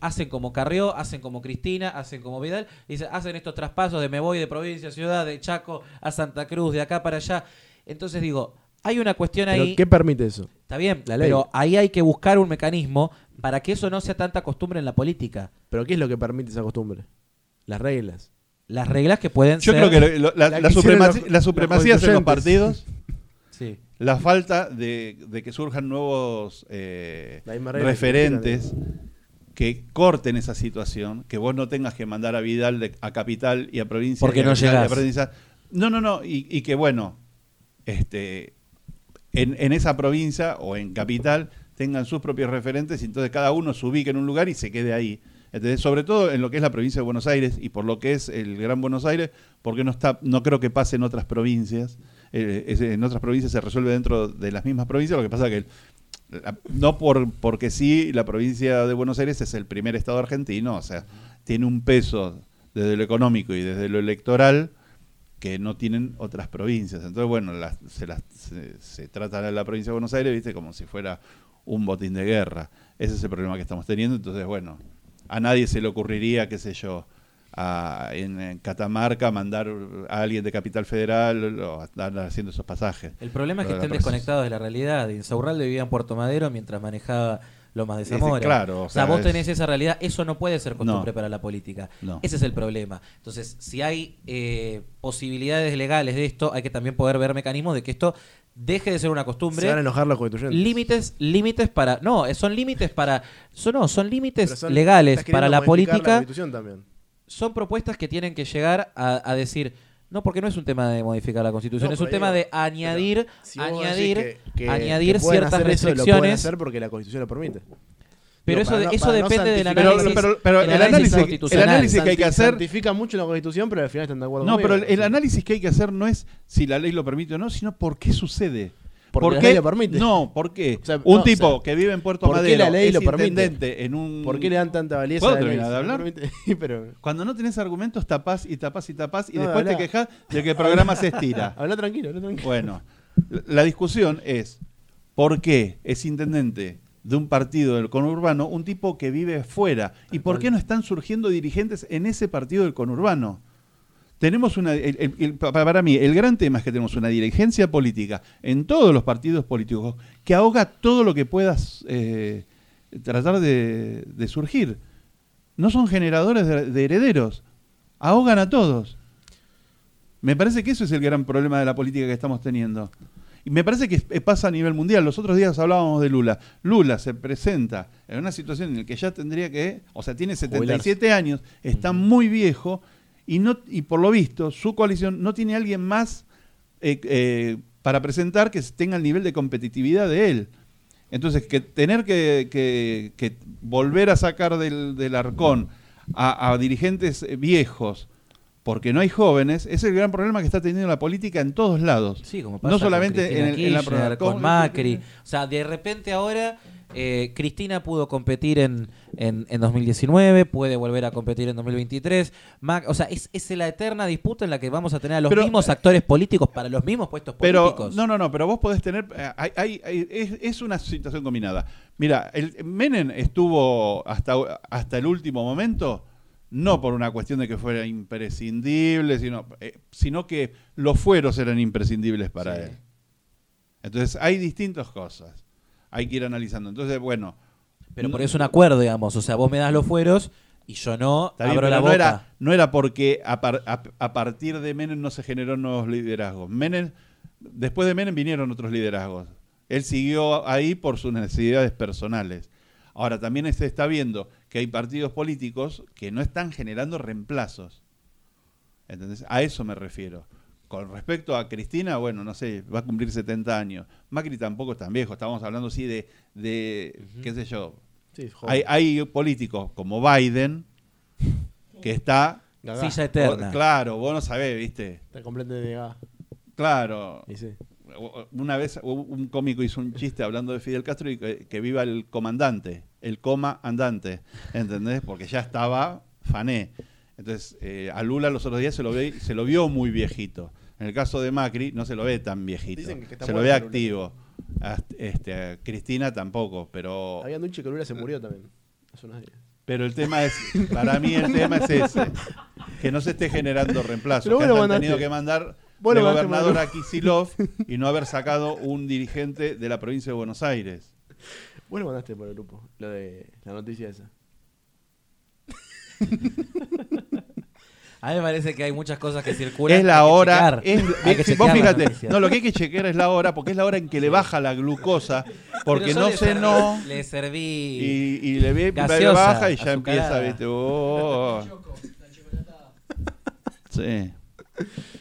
A: Hacen como Carrió, hacen como Cristina, hacen como Vidal, y dicen, hacen estos traspasos de me voy de provincia a ciudad, de Chaco a Santa Cruz, de acá para allá. Entonces digo, hay una cuestión
B: ¿Pero
A: ahí.
B: ¿Qué permite eso?
A: Está bien,
B: La ley.
A: pero ahí hay que buscar un mecanismo para que eso no sea tanta costumbre en la política.
B: ¿Pero qué es lo que permite esa costumbre? Las reglas.
A: Las reglas que pueden
D: Yo
A: ser.
D: creo que lo- lo- la,
B: los- los
D: supremacía en los
B: constituyentes.
D: partidos,
A: Sí.
D: la falta de, de que surjan nuevos eh,
B: que
D: referentes que corten esa situación, que vos no tengas que mandar a Vidal de- a capital y a provincia.
A: Porque
D: a
A: no llegás.
D: provincia. No, no, no, y, y que bueno, este, en, en esa provincia o en capital tengan sus propios referentes y entonces cada uno se ubique en un lugar y se quede ahí. Entonces, sobre todo en lo que es la provincia de Buenos Aires y por lo que es el Gran Buenos Aires, porque no está, no creo que pase en otras provincias. Eh, es- en otras provincias se resuelve dentro de las mismas provincias, lo que pasa que el- la- no por porque sí la provincia de Buenos Aires es el primer estado argentino, o sea, tiene un peso desde lo económico y desde lo electoral que no tienen otras provincias. Entonces, bueno, las- se, las- se, trata a la provincia de Buenos Aires, viste, como si fuera un botín de guerra. Ese es el problema que estamos teniendo. Entonces, bueno, a nadie se le ocurriría, qué sé yo, a- en, en Catamarca mandar a alguien de Capital Federal o andar haciendo esos pasajes.
A: El problema es que
D: provincia.
A: desconectados de la realidad. Insaurralde vivía en Puerto Madero mientras manejaba Lomas de Zamora.
D: claro, o
A: o sea, vos
D: es-
A: tenés esa realidad. Eso no puede ser costumbre
D: No.
A: para la política.
D: No.
A: Ese es el problema. Entonces, si hay eh, posibilidades legales de esto, hay que también poder ver mecanismos de que esto deje de ser una
B: Se van a
A: costumbre.
B: enojar los constituyentes.
A: Límites, límites para. No, son límites para. Son, no, son límites legales para la política.
B: La constitución también.
A: Son propuestas que tienen que llegar a, a decir, no, porque no es un tema de modificar la constitución,
B: No,
A: es un
B: pero
A: tema
B: digo,
A: de añadir,
B: Si
A: añadir,
B: que- que-
A: añadir
B: que
A: ciertas
B: hacer eso, Lo pueden hacer porque la constitución lo permite.
A: Pero
B: Digo,
A: eso,
B: no-
A: eso depende del análisis.
D: pero- pero
A: el
D: el
A: análisis
D: análisis- el análisis que hay que hacer-
B: Santifica mucho la Constitución, pero al final están de acuerdo
D: No,
B: conmigo.
D: pero el, el análisis que hay que hacer no es si la ley lo permite o no, sino por qué sucede.
B: Porque
D: ¿Por
B: la
D: qué?
B: ley lo permite.
D: No, ¿por qué?
B: O sea,
D: un
B: no,
D: tipo
B: o sea,
D: que vive en Puerto
B: ¿por qué
D: Madero
B: la ley
D: es
B: lo permite?
D: en un...
B: ¿Por qué le dan tanta validez
D: ¿Puedo
B: a la ley?
D: de hablar? <laughs>
B: Pero...
D: Cuando no tenés argumentos, tapás y tapás y tapás y
B: No,
D: después te quejas de que el programa se estira. <laughs>
B: Habla tranquilo, habla tranquilo.
D: Bueno, la discusión es por qué es intendente de un partido del conurbano un tipo que vive fuera y por qué no están surgiendo dirigentes en ese partido del conurbano. Tenemos una, el- el- el- pa- para mí, el gran tema es que tenemos una dirigencia política en todos los partidos políticos que ahoga todo lo que puedas eh, tratar de, de surgir. No son generadores de, de herederos, ahogan a todos. Me parece que eso es el gran problema de la política que estamos teniendo. Y me parece que eh, pasa a nivel mundial. Los otros días hablábamos de Lula. Lula se presenta en una situación en la que ya tendría que, o sea, tiene 77 años, está muy viejo y no y por lo visto su coalición no tiene alguien más eh, eh, para presentar que tenga el nivel de competitividad de él. Entonces, que tener que, que- que volver a sacar del, del arcón a, a dirigentes eh, viejos porque no hay jóvenes, es el gran problema que está teniendo la política en todos lados.
A: Sí, como pasa
D: no solamente
A: con
D: en, el- en la
A: Kirchner, con Macri. O sea, de repente ahora eh, Cristina pudo competir en, en, en 2019, puede volver a competir en 2023. Mac- o sea, es, es la eterna disputa en la que vamos a tener a los
D: Pero-
A: mismos actores políticos para los mismos puestos
D: Pero,
A: políticos.
D: no, no, no, pero vos podés tener, eh, hay- hay- hay- es, es una situación combinada. Mira, el, Menem estuvo hasta, hasta el último momento, no por una cuestión de que fuera imprescindible, sino, eh, sino que los fueros eran imprescindibles para
B: Sí.
D: él. Entonces, hay distintas cosas. Hay que ir analizando. Entonces, bueno.
A: Pero por eso un acuerdo, digamos. O sea, vos me das los fueros y yo no
D: Está
A: abro la
D: no
A: boca.
D: era, no era porque a, par- a- a partir de Menem no se generaron nuevos liderazgos. Menem, después de Menem vinieron otros liderazgos. Él siguió ahí por sus necesidades personales. Ahora, también se está viendo que hay partidos políticos que no están generando reemplazos. ¿Entendés? A eso me refiero. Con respecto a Cristina, bueno, no sé, va a cumplir 70 años. Macri tampoco es tan viejo, estamos hablando sí de, de qué sé yo,
B: Sí,
D: hay, hay políticos como Biden que está.
B: Gagá.
A: Silla eterna.
D: claro, vos no sabés, ¿viste?
B: Está completamente gagá.
D: Claro.
B: Y sí.
D: Una vez un cómico hizo un chiste hablando de Fidel Castro y que, que viva el comandante, el coma andante, ¿entendés? Porque ya estaba fané. Entonces, eh, a Lula los otros días se lo, ve, se lo vio muy viejito. En el caso de Macri no se lo ve tan viejito.
B: Dicen que está
D: se lo ve activo. A, este, a Cristina tampoco, pero...
B: Había un chico que Lula se murió también. Hace unos días.
D: Pero el tema es, para mí el tema es ese, que no se esté generando reemplazos,
B: Pero
D: que hayan
B: mandaste.
D: tenido que mandar
B: Vos
D: de gobernador a Kicillof y no haber sacado un dirigente de la provincia de Buenos Aires.
B: Vos lo mandaste por el grupo, lo de la noticia esa. <laughs>
A: A mí me parece que hay muchas cosas que circulan.
D: Es la hora, es- vos fíjate, no, lo que hay que chequear es la hora, porque es la hora en que le baja la glucosa, porque no se no
A: Le serví.
D: y, y le, ve, le baja y ya
A: azucarada.
D: empieza, viste, oh. Sí.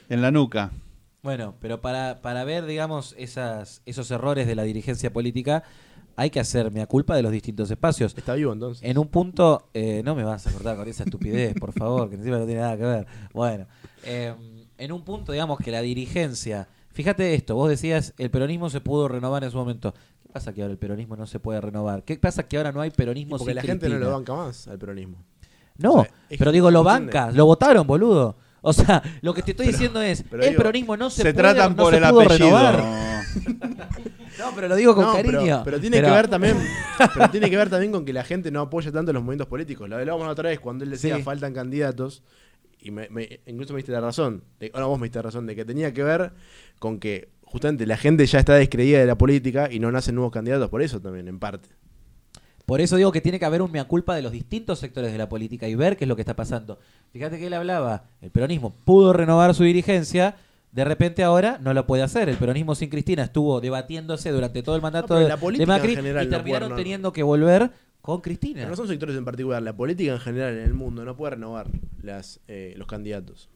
D: En la nuca.
A: Bueno, pero para, para ver, digamos, esas, esos errores de la dirigencia política, hay que hacer mea culpa de los distintos espacios.
B: Está vivo entonces.
A: En un punto, eh, no me vas a cortar con esa estupidez, por favor, que encima no tiene nada que ver. Bueno, eh, en un punto, digamos que la dirigencia. Fíjate esto, vos decías, el peronismo se pudo renovar en su momento. ¿Qué pasa que ahora el peronismo no se puede renovar? ¿Qué pasa que ahora no hay peronismo
B: Porque
A: sin
B: la gente no lo banca más al peronismo.
A: No,
B: O sea, es-
A: pero digo, lo bancas, lo votaron, boludo. O sea, lo que te estoy diciendo es,
B: pero
A: el
B: digo,
A: peronismo no se,
D: Se,
A: puede-
D: tratan
A: no
D: por
A: se
D: el
A: pudo
D: apellido.
A: renovar. <laughs> No, pero lo digo con
B: No,
A: cariño.
B: Pero, pero tiene
A: Pero-
B: que ver también, <laughs> pero tiene que ver también con que la gente no apoya tanto los movimientos políticos. Lo hablábamos la otra vez cuando él decía
A: Sí.
B: faltan candidatos y me, me- incluso me diste la razón. de- ahora vos me diste la razón de que tenía que ver con que justamente la gente ya está descreída de la política y no nacen nuevos candidatos por eso también en parte.
A: Por eso digo que tiene que haber un mea culpa de los distintos sectores de la política y ver qué es lo que está pasando. Fíjate que él hablaba, el peronismo pudo renovar su dirigencia, de repente ahora no lo puede hacer. El peronismo sin Cristina estuvo debatiéndose durante todo el mandato
B: No, la
A: de
B: política
A: Macri
B: en general
A: y terminaron
B: no-
A: teniendo que volver con Cristina.
B: Pero no son sectores en particular, la política en general en el mundo no puede renovar las, eh, los candidatos.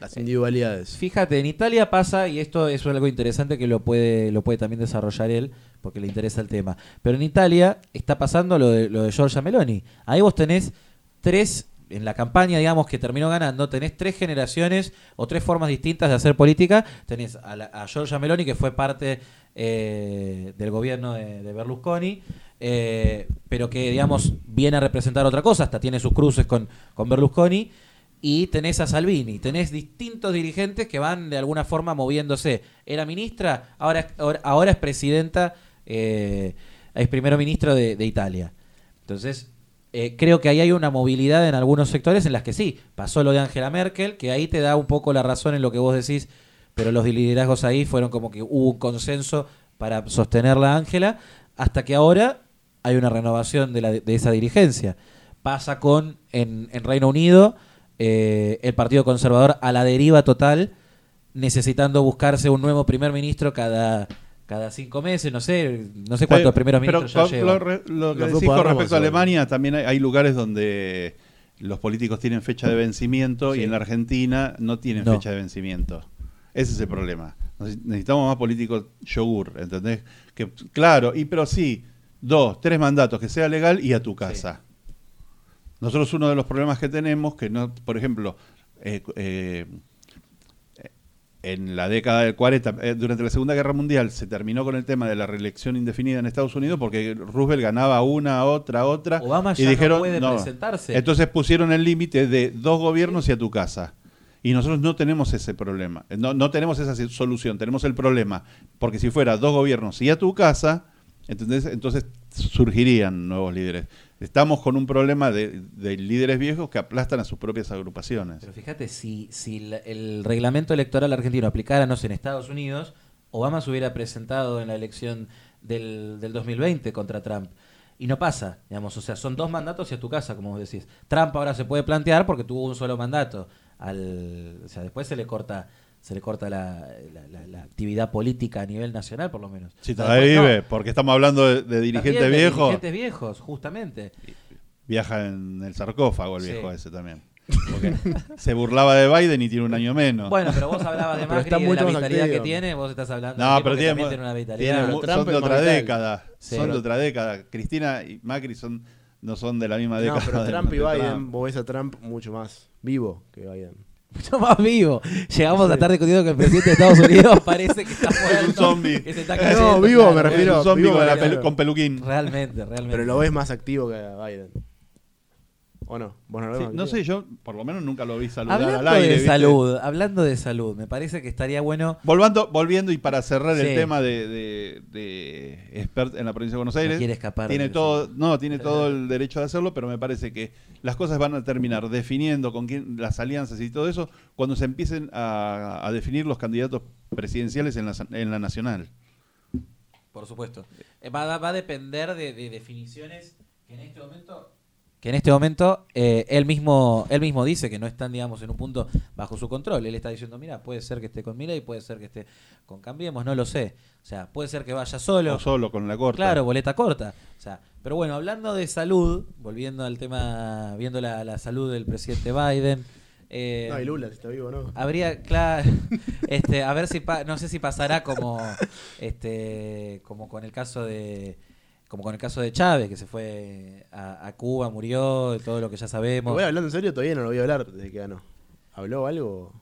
B: Las individualidades.
A: Fíjate, en Italia pasa, y esto es algo interesante que lo puede, lo puede también desarrollar él, porque le interesa el tema. Pero en Italia está pasando lo de, lo de Giorgia Meloni. Ahí vos tenés tres, en la campaña, digamos, que terminó ganando, tenés tres generaciones o tres formas distintas de hacer política. Tenés a, la- a Giorgia Meloni, que fue parte eh, del gobierno de, de Berlusconi, eh, pero que, digamos, viene a representar otra cosa, hasta tiene sus cruces con, con Berlusconi. Y tenés a Salvini, tenés distintos dirigentes que van de alguna forma moviéndose. Era ministra, ahora, ahora, es presidenta, eh, es primero ministro de, Italia. Entonces, eh, creo que ahí hay una movilidad en algunos sectores en las que sí. Pasó lo de Angela Merkel, que ahí te da un poco la razón en lo que vos decís, pero los liderazgos ahí fueron como que hubo un consenso para sostenerla a Angela, hasta que ahora hay una renovación de, la, de esa dirigencia. Pasa con, en, en Reino Unido, eh, el Partido Conservador a la deriva total, necesitando buscarse un nuevo primer ministro cada, cada cinco meses, no sé, no sé cuántos primeros
D: Pero
A: ministros ya
D: con-
A: llevan.
D: lo, re- lo que decís con respecto a Alemania, también hay, hay lugares donde los políticos tienen fecha de vencimiento
A: Sí.
D: y en la Argentina no tienen
A: No.
D: fecha de vencimiento. Ese es el problema. Neces- Necesitamos más políticos yogur, ¿entendés? Que, claro, y pero sí, dos, tres mandatos, que sea legal y a tu casa. Nosotros uno de los problemas que tenemos, que no, por ejemplo, eh, eh, en la década del 40, eh, durante la Segunda Guerra Mundial, se terminó con el tema de la reelección indefinida en Estados Unidos porque Roosevelt ganaba una, otra, otra.
A: Obama
D: y
A: ya no
D: dijeron,
A: puede presentarse.
D: Entonces pusieron el límite de dos gobiernos y a tu casa. Y nosotros no tenemos ese problema, no, no tenemos esa solución, tenemos el problema. Porque si fuera dos gobiernos y a tu casa, ¿entendés? entonces surgirían nuevos líderes. Estamos con un problema de, de líderes viejos que aplastan a sus propias agrupaciones.
A: Pero fíjate, si, si el reglamento electoral argentino aplicara, en Estados Unidos, Obama se hubiera presentado en la elección del, del 2020 contra Trump. Y no pasa, digamos, o sea, son dos mandatos y a tu casa, como vos decís. Trump ahora se puede plantear porque tuvo un solo mandato. Al, o sea, después se le corta se le corta la, la- la- la actividad política a nivel nacional, por lo menos. Sea,
D: todavía
A: después no.
D: vive, porque estamos hablando de, de dirigentes
A: de
D: viejos,
A: Dirigentes viejos, justamente.
D: viaja en el sarcófago el
A: Sí.
D: viejo ese también. Porque se burlaba de Biden y tiene un año menos.
A: Bueno, pero vos hablabas de Macri
B: está
A: y de la vitalidad que tiene, vos estás hablando
D: No,
A: de
D: pero
A: que
D: tiene,
A: también tiene una
D: tiene
A: vitalidad.
B: Trump
D: son de otra década.
A: Sí.
D: Son de otra década. Cristina y Macri son no son de la misma
B: No,
D: década.
B: pero Trump y
D: de
B: Biden,
D: Trump.
B: vos ves a Trump mucho más vivo que Biden.
A: Mucho más vivo. Llegamos a estar discutiendo que el presidente de Estados Unidos <laughs> parece que está muerto.
D: un zombie.
A: que se está
B: No, vivo, me refiero-
D: Es un zombie con, pelu- con peluquín.
A: Realmente, realmente.
B: Pero lo ves más activo que a Biden. ¿O no? ¿Vos no lo
D: Sí, no sé, yo por lo menos nunca lo vi saludar
A: Hablando
D: al aire.
A: de
D: ¿viste?
A: salud, hablando de salud, me parece que estaría bueno.
D: Volvando, volviendo y para cerrar
A: Sí.
D: el tema de, de, de expert en la provincia de Buenos Aires,
A: quiere escapar
D: tiene todo, no, tiene todo el derecho de hacerlo, pero me parece que las cosas van a terminar definiendo con quién las alianzas y todo eso cuando se empiecen a, a definir los candidatos presidenciales en la, en la nacional.
A: Por supuesto. Eh, Va, a- va a depender de, de definiciones que en este momento. Que en este momento eh, él mismo él mismo dice que no están, digamos, en un punto bajo su control. Él está diciendo, mira, puede ser que esté con Milei, puede ser que esté con Cambiemos, no lo sé. O sea, puede ser que vaya solo.
D: O solo con la corta.
A: Claro, boleta corta. O sea, pero bueno, hablando de salud, volviendo al tema, viendo la, la salud del presidente Biden. eh,
B: No, y Lula, si está vivo, ¿no?
A: Habría, claro, <laughs> este, a ver si, pa- no sé si pasará como, este, como con el caso de, como con el caso de Chávez, que se fue a, a Cuba, murió, todo lo que ya sabemos.
B: Igual hablando en serio, todavía no lo voy a hablar desde que ganó. ¿Habló algo?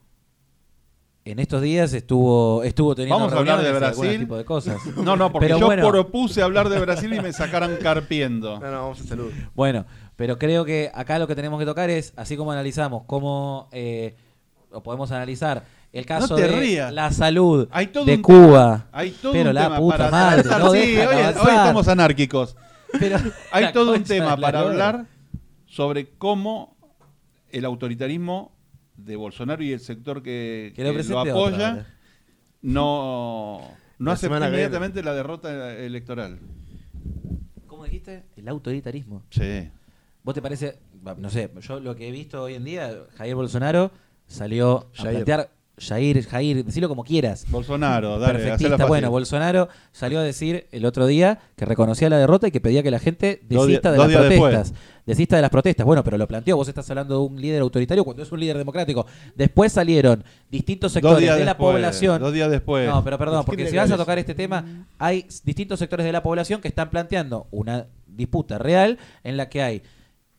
A: En estos días estuvo, estuvo teniendo
D: Vamos a hablar de Brasil.
A: tipo de cosas. <laughs>
D: No, no, porque
A: Pero
D: yo
A: bueno.
D: propuse hablar de Brasil y me sacaran carpiendo.
B: No, no, vamos a salud.
A: Bueno, pero creo que acá lo que tenemos que tocar es, así como analizamos cómo, eh, o podemos analizar el caso
D: te
A: de
D: rías.
A: la salud
D: Hay todo
A: de
D: un
A: Cuba.
D: Hay todo
A: pero
D: un
A: la
D: tema
A: puta
D: para
A: madre,
D: tratar.
A: no
D: Sí,
A: dejan
D: hoy, estamos anárquicos. <laughs>
A: Pero
D: Hay todo un tema para hablar sobre cómo el autoritarismo de Bolsonaro y el sector que,
A: Que lo
D: que lo
A: presente
D: apoya
A: otra,
D: no, no acepta inmediatamente la derrota electoral.
A: ¿Cómo dijiste? El autoritarismo.
D: Sí.
A: ¿Vos te parece, no sé, yo lo que he visto hoy en día, Javier Bolsonaro salió a plantear Jair, Jair, decilo como quieras.
D: Bolsonaro, dale,
A: Perfectista. Bueno, Bolsonaro salió a decir el otro día que reconocía la derrota y que pedía que la gente desista de las protestas. Desista de las protestas. Bueno, pero lo planteó. Vos estás hablando de un líder autoritario cuando es un líder democrático. Después salieron distintos sectores de la población.
D: Dos días después.
A: No, pero perdón, porque si vas a tocar este tema, hay distintos sectores de la población que están planteando una disputa real en la que hay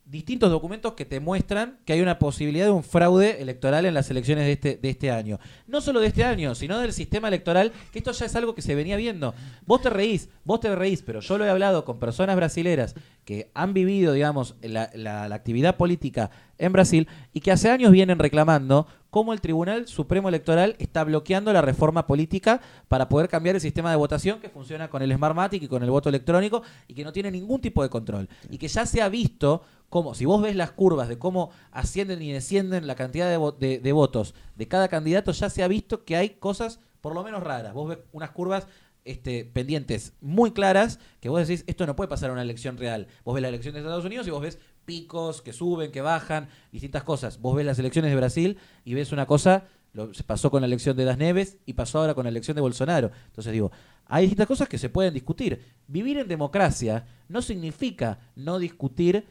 A: distintos documentos que te muestran que hay una posibilidad de un fraude electoral en las elecciones de este, de este año. No solo de este año, sino del sistema electoral, que esto ya es algo que se venía viendo. Vos te reís, vos te reís, pero yo lo he hablado con personas brasileras que han vivido, digamos, la, la, actividad política en Brasil y que hace años vienen reclamando cómo el Tribunal Supremo Electoral está bloqueando la reforma política para poder cambiar el sistema de votación que funciona con el Smartmatic y con el voto electrónico y que no tiene ningún tipo de control. Y que ya se ha visto cómo, si vos ves las curvas de cómo ascienden y descienden la cantidad de, de votos de cada candidato, ya se ha visto que hay cosas por lo menos raras. Vos ves unas curvas este, pendientes muy claras que vos decís, esto no puede pasar a una elección real. Vos ves la elección de Estados Unidos y vos ves picos que suben, que bajan, distintas cosas. Vos ves las elecciones de Brasil y ves una cosa, lo, pasó con la elección de Das Neves y pasó ahora con la elección de Bolsonaro. Entonces digo, hay distintas cosas que se pueden discutir. Vivir en democracia no significa no discutir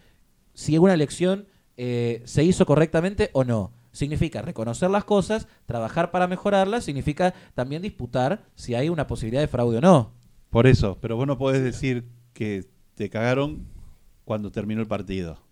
A: si una elección eh, se hizo correctamente o no significa reconocer las cosas, trabajar para mejorarlas, significa también disputar si hay una posibilidad de fraude o no.
D: Por eso, pero vos no podés decir que te cagaron cuando terminó el partido.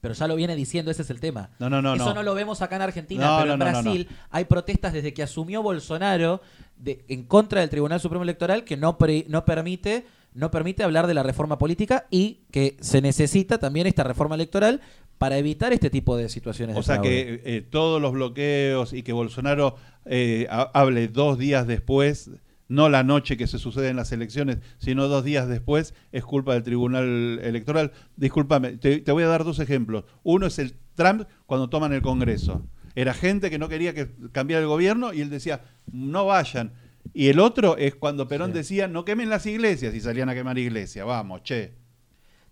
A: Pero ya lo viene diciendo, ese es el tema.
D: No, no, no.
A: Eso no, lo vemos acá en Argentina, pero en Brasil hay protestas desde que asumió Bolsonaro de, en contra del Tribunal Supremo Electoral que no, no permite no permite hablar de la reforma política y que se necesita también esta reforma electoral para evitar este tipo de situaciones.
D: O sea que eh, todos los bloqueos y que Bolsonaro eh, hable dos días después, no la noche que se sucede en las elecciones, sino dos días después, es culpa del Tribunal Electoral. Discúlpame, te, voy a dar dos ejemplos. Uno es el Trump cuando toman el Congreso. Era gente que no quería que cambiara el gobierno y él decía, no vayan. Y el otro es cuando Perón decía, no quemen las iglesias y salían a quemar iglesias. Vamos, che.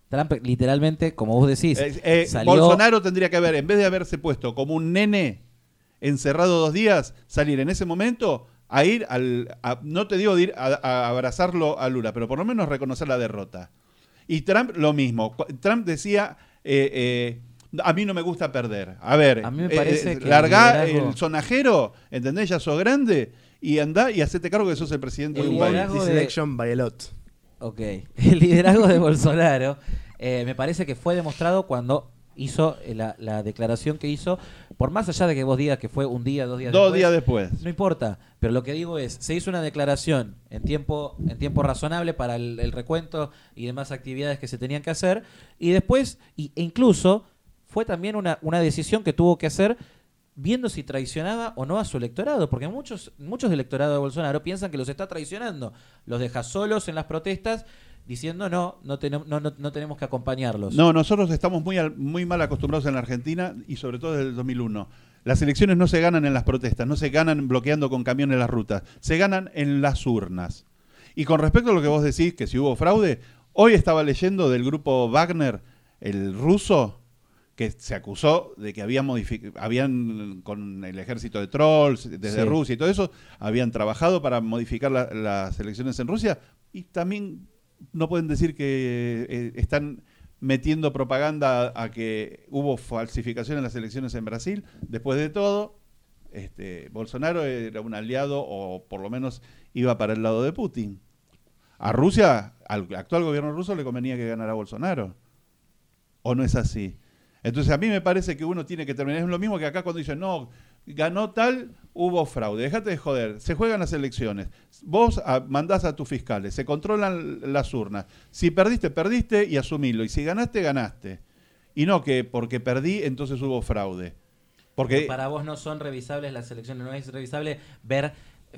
A: Trump literalmente, como vos decís,
D: eh, eh, Bolsonaro tendría que haber, en vez de haberse puesto como un nene encerrado dos días, salir en ese momento a ir al, no te digo ir a, abrazarlo a Lula, pero por lo menos reconocer la derrota. Y Trump lo mismo. Trump decía, eh, a mí no me gusta perder. A ver,
A: a mí me parece que
D: larga el, sonajero, ¿entendés? Ya sos grande y anda y hacete cargo que sos el presidente
A: de
D: un
B: país. by a lot.
A: Ok. <laughs> El liderazgo de Bolsonaro eh, me parece que fue demostrado cuando hizo eh, la, declaración que hizo, por más allá de que vos digas que fue un día, dos días
D: dos días después.
A: No importa, pero lo que digo es, se hizo una declaración en tiempo, en tiempo razonable para el, recuento y demás actividades que se tenían que hacer, y después, y, e incluso, fue también una, una decisión que tuvo que hacer viendo si traicionaba o no a su electorado, porque muchos, muchos del electorado de Bolsonaro piensan que los está traicionando, los deja solos en las protestas diciendo no, no, no, no, tenemos que acompañarlos.
D: No, nosotros estamos muy, muy mal acostumbrados en la Argentina y sobre todo desde el 2001. Las elecciones no se ganan en las protestas, no se ganan bloqueando con camiones las rutas, se ganan en las urnas. Y con respecto a lo que vos decís, que si hubo fraude, hoy estaba leyendo del grupo Wagner, el ruso, que se acusó de que habían, habían con el ejército de trolls desde Rusia y todo eso, habían trabajado para modificar las elecciones en Rusia y también no pueden decir que eh, están metiendo propaganda a, que hubo falsificación en las elecciones en Brasil. Después de todo, este, Bolsonaro era un aliado o por lo menos iba para el lado de Putin. A Rusia, al actual gobierno ruso le convenía que ganara Bolsonaro. ¿O no es así? Entonces a mí me parece que uno tiene que terminar. Es lo mismo que acá cuando dicen, no, ganó tal, hubo fraude. Déjate de joder. Se juegan las elecciones. Vos ah, mandás a tus fiscales, se controlan las urnas. Si perdiste, perdiste y asumilo. Y si ganaste, ganaste. Y no que porque perdí, entonces hubo fraude. Porque
A: para vos no son revisables las elecciones, no es revisable ver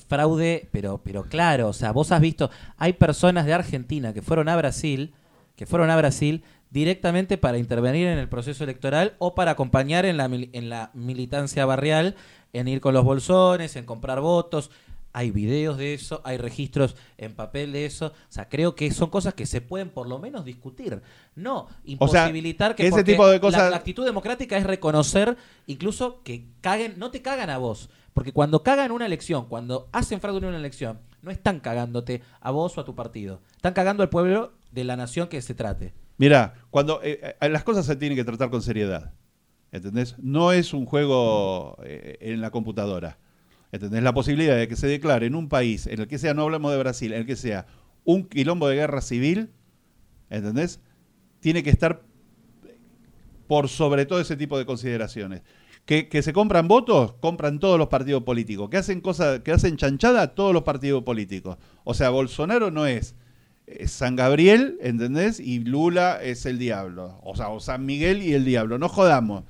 A: fraude, pero, pero claro, o sea, vos has visto, hay personas de Argentina que fueron a Brasil, que fueron a Brasil directamente para intervenir en el proceso electoral o para acompañar en la, en la militancia barrial, en ir con los bolsones, en comprar votos. Hay videos de eso, hay registros en papel de eso. O sea, creo que son cosas que se pueden por lo menos discutir. No imposibilitar que
D: ese tipo de cosas...
A: la, actitud democrática es reconocer incluso que caguen, no te cagan a vos, Porque cuando cagan una elección, cuando hacen fraude en una elección, no están cagándote a vos o a tu partido. Están cagando al pueblo de la nación que se trate.
D: Mira, cuando eh, eh, las cosas se tienen que tratar con seriedad. ¿Entendés? No es un juego eh, en la computadora. ¿Entendés? La posibilidad de que se declare en un país, en el que sea, no hablamos de Brasil, en el que sea un quilombo de guerra civil, ¿entendés? Tiene que estar por sobre todo ese tipo de consideraciones. Que, que, se compran votos, compran todos los partidos políticos. Que hacen cosas, que hacen chanchada, todos los partidos políticos. O sea, Bolsonaro no es, San Gabriel, ¿entendés? Y Lula es el diablo. O sea, o San Miguel y el diablo. No jodamos.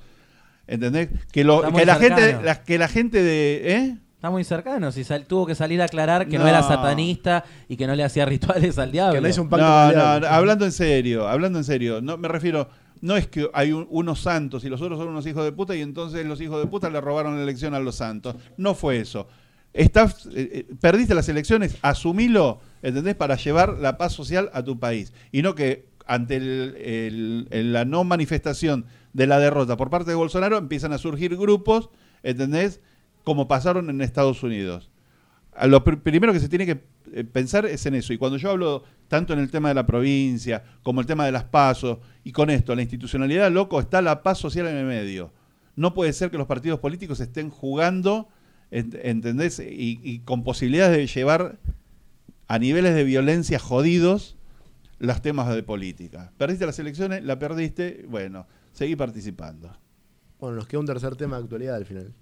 D: ¿Entendés? Que, lo, que la gente, la, que la gente de. ¿eh?
A: Está muy cercano. Si tuvo que salir a aclarar que no. era satanista y que no le hacía <laughs> rituales al diablo.
B: Que no hizo un
D: pacto no, no, hablando en serio, hablando en serio. No me refiero. No es que hay unos santos y los otros son unos hijos de puta y entonces los hijos de puta le robaron la elección a los santos. No fue eso. Eh, eh, perdiste las elecciones, asumilo, ¿entendés? Para llevar la paz social a tu país. Y no que ante la no manifestación de la derrota por parte de Bolsonaro empiezan a surgir grupos, ¿entendés? Como pasaron en Estados Unidos. Lo primero que se tiene que eh, pensar es en eso. Y cuando yo hablo tanto en el tema de la provincia como el tema de las pasos, y con esto, la institucionalidad, loco, está la paz social en el medio. No puede ser que los partidos políticos estén jugando, ¿entendés? Y, y con posibilidades de llevar a niveles de violencia jodidos los temas de política. Perdiste las elecciones, la perdiste, bueno, seguí participando.
B: Bueno, nos queda un tercer tema de actualidad al final.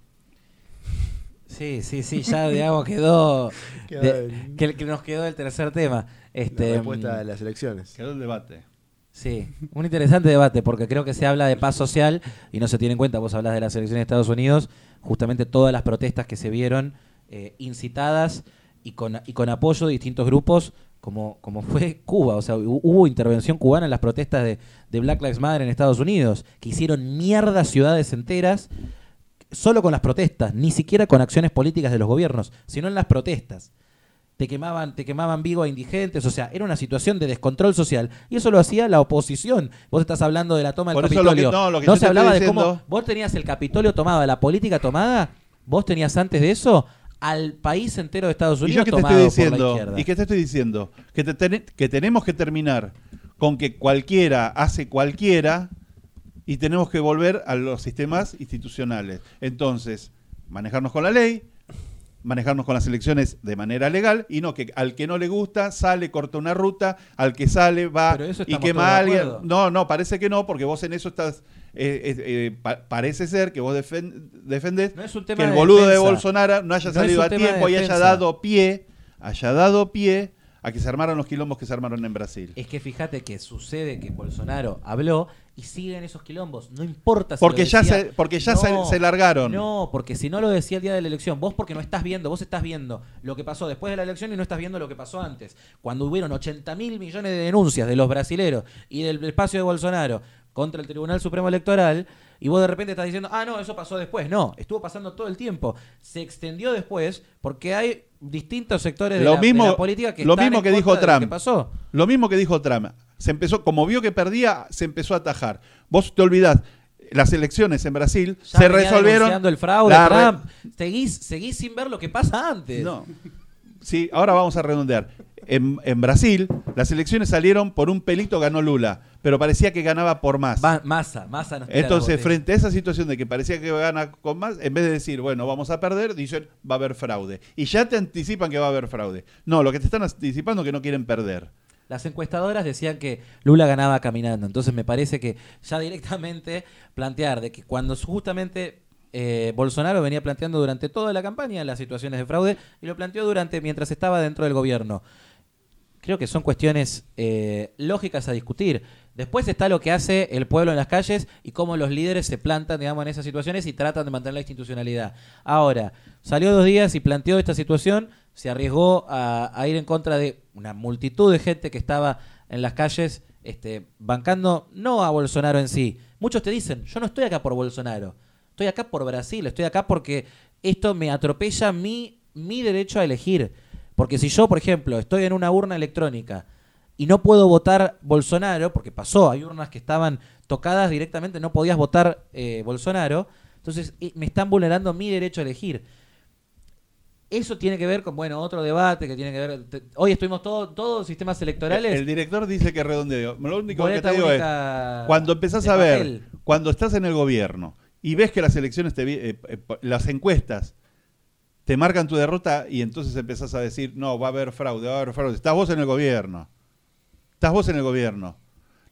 A: Sí, sí, sí, ya digamos quedó, <laughs> que, nos quedó el tercer tema. Este,
B: la respuesta de las elecciones.
D: Quedó el debate.
A: Sí, un interesante debate porque creo que se habla de paz social y no se tiene en cuenta, vos hablas de las elecciones de Estados Unidos, justamente todas las protestas que se vieron eh, incitadas y con, y con apoyo de distintos grupos como, como fue <laughs> Cuba. O sea, hubo intervención cubana en las protestas de, de Black Lives Matter en Estados Unidos, que hicieron mierda ciudades enteras solo con las protestas, ni siquiera con acciones políticas de los gobiernos, sino en las protestas. Te quemaban, te quemaban vivo a indigentes, o sea, era una situación de descontrol social. Y eso lo hacía la oposición. Vos estás hablando de la toma del Capitolio. no, se hablaba de cómo vos tenías el Capitolio tomado, la política tomada, vos tenías antes de eso al país entero de Estados Unidos
D: ¿Y tomado te estoy diciendo, ¿Y qué te estoy diciendo? Que, que tenemos que terminar con que cualquiera hace cualquiera y tenemos que volver a los sistemas institucionales. Entonces, manejarnos con la ley, manejarnos con las elecciones de manera legal y no que al que no le gusta sale, corta una ruta, al que sale va y quema a alguien. No, no, parece que no, porque vos en eso estás. Eh, eh, eh, parece ser que vos defendés que el boludo de, Bolsonaro no haya salido a tiempo y haya dado pie, haya dado pie a que se armaran los quilombos que se armaron en Brasil.
A: Es que fíjate que sucede que Bolsonaro habló y siguen esos quilombos. No importa si
D: porque ya se Porque ya se, largaron.
A: No, porque si no lo decía el día de la elección, vos porque no estás viendo, vos estás viendo lo que pasó después de la elección y no estás viendo lo que pasó antes. Cuando hubieron 80 mil millones de denuncias de los brasileros y del espacio de Bolsonaro contra el Tribunal Supremo Electoral, y vos de repente estás diciendo, ah, no, eso pasó después. No, estuvo pasando todo el tiempo. Se extendió después porque hay distintos sectores de, la, política que
D: lo mismo que dijo Trump.
A: pasó.
D: Lo mismo que dijo Trump. Se empezó, como vio que perdía, se empezó a atajar. Vos te olvidás, las elecciones en Brasil se resolvieron.
A: el fraude, Trump. Seguís, seguís sin ver lo que pasa antes.
D: No. Sí, ahora vamos a redondear. En, en, Brasil, las elecciones salieron por un pelito ganó Lula, pero parecía que ganaba por más.
A: masa, masa
D: Entonces, frente a esa situación de que parecía que gana con más, en vez de decir, bueno, vamos a perder, dicen, va a haber fraude. Y ya te anticipan que va a haber fraude. No, lo que te están anticipando es que no quieren perder.
A: Las encuestadoras decían que Lula ganaba caminando, entonces me parece que ya directamente <laughs> plantear de que cuando justamente eh, Bolsonaro venía planteando durante toda la campaña las situaciones de fraude y lo planteó durante mientras estaba dentro del gobierno creo que son cuestiones eh, lógicas a discutir. Después está lo que hace el pueblo en las calles y cómo los líderes se plantan, digamos, en esas situaciones y tratan de mantener la institucionalidad. Ahora, salió dos días y planteó esta situación, se arriesgó a, ir en contra de una multitud de gente que estaba en las calles este, bancando no a Bolsonaro en sí. Muchos te dicen, yo no estoy acá por Bolsonaro, estoy acá por Brasil, estoy acá porque esto me atropella mi, mi derecho a elegir. Porque si yo, por ejemplo, estoy en una urna electrónica y no puedo votar Bolsonaro, porque pasó, hay urnas que estaban tocadas directamente, no podías votar eh, Bolsonaro, entonces me están vulnerando mi derecho a elegir. Eso tiene que ver con, bueno, otro debate que tiene que ver. hoy estuvimos todos todos sistemas electorales.
D: El, director dice que redondeo. Lo único que te digo es: cuando empezás a ver, cuando estás en el gobierno y ves que las elecciones, te, eh, eh, las encuestas te marcan tu derrota y entonces empezás a decir: no, va a haber fraude, va a haber fraude. Estás vos en el gobierno. Estás vos en el gobierno.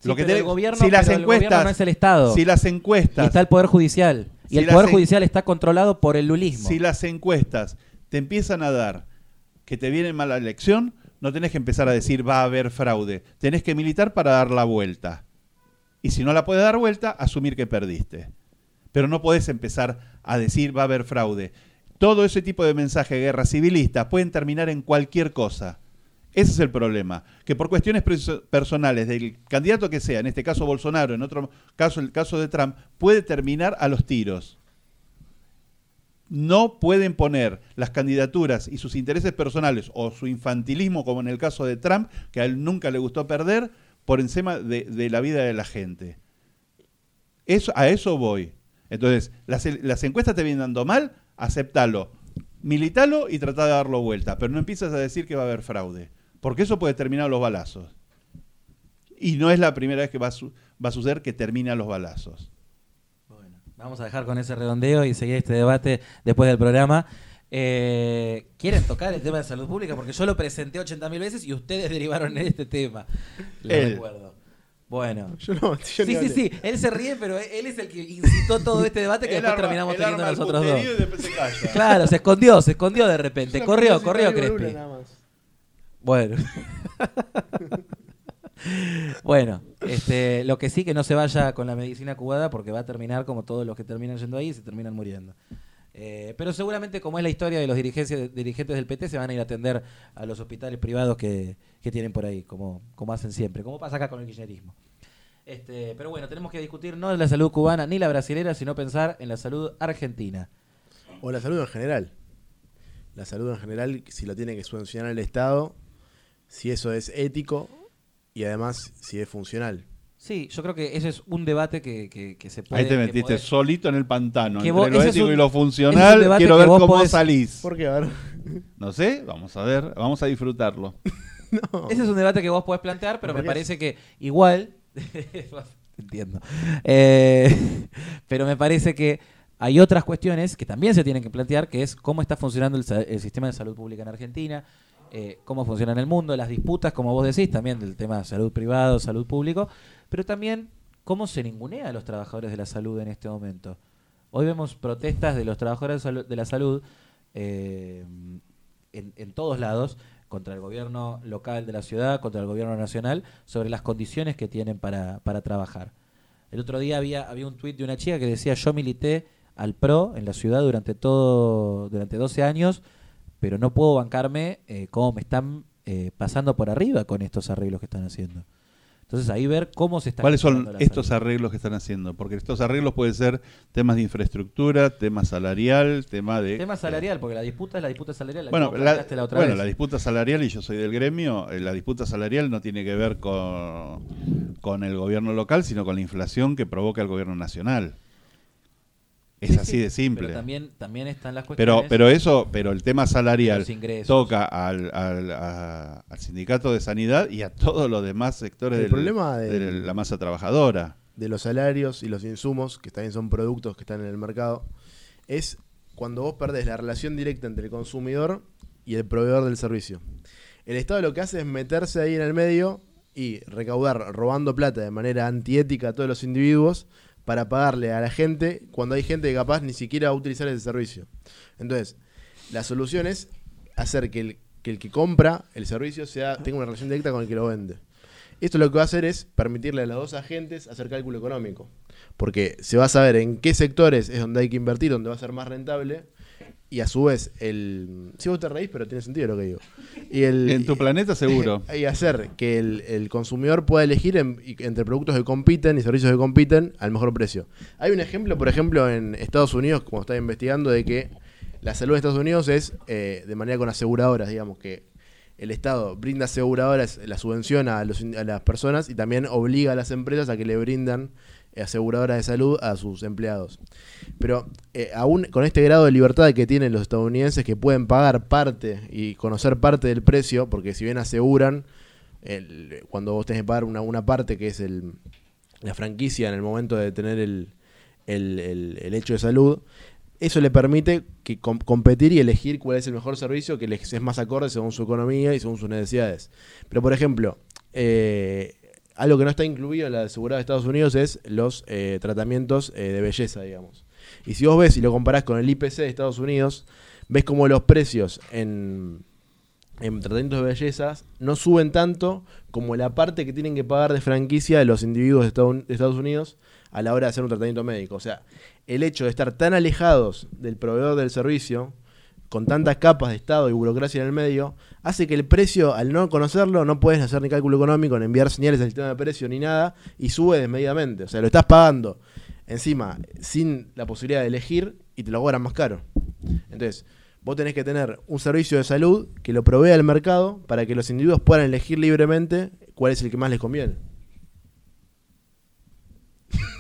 A: lo que el gobierno, si las encuestas, no es el Estado.
D: Si las encuestas.
A: Y está el Poder Judicial. Y el Poder Judicial está controlado por el lulismo.
D: Si las encuestas te empiezan a dar que te viene mala elección, no tenés que empezar a decir va a haber fraude. Tenés que militar para dar la vuelta. Y si no la puedes dar vuelta, asumir que perdiste. Pero no podés empezar a decir va a haber fraude. Todo ese tipo de mensaje de guerra civilista pueden terminar en cualquier cosa. Ese es el problema, que por cuestiones personales del candidato que sea, en este caso Bolsonaro, en otro caso el caso de Trump, puede terminar a los tiros no pueden poner las candidaturas y sus intereses personales o su infantilismo, como en el caso de Trump, que a él nunca le gustó perder, por encima de, la vida de la gente. Eso, a eso voy. Entonces, las, encuestas te vienen dando mal, aceptalo, militalo y trata de darlo vuelta, pero no empiezas a decir que va a haber fraude, porque eso puede terminar los balazos. Y no es la primera vez que va va a suceder que termina los balazos.
A: Vamos a dejar con ese redondeo y seguir este debate después del programa. Eh, ¿Quieren tocar el tema de salud pública? Porque yo lo presenté 80.000 veces y ustedes <laughs> derivaron en este tema. Lo recuerdo. Bueno. sí, sí, sí. Él se ríe, pero él es el que incitó todo este debate que <laughs> después terminamos teniendo nosotros dos. <laughs> Claro, se escondió, se escondió de repente. Corrió, corrió Crespi. Bueno. Bueno, este, lo que sí que no se vaya con la medicina cubana porque va a terminar como todos los que terminan yendo ahí y se terminan muriendo. Eh, pero seguramente, como es la historia de los dirigentes, dirigentes del PT, se van a ir a atender a los hospitales privados que, tienen por ahí, como, como hacen siempre, como pasa acá con el kirchnerismo. Este, pero bueno, tenemos que discutir no de la salud cubana ni la brasilera, sino pensar en la salud argentina.
B: O la salud en general. La salud en general, si lo tiene que subvencionar el Estado, si eso es ético y además si es funcional.
A: Sí, yo creo que ese es un debate que, se puede...
D: Ahí te metiste solito en el pantano, entre lo ético y lo funcional, quiero ver cómo salís.
B: ¿Por qué? A ver.
D: No sé, vamos a ver, vamos a disfrutarlo. <laughs>
A: Ese es un debate que vos podés plantear, pero me, parece que igual... <laughs> Entiendo. Eh, <laughs> pero me parece que hay otras cuestiones que también se tienen que plantear, que es cómo está funcionando el sistema de salud pública en Argentina, eh, cómo funciona en el mundo, las disputas, como vos decís, también del tema salud privado, salud público, pero también cómo se ningunea a los trabajadores de la salud en este momento. Hoy vemos protestas de los trabajadores de la salud eh, en, todos lados contra el gobierno local de la ciudad, contra el gobierno nacional, sobre las condiciones que tienen para, para trabajar. El otro día había, había un tuit de una chica que decía yo milité al PRO en la ciudad durante todo durante 12 años pero no puedo bancarme eh, cómo me están eh, pasando por arriba con estos arreglos que están haciendo. Entonces ahí ver cómo se están...
D: ¿Cuáles son estos arreglos que están haciendo? Porque estos arreglos pueden ser temas de infraestructura, tema salarial, tema de...
A: Tema salarial, porque la disputa es la disputa salarial.
D: bueno, la, bueno la disputa salarial, y yo soy del gremio, eh, la disputa salarial no tiene que ver con, con el gobierno local, sino con la inflación que provoca el gobierno nacional. Es así de simple.
A: Pero también, también están las cuestiones.
D: Pero, pero eso, pero el tema salarial toca al, sindicato de sanidad y a todos los demás sectores
B: el problema
D: de la masa trabajadora.
B: De los salarios y los insumos, que también son productos que están en el mercado, es cuando vos perdés la relación directa entre el consumidor y el proveedor del servicio. El Estado lo que hace es meterse ahí en el medio y recaudar robando plata de manera antiética a todos los individuos para pagarle a la gente cuando hay gente que capaz ni siquiera va a utilizar ese servicio. Entonces, la solución es hacer que el que, compra el servicio tenga una relación directa con el que lo vende. Esto lo que va a hacer es permitirle a los dos agentes hacer cálculo económico. Porque se va a saber en qué sectores es donde hay que invertir, donde va a ser más rentable y a su vez el si vos te reís pero tiene sentido lo que digo. Y el,
D: en tu planeta seguro. <laughs>
B: Y hacer que el, consumidor pueda elegir entre productos que compiten y servicios que compiten al mejor precio. Hay un ejemplo por ejemplo en Estados Unidos como está investigando de que la salud de Estados Unidos es eh, de manera con aseguradoras digamos que el Estado brinda aseguradoras la subvención a, a las personas y también obliga a las empresas a que le brindan aseguradoras de salud a sus empleados. Pero eh, aún con este grado de libertad que tienen los estadounidenses que pueden pagar parte y conocer parte del precio, porque si bien aseguran, cuando vos tenés que pagar una, una parte que es el, la franquicia en el momento de tener el, el, hecho de salud, eso le permite que competir y elegir cuál es el mejor servicio que les es más acorde según su economía y según sus necesidades. Pero, por ejemplo, eh, algo que no está incluido en la seguridad de Estados Unidos es los eh, tratamientos eh, de belleza, digamos. Y si vos ves y lo comparás con el IPC de Estados Unidos, ves como los precios en, en tratamientos de belleza no suben tanto como la parte que tienen que pagar de franquicia de los individuos de Estados Unidos a la hora de hacer un tratamiento médico. O sea, el hecho de estar tan alejados del proveedor del servicio, con tantas capas de Estado y burocracia en el medio, hace que el precio, al no conocerlo, no puedes hacer ni cálculo económico, ni enviar señales al sistema de precio, ni nada, y sube desmedidamente. O sea, lo estás pagando encima sin la posibilidad de elegir y te lo cobran más caro. Entonces, vos tenés que tener un servicio de salud que lo provea el mercado para que los individuos puedan elegir libremente cuál es el que más les conviene.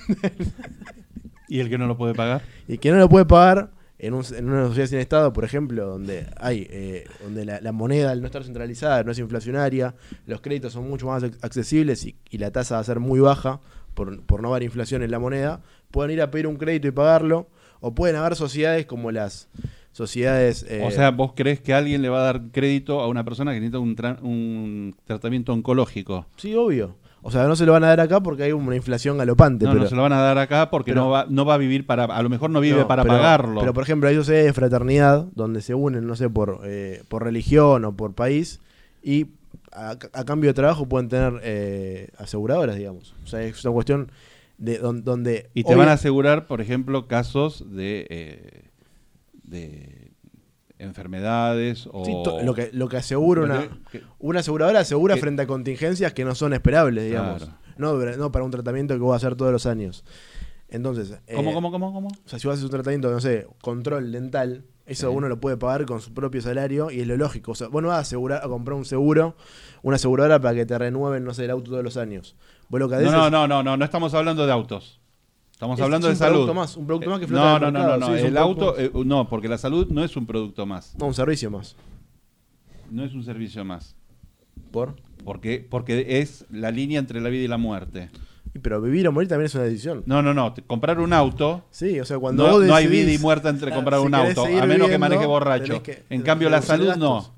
B: <laughs>
D: ¿Y el que no lo puede pagar?
B: Y que no lo puede pagar en, una sociedad sin Estado, por ejemplo, donde hay eh, donde la, moneda al no estar centralizada no es inflacionaria, los créditos son mucho más accesibles y, la tasa va a ser muy baja por, no haber inflación en la moneda, pueden ir a pedir un crédito y pagarlo, o pueden haber sociedades como las sociedades...
D: Eh, o sea, ¿vos crees que alguien le va a dar crédito a una persona que necesita un, un tratamiento oncológico?
B: Sí, obvio. O sea, no se lo van a dar acá porque hay una inflación galopante.
D: No,
B: pero,
D: no se lo van a dar acá porque no, va, no va a vivir para. A lo mejor no vive para pagarlo.
B: Pero, por ejemplo, hay sociedades de fraternidad donde se unen, no sé, por, eh, por religión o por país y a, cambio de trabajo pueden tener eh, aseguradoras, digamos. O sea, es una cuestión de donde.
D: y te van a asegurar, por ejemplo, casos de. Eh, de enfermedades o...
B: lo, que, lo que asegura una, una aseguradora asegura frente a contingencias que no son esperables, digamos. No, no para un tratamiento que voy a hacer todos los años. Entonces...
D: ¿Cómo, eh, cómo, cómo, cómo?
B: O sea, si vas a hacer un tratamiento, no sé, control dental, eso uno lo puede pagar con su propio salario y es lo lógico. O sea, vos no vas a, asegurar, a comprar un seguro, una aseguradora para que te renueven, no sé, el auto todos los años.
D: no, no, no, no, no, no estamos hablando de autos. Estamos hablando de salud.
B: Producto más, un producto más que
D: flota No, no, no, no, el auto, eh, no, porque la salud no es un producto más.
B: No, un servicio más.
D: No es un servicio más.
B: ¿Por?
D: Porque, porque es la línea entre la vida y la muerte.
B: pero vivir o morir también es una decisión.
D: No, no, no. Comprar un auto.
B: Sí, o sea, cuando
D: no, no hay vida y muerte entre comprar un auto, a menos que maneje borracho. en cambio, la salud no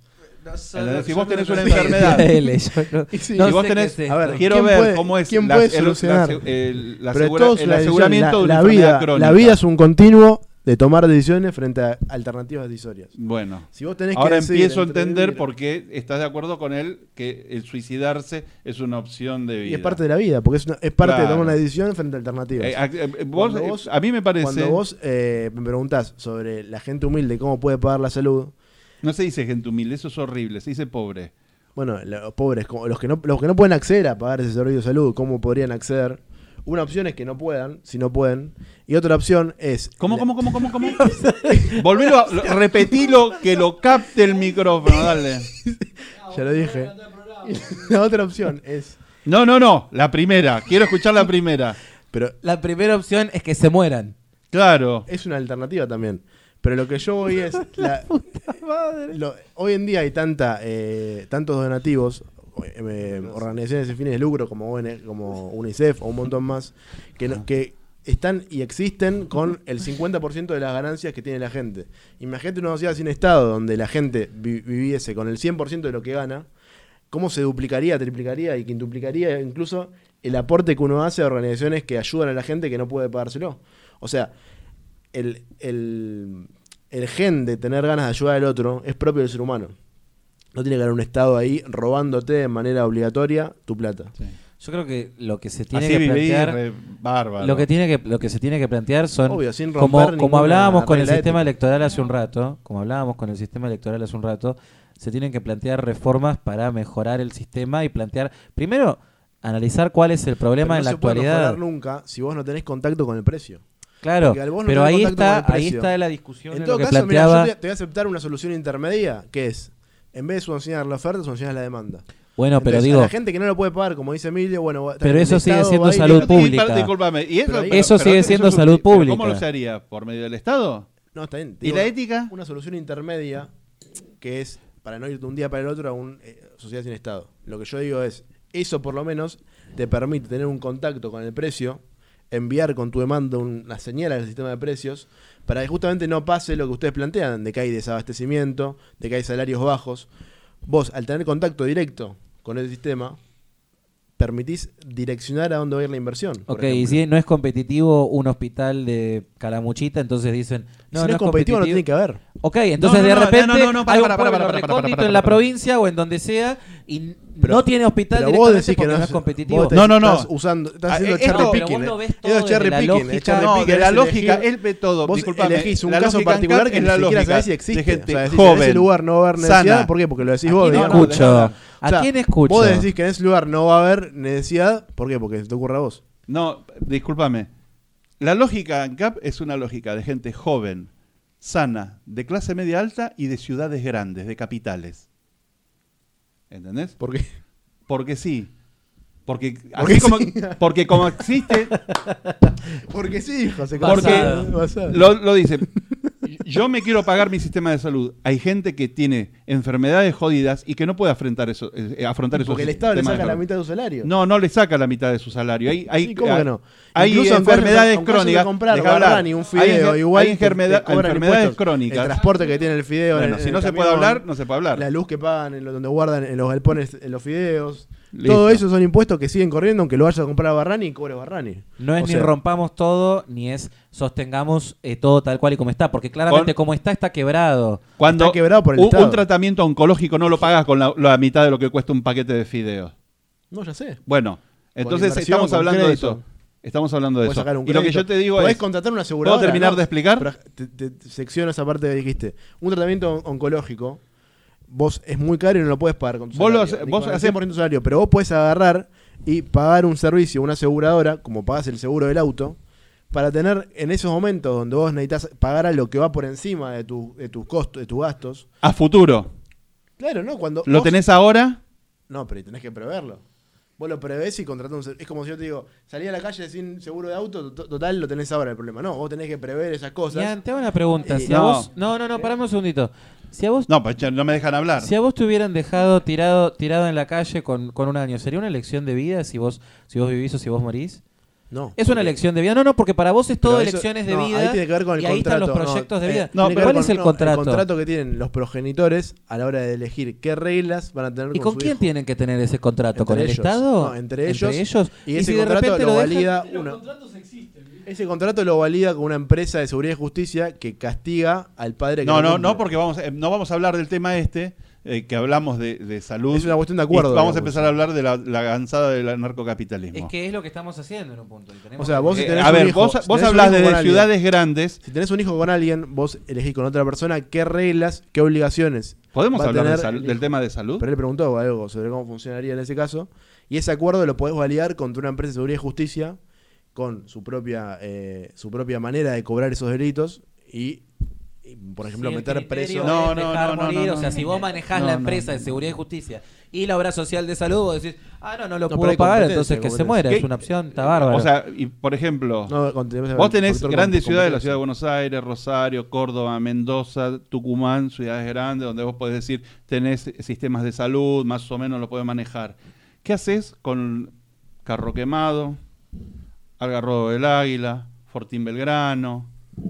D: si vos tenés una enfermedad. <laughs> <laughs> si vos tenés. quiero ver cómo es
B: ¿quién puede solucionar? El, aseguramiento de una vida, crónica. La vida es un continuo de tomar decisiones frente a alternativas decisorias.
D: Bueno, si vos tenés ahora empiezo a entender por qué estás de acuerdo con él que el suicidarse es una opción de vida.
B: Y es parte de la vida, porque es, es parte de tomar una decisión frente a alternativas. Eh,
D: eh, vos, a mí me parece.
B: Cuando vos eh, me preguntás sobre la gente humilde cómo puede pagar la salud,
D: no se dice gente humilde, eso es horrible, se dice pobre.
B: Bueno, los pobres, los que, no, los que no pueden acceder a pagar ese servicio de salud, ¿cómo podrían acceder? Una opción es que no puedan, si no pueden. Y otra opción es.
D: ¿Cómo, cómo, cómo, cómo, cómo? <laughs> Volvelo, repetilo que lo capte el micrófono, dale.
B: ya lo dije. <laughs> La otra opción es.
D: No, no, no, la primera. Quiero escuchar la primera.
A: Pero la primera opción es que se mueran.
D: Claro.
B: Es una alternativa también. Pero lo que yo voy es. hoy en día hay tanta, eh, tantos donativos, eh, organizaciones sin fines de lucro como, como UNICEF o un montón más, que, que están y existen con el 50% de las ganancias que tiene la gente. Imagínate una sociedad sin Estado donde la gente viviese con el 100% de lo que gana, ¿cómo se duplicaría, triplicaría y quintuplicaría incluso el aporte que uno hace a organizaciones que ayudan a la gente que no puede pagárselo? O sea, el, el, gen de tener ganas de ayudar al otro es propio del ser humano. No tiene que haber un Estado ahí robándote de manera obligatoria tu plata.
A: Yo creo que lo que se tiene que plantear lo que tiene que lo que se tiene que plantear son como, como hablábamos con el sistema electoral hace un rato, como hablábamos con el sistema electoral hace un rato, se tienen que plantear reformas para mejorar el sistema y plantear primero analizar cuál es el problema en la actualidad.
B: nunca si vos no tenés contacto con el precio.
A: Claro, pero ahí está, ahí está la discusión. En todo caso, mira,
B: yo te, voy a aceptar una solución intermedia, que es, en vez de subvencionar la oferta, subvencionar la demanda.
A: Bueno, pero digo-
B: a la gente que no lo puede pagar, como dice Emilio, bueno,
A: Pero eso sigue
B: Estado
A: siendo salud pública.
D: Discúlpame, y eso,
B: Pero
A: sigue siendo salud
D: pero ¿Cómo
A: pública.
D: lo se haría? ¿Por medio del Estado?
B: No, está bien.
D: ¿Y la ética?
B: Una solución intermedia que es para no ir de un día para el otro a una sociedad sin Estado. Lo que yo digo es, eso por lo menos te permite tener un contacto con el precio, enviar con tu demanda una señal al sistema de precios, para que justamente no pase lo que ustedes plantean, de que hay desabastecimiento, de que hay salarios bajos. Vos, al tener contacto directo con el sistema, permitís direccionar a dónde va a ir la inversión.
A: Ok, y si no es competitivo un hospital de Calamuchita, entonces dicen, no,
B: si no, es competitivo, no tiene que haber.
A: Ok, entonces
D: No, no,
A: de repente
D: no, no, no, para,
A: hay un
D: para, para,
A: pueblo
D: para, para, para,
A: recóndito
D: para,
A: en la provincia o en donde sea y
B: Pero-
A: no tiene hospital
B: Pero vos decís que no,
A: no es competitivo.
D: No, no, no.
B: Estás usando, estás
D: Ah,
B: haciendo
D: esto-
B: cherry
D: pero
B: picking.
A: vos lo ves todo
B: cherry
A: la
B: picking.
A: lógica-
D: No,
B: picking,
D: de la
B: es
D: lógica,
B: elegir-
D: él ve todo.
B: Vos elegís un caso particular que
D: es
B: ni
D: la
B: siquiera
D: lógica
B: sabés si
D: de
B: existe.
D: gente
B: o sea, decís,
D: joven,
B: en ese lugar no va a haber necesidad.
D: sana.
B: ¿Por qué? Porque lo decís
A: ¿A
B: vos.
A: escucho? ¿A quién escucho?
B: Vos decís que en ese lugar no va a haber necesidad. ¿Por qué? Porque se te ocurre a vos.
D: No, discúlpame. La lógica ANCAP es una lógica de gente joven, sana, de clase media alta y de ciudades grandes, de capitales. ¿Entendés?
B: ¿Por qué?
D: Porque sí. Porque,
B: Porque
D: así como,
B: sí. <laughs>
D: porque como existe, <laughs>
B: Porque sí, José
A: Porque-
B: Carlos. Basado.
D: lo, lo dice, yo me quiero pagar mi sistema de salud. Hay gente que tiene enfermedades jodidas y que no puede afrontar eso, eh, afrontar esos
B: Porque el Estado le saca la mitad de su salario.
D: No, no le saca la mitad de su salario. Hay, hay,
B: Sí, ¿cómo que no?
D: Hay
B: Incluso
D: enfermedades crónicas.
B: comprar. Barrani, un
D: Hay
B: fideo,
D: enfer-
B: igual
D: hay enfermedad- enfermedades crónicas.
B: El transporte que tiene el fideo. en
D: Bueno, si
B: en
D: no
B: el
D: se puede hablar, no se puede hablar.
B: La luz que pagan, en lo- donde guardan en los galpones, en los fideos.
D: Listo.
B: Todo eso son impuestos que siguen corriendo aunque lo vayas a comprar a Barrani y cobre Barrani.
A: No es
B: O
A: ni
B: sea,
A: rompamos todo, ni es sostengamos eh, todo tal cual y como está, porque claramente
D: Con-
A: como está, está quebrado.
D: Cuando
B: Está quebrado por el
D: un,
B: Estado.
D: un tratamiento oncológico no lo pagas con la, la mitad de lo que cuesta un paquete de fideos.
B: No, ya sé.
D: Bueno, entonces estamos hablando de eso. Estamos hablando de
B: Puedes
D: eso.
B: sacar un
D: Y lo que yo te digo
B: Podés
D: es,
B: contratar una aseguradora.
D: ¿Puedo terminar
B: ¿no?
D: de explicar?
B: Pero te, te- te secciono esa parte que dijiste. Un tratamiento on- oncológico, vos es muy caro y no lo puedes pagar con tu
D: Vos lo
B: salario.
D: vos hacés-
B: 100% de tu salario. Pero vos puedes agarrar y pagar un servicio, una aseguradora, como pagas el seguro del auto, para tener en esos momentos donde vos necesitas pagar a lo que va por encima de, tu, de tus costos, de tus gastos.
D: a futuro,
B: Claro, ¿no? Cuando
D: ¿lo
B: vos-
D: tenés ahora?
B: No, pero tenés que preverlo. Vos lo prevés y contratás un seguro. Es como si yo te digo, salí a la calle sin seguro de auto, to- total, lo tenés ahora el problema. No, vos tenés que prever esas cosas.
A: Ya, te hago una pregunta.
B: Eh,
A: si a
D: no.
A: vos, no, no, no, parame un segundito. Si a vos,
D: No, pues ya no me dejan hablar.
A: si a vos te hubieran dejado tirado, tirado en la calle con, con un año, ¿sería una elección de vida si vos, si vos vivís o si vos morís?
B: No.
A: Es una elección de vida. No, no, porque para vos es todo
B: Pero eso-
A: elecciones de
B: no,
A: vida.
B: Ahí tiene que ver con el
A: y ahí están
B: contrato.
A: los proyectos
B: no,
A: de vida.
B: eh,
D: No,
B: que
A: ¿Cuál
B: ver
A: es
B: con-
A: el
B: no,
A: contrato?
B: El contrato que tienen los progenitores a la hora de elegir qué reglas van a tener
A: ¿Y con
B: su
A: quién
B: hijo.
A: tienen que tener ese contrato? ¿Con
B: Entre
A: el
B: ellos.
A: Estado?
B: No, entre ellos. Y, ese
A: si de
B: contrato
A: repente
B: lo,
A: dejan-
B: valida una. Ese contrato lo valida con una empresa de seguridad y justicia que castiga al padre que
D: No, no, no, porque vamos, eh, no vamos a hablar del tema este, eh, que hablamos de, de salud.
B: Es una cuestión de acuerdo,
D: Y vamos a empezar a hablar de la, la avanzada del anarcocapitalismo.
A: Es que es lo que estamos haciendo en un punto. y tenemos
B: O sea, vos si
D: Eh,
B: tenés
D: a
B: un
D: ver,
B: hijo-
D: vos,
B: si
D: vos
B: tenés un
D: hablás
B: hijo
D: de
B: con alguien-
D: ciudades grandes.
B: Si tenés un hijo con alguien, vos elegís con otra persona qué reglas, qué obligaciones.
D: ¿Podemos
B: va a
D: hablar de
B: tener
D: sal-
B: el
D: del
B: hijo.
D: tema de salud?
B: Pero él preguntó algo sobre cómo funcionaría en ese caso. Y ese acuerdo lo podés validar contra una empresa de seguridad y justicia con su propia, eh, su propia manera de cobrar esos delitos y, y, por ejemplo,
A: el
B: meter preso.
D: No, no, no, no,
A: morir,
D: no,
A: O sea,
D: no.
A: si vos manejás
D: No,
A: la empresa
D: no.
A: de seguridad y justicia y la obra social de salud, vos decís, ah, no, no lo puedo pagar, entonces que se muera.
D: ¿Qué?
A: Es una opción, está bárbaro.
D: O sea, y por ejemplo,
B: No, con- tenés-
D: vos tenés grandes ciudades, la ciudad de Buenos Aires, Rosario, Córdoba, Mendoza, Tucumán, ciudades grandes, donde vos podés decir, tenés sistemas de salud, más o menos lo podés manejar. ¿Qué haces con Carro Quemado, Algarrobo del Águila, Fortín Belgrano,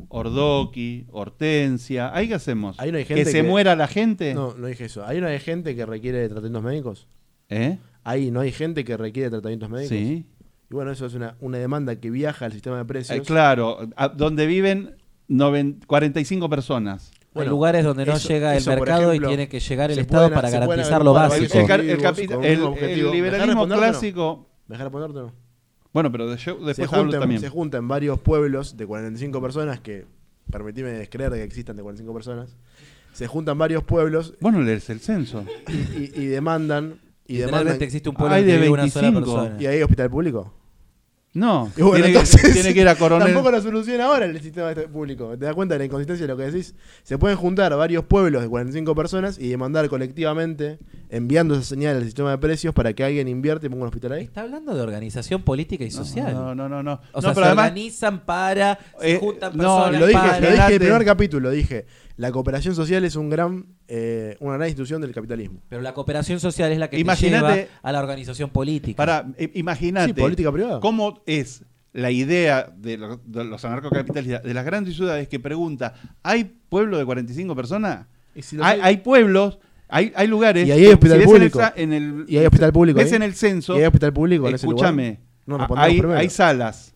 D: Ordoqui, Hortensia? ¿Ahí qué hacemos?
B: Ahí no hay
D: ¿Que
B: gente
D: se
B: que-
D: muera la gente?
B: No, no dije eso. ¿Hay una gente que requiere de tratamientos médicos?
D: ¿Eh?
B: Ahí no hay gente que requiere de tratamientos médicos.
D: Sí.
B: Y bueno, eso es una, una demanda que viaja al sistema de precios.
D: Eh, claro, a- donde viven noven- 45 personas.
A: Hay
B: Bueno,
A: lugares donde no
B: eso-
A: llega el
B: eso,
A: mercado
B: ejemplo,
A: y tiene que llegar el
B: se
A: Estado
B: pueden-
A: para
B: se
A: garantizar lo básico.
D: el el el- el liberalismo
B: ¿Dejás responderte o no?
D: clásico.
B: ¿Me no?
D: Bueno, pero yo
B: Se
D: después hablo
B: juntan,
D: también.
B: se juntan varios pueblos de 45 personas que, permitime descreer de que existan de 45 personas, se juntan varios pueblos
D: Bueno, lees el censo.
B: y, y- y demandan... Y demandan
A: Literalmente existe un pueblo
D: Hay
A: en que
D: de
A: vive una sola
D: 25.
A: persona.
B: ¿Y hay hospital público?
D: No,
B: bueno,
D: tiene, que-
B: entonces,
D: tiene que ir a coronel.
B: Tampoco lo soluciona ahora el sistema este público. ¿Te das cuenta de la inconsistencia de lo que decís? Se pueden juntar varios pueblos de 45 personas y demandar colectivamente, enviando esa señal al sistema de precios para que alguien invierta y ponga un hospital ahí.
A: Está hablando de organización política y social.
D: No, no, no, no.
A: O
D: No,
A: sea,
D: pero
A: se
D: además-
A: organizan para, se
D: Eh,
A: juntan
D: no,
A: personas
B: Lo dije,
A: para...
B: lo dije en el primer capítulo, dije, la cooperación social es un gran, eh, una gran institución del capitalismo.
A: Pero la cooperación social es la que te
D: Imagínate-
A: lleva a la organización política.
D: Para, eh, imagínate
B: Sí, política privada.
D: cómo es la idea de, lo- de los anarcocapitalistas de las grandes ciudades que pregunta, ¿hay pueblo de 45 personas?
B: Y si
D: Hay,
B: hay-
D: pueblos, hay, hay lugares.
B: Y ahí hay hospital
D: ves en el
B: público.
D: En el,
B: Y hay hospital público
D: Ves
B: ahí.
D: en el censo.
B: ¿Y hay hospital público
D: escúchame.
B: No,
D: hay,
B: primero.
D: hay salas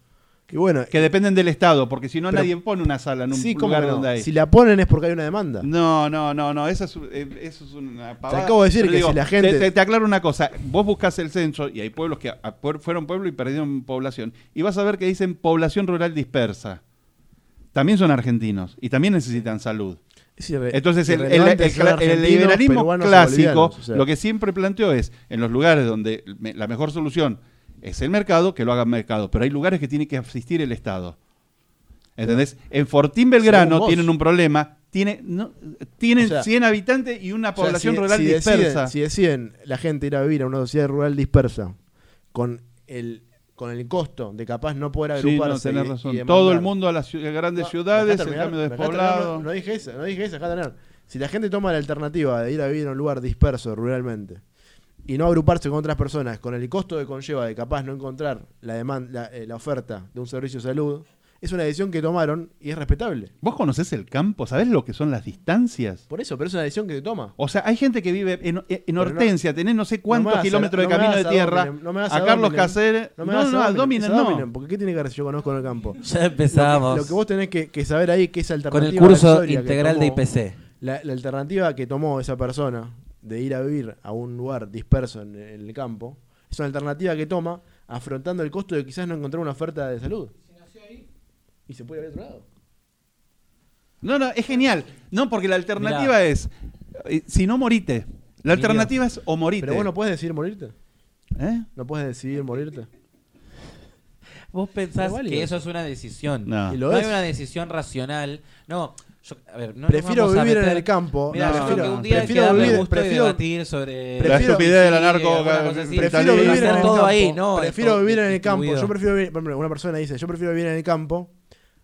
B: Y bueno,
D: que dependen del Estado, porque si no nadie pone una sala en un
B: sí,
D: lugar
B: no.
D: donde hay.
B: Si la ponen es porque hay una demanda.
D: No, no, no, no, eso es, eh, eso es una pavada.
B: acabo de decir
D: Pero
B: que si la gente-
D: Te, te- te aclaro una cosa, vos buscas el censo y hay pueblos que a- fueron pueblo y perdieron población, y vas a ver que dicen población rural dispersa. También son argentinos y también necesitan salud. Entonces el, liberalismo clásico
B: bolivianos, o sea.
D: lo que siempre planteó es, en los lugares donde me- la mejor solución es el mercado, que lo haga el mercado, pero hay lugares que tiene que asistir el Estado. ¿Entendés? En Fortín Belgrano tienen un problema, tiene, no, tienen
B: O sea,
D: 100 habitantes y una
B: O sea,
D: población
B: si-
D: rural
B: si
D: dispersa.
B: Deciden, si deciden la gente ir a vivir a una sociedad rural dispersa con el con el costo de capaz no poder
D: Sí, no,
B: agruparse.
D: tenés razón.
B: y
D: Todo el mundo a las grandes
B: No,
D: ciudades, el cambio despoblado.
B: No, no dije eso, no dije eso, dejá terminar. Si la gente toma la alternativa de ir a vivir en un lugar disperso ruralmente y no agruparse con otras personas, con el costo que conlleva de capaz no encontrar la, demanda, la, eh, la oferta de un servicio de salud, es una decisión que tomaron y es respetable.
D: ¿Vos conocés el campo? ¿Sabés lo que son las distancias?
B: Por eso, pero es una decisión que se toma.
D: O sea, hay gente que vive en, en
B: no-
D: Hortensia, tenés no sé cuántos
B: No
D: kilómetros
B: a-
D: de
B: no
D: camino de tierra,
B: no me
D: a,
B: a
D: Carlos. Caceres.
B: No me
D: no,
B: hagas
D: no,
B: a
D: a Dominen
B: es
D: no.
B: Porque ¿qué tiene que ver si yo conozco en el campo? <laughs>
A: Ya empezamos
B: Lo que vos tenés que, que saber ahí que esa
A: con
B: alternativa
A: el curso integral de IPC.
B: La, la alternativa que tomó esa persona de ir a vivir a un lugar disperso en, en el campo es una alternativa que toma afrontando el costo de quizás no encontrar una oferta de salud. Y se puede ir a otro lado.
D: No, no, es genial. No, porque la alternativa
A: Mirá.
D: es, eh, si no morite. La alternativa es o morite.
B: Pero vos no puedes decidir morirte.
D: ¿Eh?
B: No puedes decidir morirte.
A: Vos pensás que
B: eso.
A: es una decisión.
D: No.
B: Y
A: No
B: lo
A: hay
B: es.
A: una decisión racional. No, yo- a ver, no nos
B: prefiero
A: vamos a
B: vivir en el campo. No, prefiero,
A: que un día hay que
B: prefiero vivir,
A: gusto y
B: prefiero-
A: debatir sobre
B: La
D: estupidez del anarco-
B: prefiero vivir en el
A: todo
B: campo.
A: ahí, no,
B: prefiero vivir en el campo. Yo prefiero vivir, por ejemplo, una persona dice, yo prefiero vivir en el campo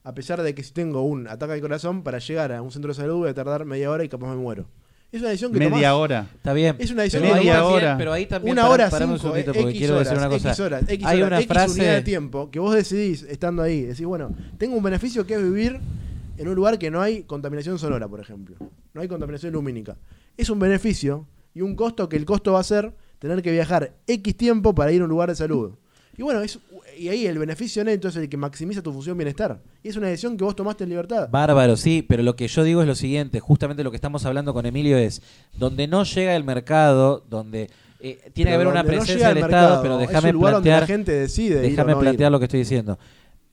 B: a pesar de que si tengo un ataque al corazón para llegar a un centro de salud voy a tardar media hora y capaz me muero. Es una decisión que
D: Media
B: tomás.
D: hora.
A: Está bien.
B: Es una decisión que
D: media
A: también-
D: hora.
A: Pero ahí también
B: Una hora,
A: parame un segundito,
B: X
A: porque quiero
B: horas,
A: decir una cosa.
B: X horas, X
A: Hay
B: horas,
A: una
B: X unidad de
A: frase
B: tiempo que vos decidís estando ahí. Decís, bueno, tengo un beneficio que es vivir en un lugar que no hay contaminación sonora, por ejemplo. No hay contaminación lumínica. Es un beneficio y un costo que el costo va a ser tener que viajar X tiempo para ir a un lugar de salud. Y bueno, es, y ahí el beneficio neto es el que maximiza tu función bienestar. Y es una decisión que vos tomaste en libertad.
A: Bárbaro, sí, pero lo que yo digo es lo siguiente, justamente lo que estamos hablando con Emilio es, donde no llega el mercado, donde eh, tiene
B: Pero
A: que haber una
B: no
A: presencia
B: llega
A: del
B: el
A: Estado, pero déjame plantear,
B: la gente decide
A: déjame
B: no ir.
A: plantear lo que estoy diciendo.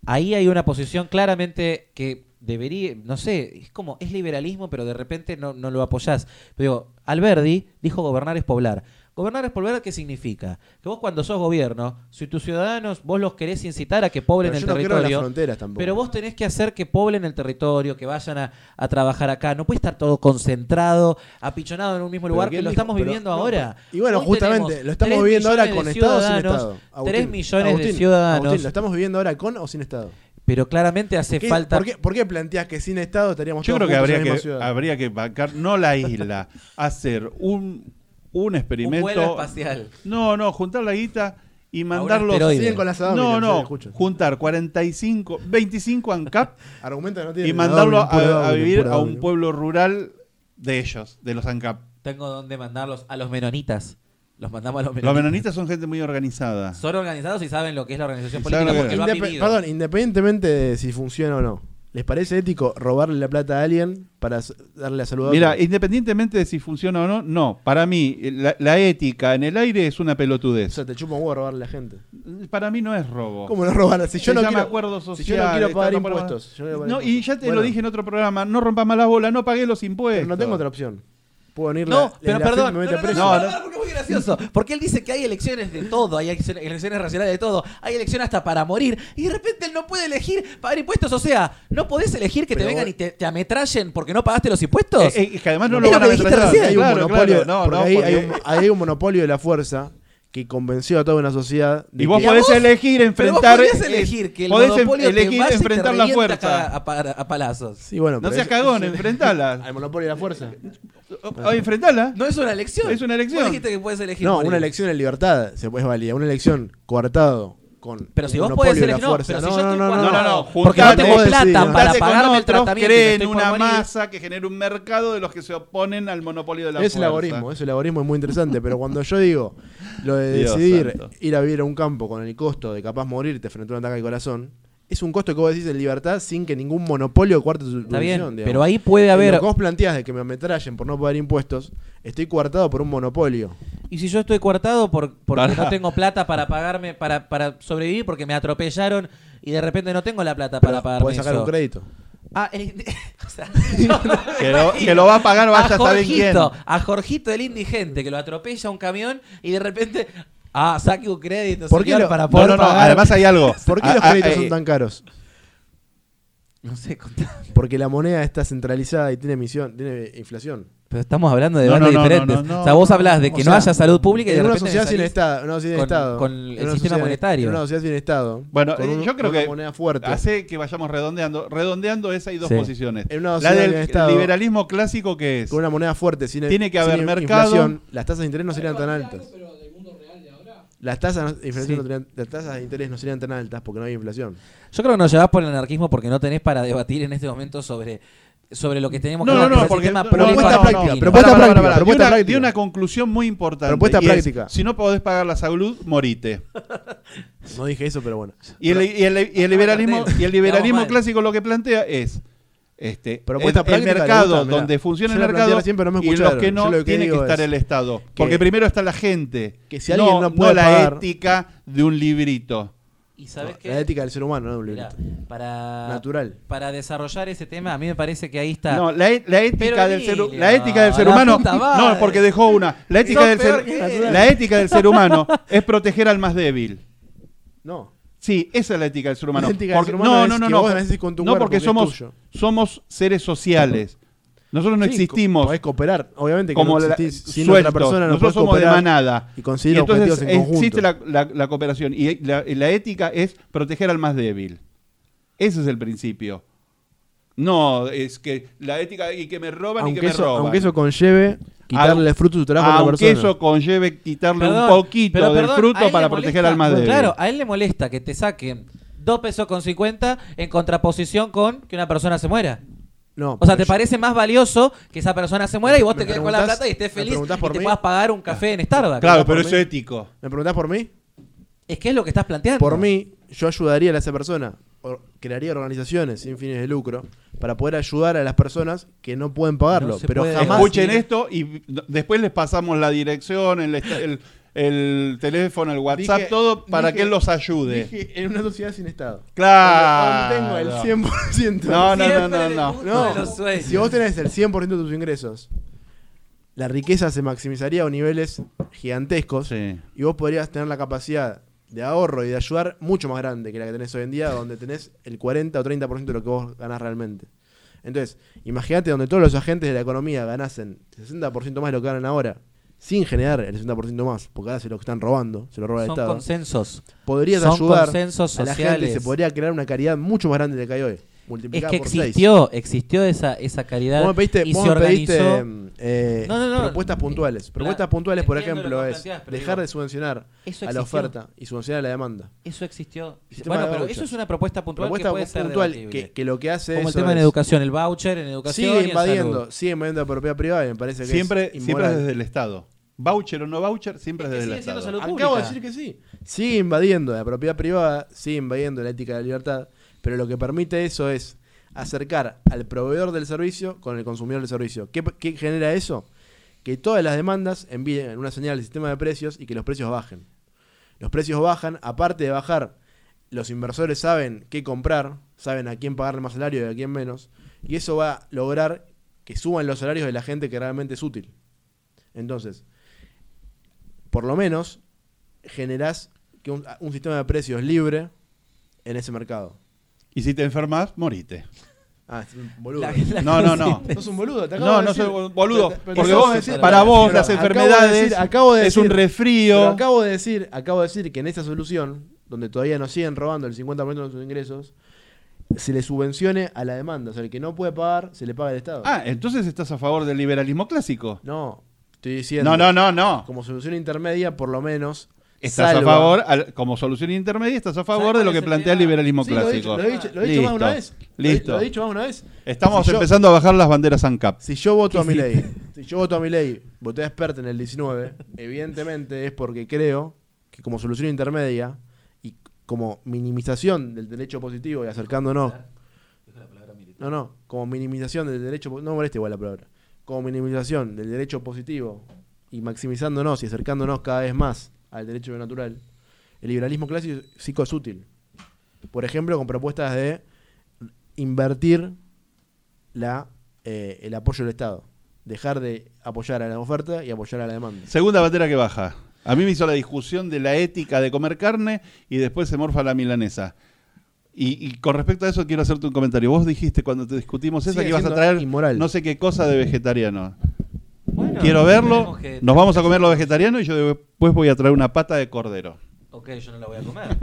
A: Ahí hay una posición claramente que debería, no sé, es como, es liberalismo, pero de repente no, no lo apoyás. Pero digo, Alberdi dijo gobernar es poblar. Gobernar es poblar, ¿qué significa? Que vos cuando sos gobierno, si tus ciudadanos, vos los querés incitar a que poblen
B: Pero
A: el
B: yo no quiero las
A: territorio,
B: fronteras tampoco.
A: pero vos tenés que hacer que poblen el territorio, que vayan a, a trabajar acá. No puede estar todo concentrado, apichonado en un mismo lugar
B: ¿quién
A: que lo
B: dijo?
A: estamos
B: Pero-
A: viviendo
B: no,
A: ahora.
B: Y bueno,
A: Hoy
B: justamente lo estamos viviendo ahora con Estado o sin Estado.
A: Tres
B: Agustín,
A: millones de ciudadanos.
B: Agustín, ¿lo estamos viviendo ahora con o sin Estado?
A: Pero claramente hace
B: ¿Qué-
A: falta.
B: ¿por, qué, por qué planteás que sin Estado estaríamos
D: Yo
B: todos
D: creo que
B: juntos en
D: habría
B: la misma
D: que,
B: ciudad?
D: habría que bancar, no la isla, <laughs> hacer un, un
A: un
D: experimento.
A: vuelo espacial.
D: No, no, juntar la guita y mandarlos.
B: con las
D: No,
B: Adominas,
D: no,
B: escucho.
D: juntar 45, 25 ANCAP
B: Argumento que no tiene
D: y mandarlo a, vivir a un pueblo rural de ellos, de los ANCAP.
A: Tengo donde mandarlos a los menonitas. Los mandamos a los menonitas.
D: Los menonitas son gente muy organizada.
A: Son organizados y saben lo que es la organización política
D: saben lo
A: porque
D: que
A: lo han
B: Indep-
A: vivido.
B: Perdón, independientemente de si funciona o no, ¿les parece ético robarle la plata a alguien para s- darle la salud a
D: Mira,
B: otro?
D: independientemente de si funciona o no, no. Para mí, la, la ética en el aire es una
B: O
D: pelotudez.
B: sea, te chupa un huevo robarle a la gente.
D: Para mí no es robo.
B: ¿Cómo no robar? Si yo
D: Se
B: no
D: llama
B: quiero,
D: acuerdo
B: si yo no quiero pagar impuestos. yo no quiero pagar
D: No, y
B: impuestos.
D: ya te
B: Bueno,
D: lo dije en otro programa, no rompas más la bola, no pagué los impuestos.
B: Pero no tengo otra opción. Puedo venir
A: No,
B: la-
A: pero
B: la
A: perdón, no,
B: me
A: no,
B: mete
A: no,
B: preso.
A: no,
D: No,
A: no, no, porque es muy gracioso. Porque él dice que hay elecciones de todo, hay elecciones racionales de todo, hay elecciones hasta para morir, y de repente él no puede elegir pagar impuestos. O sea, ¿no podés elegir que te vengan
B: vos-
A: y te, te ametrallen porque no pagaste los impuestos?
D: Eh, eh, es que además no lo van a
B: hay un monopolio, ahí hay un monopolio de la fuerza que convenció a toda una sociedad de
D: Y vos
B: que-
A: ¿Y a
D: podés
A: vos?
D: elegir
A: Pero
D: enfrentar.
A: vos
D: eh,
A: elegir que el
D: podés
A: monopolio te
D: elegir
A: te
D: enfrentar la fuerza.
A: A, a- a palazos.
B: Sí, bueno,
D: No seas cagón,
B: eso-
D: enfrentala. <laughs>
B: Al monopolio de la fuerza.
D: O enfrentala.
A: No es una elección.
D: Es una elección.
A: Vos dijiste que puedes elegir.
B: No,
A: morir.
B: una elección en libertad se puede válida. Una elección coartado con
A: Pero si vos
B: monopolio
A: podés
B: de la
A: elegir- no,
B: fuerza.
A: pero si
B: no,
A: yo
B: no,
A: estoy
B: no, no,
D: No, no,
B: no.
D: no.
A: Porque no tengo plata para pagarme el tratamiento.
D: creen una masa que genere un mercado de los que se oponen al monopolio de la
B: Es el
D: fuerza.
B: algoritmo, es el algoritmo es muy interesante, pero cuando yo digo lo de
D: Dios
B: decidir
D: santo.
B: ir a vivir a un campo con el costo de capaz morirte frente a un ataque al corazón, es un costo que vos decís en libertad sin que ningún monopolio cuarte tu
A: Está bien,
B: digamos.
A: pero ahí puede haber.
B: Lo que vos planteás de que me ametrallen por no pagar impuestos, estoy coartado por un monopolio.
A: Y si yo estoy coartado por, porque no tengo plata para pagarme, para, para sobrevivir, porque me atropellaron y de repente no tengo la plata para pagarme
B: podés sacar
A: eso.
B: un crédito.
A: Ah, el- <laughs> o sea, <laughs> no
D: Que lo,
A: imagino
D: que lo va a pagar vaya a saber quién.
A: A Jorgito el indigente que lo atropella un camión y de repente, ah, saque un crédito,
B: ¿Por qué lo-
A: para
D: No,
A: poder
D: no, no.
A: pagar.
D: Además hay algo. <laughs>
B: ¿Por qué
D: Ah,
B: los
D: ah,
B: créditos
D: eh,
B: son tan caros?
A: No sé, <laughs> contá.
B: Porque la moneda está centralizada y tiene emisión, tiene inflación.
A: Pero estamos hablando de
D: No,
A: bandas
D: no, no,
A: diferentes.
D: no, no,
A: o sea, vos
D: no.
A: hablás de que
B: O
A: no
B: sea,
A: haya salud pública y de
B: en una
A: repente
B: sociedad sin
A: salís-
B: Estado, una sociedad sin
A: con-
B: Estado.
A: con el
B: En una
A: sistema
B: sociedad-
A: monetario.
B: En una sociedad sin Estado.
D: Bueno,
B: con
D: eh,
B: un-
D: yo creo
B: con una
D: que
B: moneda fuerte.
D: hace que vayamos redondeando. Redondeando es hay dos
A: Sí.
D: posiciones.
B: En una
D: La
B: sociedad
D: del
B: sin Estado,
D: liberalismo clásico que es
B: con una moneda fuerte, sin
D: Tiene que
B: sin
D: haber mercado.
B: inflación, las tasas de interés no serían tan altas. Las tasas, de inflación
A: Sí.
B: no serían- las tasas de interés no serían tan altas porque no hay inflación.
A: Yo creo que nos llevás por el anarquismo porque no tenés para debatir en este momento sobre, sobre lo que tenemos
D: No,
A: que
D: no,
A: hablar
D: no, porque
A: sistema
D: no,
B: propuesta
D: no, no,
B: práctica, propuesta
D: pará.
B: propuesta
D: Di una-
B: práctica.
D: di una conclusión muy importante.
B: Propuesta
D: es,
B: práctica.
D: si no podés pagar la salud, morite.
B: No dije eso, pero bueno.
D: Y el, y el- y el liberalismo, y el liberalismo clásico lo que plantea es este
B: Propuesta
D: el, el mercado
B: gusta,
D: donde funciona el
B: la
D: mercado
B: pero no me
D: y los que no
B: Yo lo que
D: tiene que estar
B: es
D: el Estado.
B: que-
D: Porque primero está la gente.
B: que si alguien no puede
D: la
B: pagar-
D: ética de un librito.
A: Y sabes qué?
B: La ética del ser humano, no un
A: Mirá,
B: librito.
A: para,
B: Natural.
A: para desarrollar ese tema, a mí me parece que ahí está.
D: No, la, e- la ética
A: Pero
D: del ser,
A: Emilio,
D: la ética del ser
A: la
D: humano. No, porque dejó una. La ética, del ser, la ética del ser humano es proteger al más débil.
B: No.
D: Sí, esa es la ética del ser humano.
B: La ética del
D: Porque-
B: ser humano
D: no, no, no,
B: que
D: no.
B: vos nacés con tu
D: no,
B: cuerpo,
D: porque somos, somos seres sociales. Nosotros no
B: Sí,
D: existimos
B: Podés cooperar. Obviamente que
D: como
B: no
D: la-
B: existís sin
D: sueltos.
B: otra persona. No
D: Nosotros somos de manada.
B: Y conseguir
D: Y entonces
B: objetivos en conjunto.
D: existe la, la- la cooperación. Y la, la ética es proteger al más débil. Ese es el principio. No, es que la ética y que me roban y que me
B: eso,
D: roban.
B: aunque eso conlleve quitarle
D: Aun-
B: fruto de su trabajo a otra
D: Aunque eso conlleve quitarle
A: Perdón,
D: un poquito
A: pero
D: del
A: perdón,
D: fruto para proteger al más débil.
A: Claro, a él le molesta que te saquen 2 pesos con 50 en contraposición con que una persona se muera.
B: No,
A: O sea, ¿te parece más valioso que esa persona se muera y vos
B: ¿Me
A: te quedes con la plata y estés feliz y te
B: mí?
A: puedas pagar un café en Starbucks?
D: Claro, pero eso
B: mí.
D: es ético.
B: ¿Me preguntás por mí?
A: Es que es lo que estás planteando.
B: Por mí, yo ayudaría a esa persona, crearía organizaciones sin fines de lucro para poder ayudar a las personas que no pueden pagarlo.
A: No
B: pero
A: puede
B: jamás.
D: Escuchen esto y después les pasamos la dirección, el, esta- el- el teléfono, el WhatsApp,
B: Dije-
D: todo para
B: dije-
D: que él los ayude.
B: Dije, en una sociedad sin Estado.
D: Claro.
B: Tengo el 100%.
D: No, no, no, no, no.
B: No,
A: de los sueños.
B: si vos tenés el 100% de tus ingresos, la riqueza se maximizaría a niveles gigantescos
D: Sí.
B: y vos podrías tener la capacidad de ahorro y de ayudar mucho más grande que la que tenés hoy en día, donde tenés el 40 o 30% de lo que vos ganás realmente. Entonces, imagínate donde todos los agentes de la economía ganasen 60% más de lo que ganan ahora, sin generar el 60% más, porque ahora se lo están robando, se lo roba el
A: Son
B: Estado.
A: consensos.
B: Podrías
A: son
B: ayudar
A: consensos
B: a la gente se podría crear una caridad mucho más grande de la que hay hoy,
A: Es
B: multiplicada
A: que
B: por seis.
A: existió, existió esa, esa caridad
B: Vos me pediste,
A: y
B: vos
A: se
B: me pediste,
A: organizó.
B: eh,
A: No, no, no.
B: propuestas puntuales.
A: La-
B: Propuestas puntuales, por ejemplo, es dejar
A: digo,
B: de subvencionar a la
A: existió.
B: oferta y subvencionar a la demanda.
A: Eso existió.
B: Sistema
A: Bueno, pero eso es una propuesta puntual
B: Propuesta
A: que puede ser
B: puntual que, que lo que hace
A: Como el tema en
B: es-
A: educación, el voucher en educación y
B: sigue
A: en
B: invadiendo,
A: salud.
B: sigue invadiendo la propiedad privada y me parece que
D: Siempre,
B: es
D: siempre desde el Estado. Voucher o no voucher, siempre
A: Es
D: desde el Estado.
B: Acabo de decir que sí. Sigue invadiendo la propiedad privada, sigue invadiendo la ética de la libertad, pero lo que permite eso es acercar al proveedor del servicio con el consumidor del servicio. ¿Qué, genera eso? Que todas las demandas envíen una señal al sistema de precios y que los precios bajen. Los precios bajan, aparte de bajar, los inversores saben qué comprar, saben a quién pagarle más salario y a quién menos, y eso va a lograr que suban los salarios de la gente que realmente es útil. Entonces, por lo menos, generás que un, un sistema de precios libre en ese mercado.
D: Y si te enfermas, morite.
B: Ah, es un boludo.
A: La- <laughs> la
D: No, no, no.
B: Sos un boludo, te acabo
D: No,
B: de
D: no
B: decir.
D: soy boludo. Porque vos,
B: de decir-
D: para vos,
B: pero
D: las
B: acabo de
D: enfermedades
B: decir- acabo de
D: es un
B: decir-
D: resfrío.
B: acabo de decir, acabo de decir que en esta solución, donde todavía nos siguen robando el 50% de sus ingresos, se le subvencione a la demanda. O sea, el que no puede pagar, se le paga el Estado.
D: Ah, entonces estás a favor del liberalismo clásico.
B: No, estoy diciendo.
D: No, no, no, no.
B: Como solución intermedia, por lo menos.
D: Estás
B: salva-
D: a favor, al- como solución intermedia, estás a favor de lo que plantea el liberalismo
B: Sí, lo he
D: clásico.
B: dicho, lo he dicho, lo he dicho más una
D: Listo,
B: vez. Lo he-
D: Listo.
B: Lo he dicho más una vez.
D: Estamos
B: Si yo-
D: empezando a bajar las banderas ANCAP.
B: Si yo voto a
A: ¿Qué
B: mi ley, si yo voto a mi ley, voté a Expert en el 19, evidentemente es porque creo que como solución intermedia y como minimización del derecho positivo y acercándonos. No, no, como minimización del derecho. No me molesta igual la palabra. Como minimización del derecho positivo y maximizándonos y acercándonos cada vez más al derecho natural, el liberalismo clásico es útil. Por ejemplo, con propuestas de invertir la, eh, el apoyo del Estado. Dejar de apoyar a la oferta y apoyar a la demanda.
D: Segunda bandera que baja. A mí me hizo la discusión de la ética de comer carne y después se morfa la milanesa. Y, y con respecto a eso quiero hacerte un comentario. Vos dijiste cuando te discutimos esa
B: Sigue
D: que ibas a traer
B: inmoral.
D: no sé qué cosa de vegetariano.
A: Bueno,
D: Quiero verlo.
A: que-
D: Nos vamos a comer lo vegetariano y yo después voy a traer una pata de cordero.
A: Ok, yo no la voy a comer.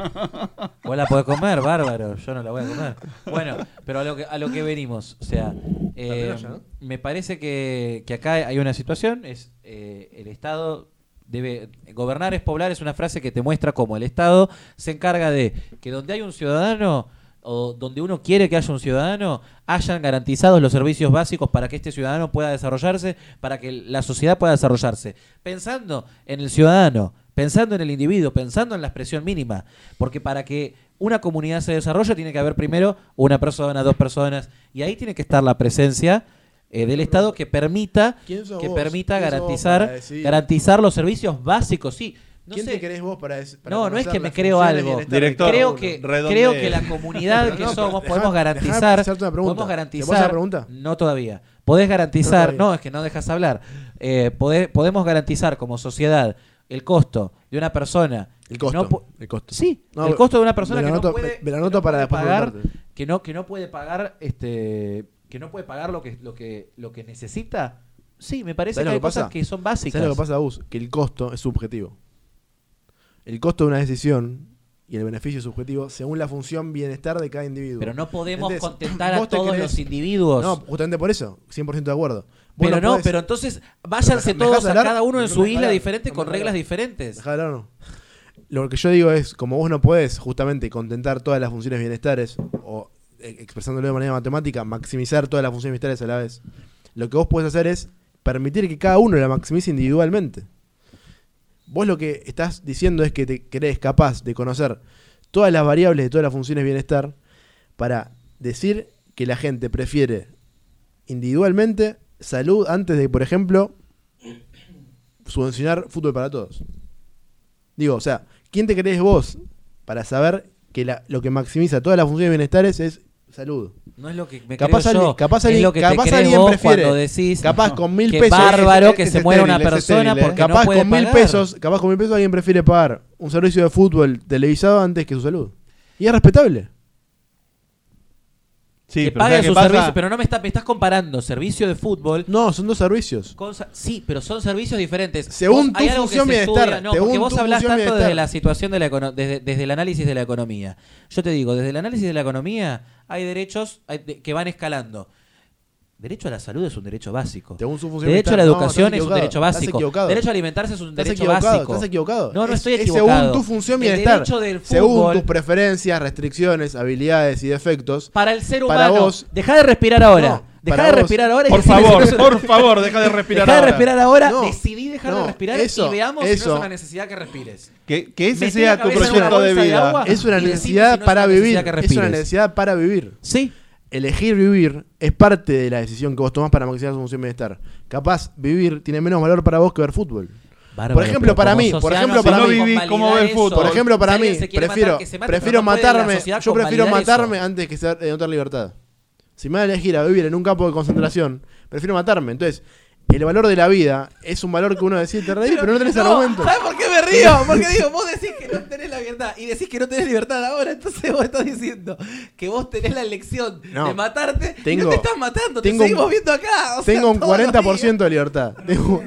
A: Vos la podés comer, bárbaro. Yo no la voy a comer. Bueno, pero a lo que, a lo que venimos. O sea, eh,
B: La playa, ¿no?
A: me parece que, que acá hay una situación. Es eh, el Estado debe gobernar es poblar es una frase que te muestra cómo el Estado se encarga de que donde hay un ciudadano o donde uno quiere que haya un ciudadano, hayan garantizados los servicios básicos para que este ciudadano pueda desarrollarse, para que la sociedad pueda desarrollarse. Pensando en el ciudadano, pensando en el individuo, pensando en la expresión mínima. Porque para que una comunidad se desarrolle tiene que haber primero una persona, dos personas, y ahí tiene que estar la presencia eh, del Estado que permita,
B: ¿Quién sos
A: que
B: vos?
A: permita
B: ¿Quién sos vos
A: garantizar, garantizar los servicios básicos, sí. No
B: ¿Quién
A: sé,
B: te querés vos para, para
A: no, no es que me creo algo.
D: Director,
A: creo que
D: redondee.
A: creo que la comunidad <laughs> que
B: no,
A: somos podemos garantizar
B: hacerte una pregunta.
A: podemos
B: ¿Te
A: garantizar
B: pregunta?
A: no todavía podés garantizar
B: No,
A: es que no dejas hablar Eh, podés- podemos garantizar como sociedad el costo de una persona
B: El costo.
A: no
B: el costo.
A: sí
B: No,
A: el costo de una persona que no puede,
B: me- me la
A: que
B: anoto
A: no
B: para
A: puede
B: después
A: pagar que no que no puede pagar este que no puede pagar lo que lo que lo que necesita sí me parece
B: ¿Sabés
A: que hay
B: que pasa?
A: cosas que son básicas
B: ¿Sabes lo que pasa, Gus? Que el costo es subjetivo. El costo de una decisión y el beneficio subjetivo según la función bienestar de cada individuo.
A: pero no podemos
B: ¿Entendés?
A: contentar a todos los individuos
B: No, justamente por eso, 100% de acuerdo. Vos
A: Pero no,
B: podés-
A: pero entonces váyanse
B: ¿Me dejás
A: todos a
B: hablar?
A: cada uno en
B: ¿Me
A: su isla
B: hablar?
A: diferente
B: ¿Me
A: con reglas
B: hablar?
A: diferentes.
B: Dejá hablar no. Lo que yo digo es, como vos no podés justamente contentar todas las funciones bienestares, o eh, expresándolo de manera matemática, maximizar todas las funciones bienestares a la vez, lo que vos podés hacer es permitir que cada uno la maximice individualmente. Vos lo que estás diciendo es que te crees capaz de conocer todas las variables de todas las funciones bienestar para decir que la gente prefiere individualmente salud antes de, por ejemplo, subvencionar fútbol para todos. Digo, o sea, ¿quién te crees vos para saber que lo que maximiza todas las funciones bienestares es salud?
A: No es lo que me
B: Capaz
A: creo
B: alguien-
A: yo.
B: capaz
A: es
B: alguien-
A: lo que
B: capaz
A: te crees
B: alguien
A: vos
B: prefiere-
A: cuando decís
B: Capaz con mil
A: que
B: pesos.
A: bárbaro
D: Es-
A: que se muera una persona porque no
B: capaz
A: puede
B: con mil
A: pagar.
B: pesos, capaz con mil pesos alguien prefiere pagar un servicio de fútbol televisado antes que su salud. Y es respetable.
D: Sí,
A: que
D: pero
A: pague
D: ¿sabes
A: su
D: qué pasa?
A: servicio, pero no me, está- me estás comparando servicio de fútbol
B: No, son dos servicios.
A: con sa- sí, pero son servicios diferentes.
B: Según
A: Vos- hay
B: tu
A: algo que
B: función
A: se
B: bienestar,
A: estudia- no,
B: según
A: porque vos
B: tu
A: hablás
B: función
A: tanto
B: bienestar.
A: desde la situación de la econo- desde, desde el análisis de la economía. Yo te digo, desde el análisis de la economía hay derechos hay de- que van escalando. Derecho a la salud es un derecho básico.
B: Según su función
A: Derecho a la.
B: No,
A: educación es un derecho
B: estás
A: básico.
B: equivocado.
A: Derecho a alimentarse es un
B: Estás
A: derecho
B: equivocado,
A: básico.
B: estás equivocado.
A: No, no
B: Es-
A: estoy
B: es
A: equivocado.
B: según tu función
A: El
B: bienestar.
A: derecho del
B: según
A: fútbol-
B: tus preferencias, restricciones, habilidades y defectos.
A: Para el ser
B: Para
A: humano.
B: vos-
A: Deja de respirar ahora.
B: No,
A: deja de
B: vos-
A: respirar ahora. y
D: Por <laughs>
A: si
D: favor,
A: no es-
D: por favor, deja de respirar
A: Deja de
D: ahora.
A: respirar ahora.
B: No,
A: Decidí dejar de respirar
B: eso-
A: y veamos si no
B: eso-
A: es una necesidad que respires.
D: Que, que ese
A: Metí
D: sea tu proyecto de
A: de
D: vida.
B: Es una necesidad
A: si no es
B: para
A: una
B: vivir.
A: necesidad que
B: Es una necesidad para vivir.
A: Sí.
B: Elegir vivir es parte de la decisión que vos tomás para maximizar su función bienestar. Capaz, vivir tiene menos valor para vos que ver fútbol.
A: Bárbaro,
B: Por ejemplo,
A: pero
B: para mí, por ejemplo,
A: no
B: para mí. Por ejemplo, para mí, prefiero,
A: mate,
B: prefiero
A: pero no
B: matarme. Yo prefiero
A: eso.
B: matarme antes que ser, eh, no tener libertad. Si me voy a elegir a vivir en un campo de concentración prefiero matarme. Entonces, el valor de la vida es un valor que uno decide te reír, pero, no tenés
A: no,
B: argumento.
A: ¿Sabes por qué río? <laughs> Porque digo, vos decís que no tenés la libertad y decís que no tenés libertad ahora, entonces vos estás diciendo que vos tenés la elección
B: No.
A: de matarte y no te estás matando, te
B: tengo
A: seguimos viendo acá. o sea,
B: Tengo un
A: todos los
B: 40% de libertad. Tengo,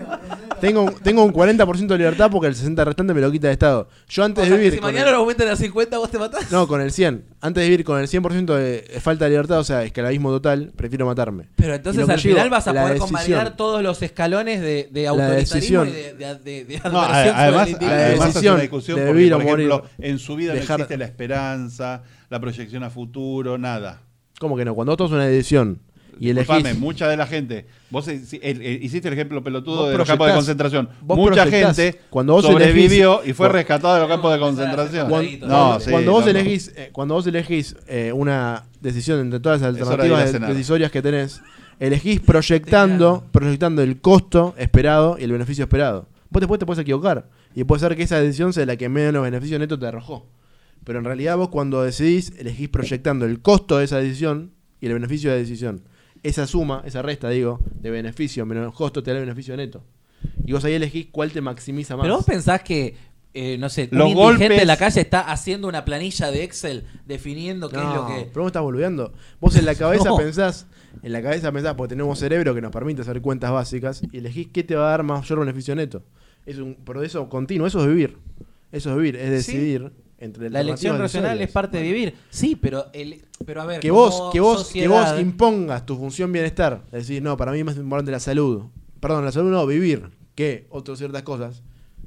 B: tengo, tengo un 40% de libertad porque el 60% restante me lo quita el Estado. Yo antes
A: O
B: de
A: sea, que
B: vivir.
A: si mañana
B: el-
A: lo aumentan a 50, vos te matás.
B: No, con el 100. Antes de vivir con el 100% de falta de libertad, o sea, esclavismo total, prefiero matarme.
A: Pero entonces al final vas a poder
B: decisión.
A: convalidar todos los escalones de, de autoritarismo
B: decisión.
A: y de, de, de- de
D: No,
A: adversión sobre
D: además,
B: La
D: además
B: decisión
D: una discusión
B: de
D: porque,
B: vivir o
D: por ejemplo,
B: morir.
D: en su vida
B: Dejar-
D: no existe la esperanza, la proyección a futuro, nada.
B: ¿Cómo que no? Cuando vos tomas una decisión y elegís.
D: Disculpame, mucha de la gente, vos si- el- el- hiciste el ejemplo pelotudo de los campos de concentración.
B: vos
D: Mucha gente
B: Cuando vos
D: sobrevivió
B: elegís-
D: y fue rescatada de los campos de concentración.
B: Cuando,
A: Cuando-
D: No,
B: cuando-
D: sí,
B: cuando vos elegís, eh, cuando vos elegís eh, una decisión entre todas las
D: de
B: alternativas
D: cenar.
B: decisorias que tenés, elegís proyectando, proyectando el costo esperado y el beneficio esperado. Vos después te puedes equivocar y puede ser que esa decisión sea la que menos beneficio neto te arrojó. Pero en realidad vos cuando decidís, elegís proyectando el costo de esa decisión y el beneficio de la decisión. Esa suma, esa resta, digo, de beneficio menos costo te da el beneficio neto. Y vos ahí elegís cuál te maximiza más.
A: Pero vos pensás que, eh, no sé,
D: Los
A: un
D: golpes-
A: en la calle está haciendo una planilla de Excel definiendo qué es lo que...
B: Pero vos estás volviendo. Vos en la <laughs> cabeza
A: No.
B: pensás, en la cabeza pensás, porque tenemos cerebro que nos permite hacer cuentas básicas, y elegís qué te va a dar mayor beneficio neto. Es un proceso continuo, eso es vivir. Eso es vivir, es decidir entre
A: La elección racional es parte de vivir. Sí, pero el, pero a ver,
B: Que vos, que vos, que vos impongas tu función bienestar. Es decir, no, para mí es más importante la salud. Perdón, la salud no, vivir. Que otras ciertas cosas.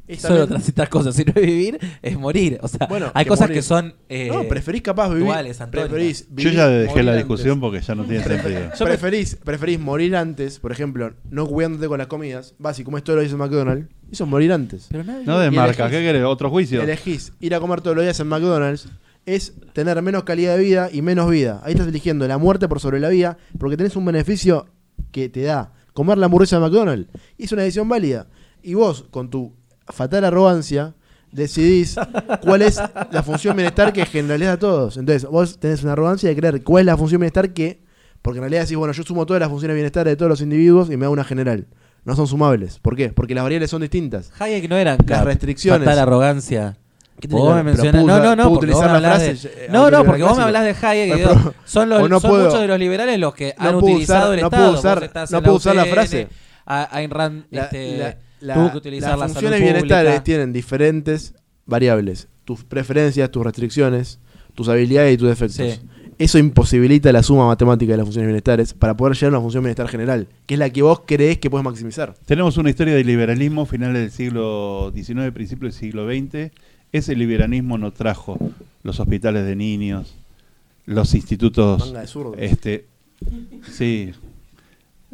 B: Es
A: solo
B: también-
A: transitar cosas, si no es vivir, es morir. O sea,
B: Bueno,
A: hay
B: que
A: cosas
B: morir.
A: que son. eh,
B: no, preferís capaz vivir.
A: duales,
B: preferís
D: Yo ya dejé la
B: antes.
D: discusión porque ya no tiene sentido.
B: Preferís, preferís morir antes, por ejemplo, no cuidándote con las comidas, vas y comes todo lo que dice McDonald's, eso es morir antes.
A: Pero nadie-
D: No de marca, ¿qué querés? ¿Otro juicio?
B: Elegís ir a comer todos los días en McDonald's, es tener menos calidad de vida y menos vida. Ahí estás eligiendo la muerte por sobre la vida, porque tenés un beneficio que te da comer la hamburguesa de McDonald's. Y es una decisión válida. Y vos, con tu fatal arrogancia, decidís cuál es la función bienestar que generaliza a todos. Entonces, vos tenés una arrogancia de creer cuál es la función bienestar que, porque en realidad decís, bueno, yo sumo todas las funciones de bienestar de todos los individuos y me da una general. No son sumables. ¿Por qué? Porque las variables son distintas.
A: Hayek no eran
B: Las restricciones.
A: fatal arrogancia.
B: ¿Qué tiene
A: Vos
B: que
A: me mencionás- no, no, no,
B: puedo
A: porque vos me
B: la
A: hablas de,
B: eh,
A: no, no, porque vos me hablas de Hayek digo, son, los,
B: no
A: son
B: puedo-
A: muchos de los liberales los que
B: no
A: han utilizado
B: usar-
A: el
B: no
A: Estado.
B: puedo usar- no puedo usar la frase.
A: A, Ayn Rand
B: La-
A: este,
B: la- la-
A: tuvo que utilizar
B: las
A: la salud
B: funciones bienestarales
A: pública.
B: tienen diferentes variables. Tus preferencias, tus restricciones, tus habilidades y tus defectos.
A: Sí.
B: Eso imposibilita la suma matemática de las funciones bienestares para poder llegar a una función bienestar general, que es la que vos creés que puedes maximizar.
D: Tenemos una historia del liberalismo finales del siglo XIX, principio del siglo XX. Ese liberalismo no trajo los hospitales de niños, los institutos,
B: Manga de zurdos.
D: este, sí,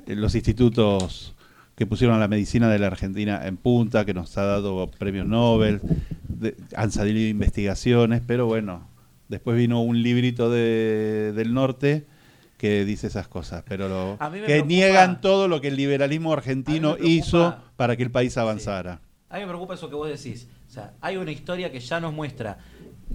D: los institutos que pusieron a la medicina de la Argentina en punta, que nos ha dado premios Nobel, de- han salido investigaciones, pero bueno, después vino un librito de- del norte que dice esas cosas, pero lo- que
A: preocupa-
D: niegan todo lo que el liberalismo argentino
A: preocupa-
D: hizo para que el país avanzara.
A: A mí me preocupa eso que vos decís. O sea, hay una historia que ya nos muestra.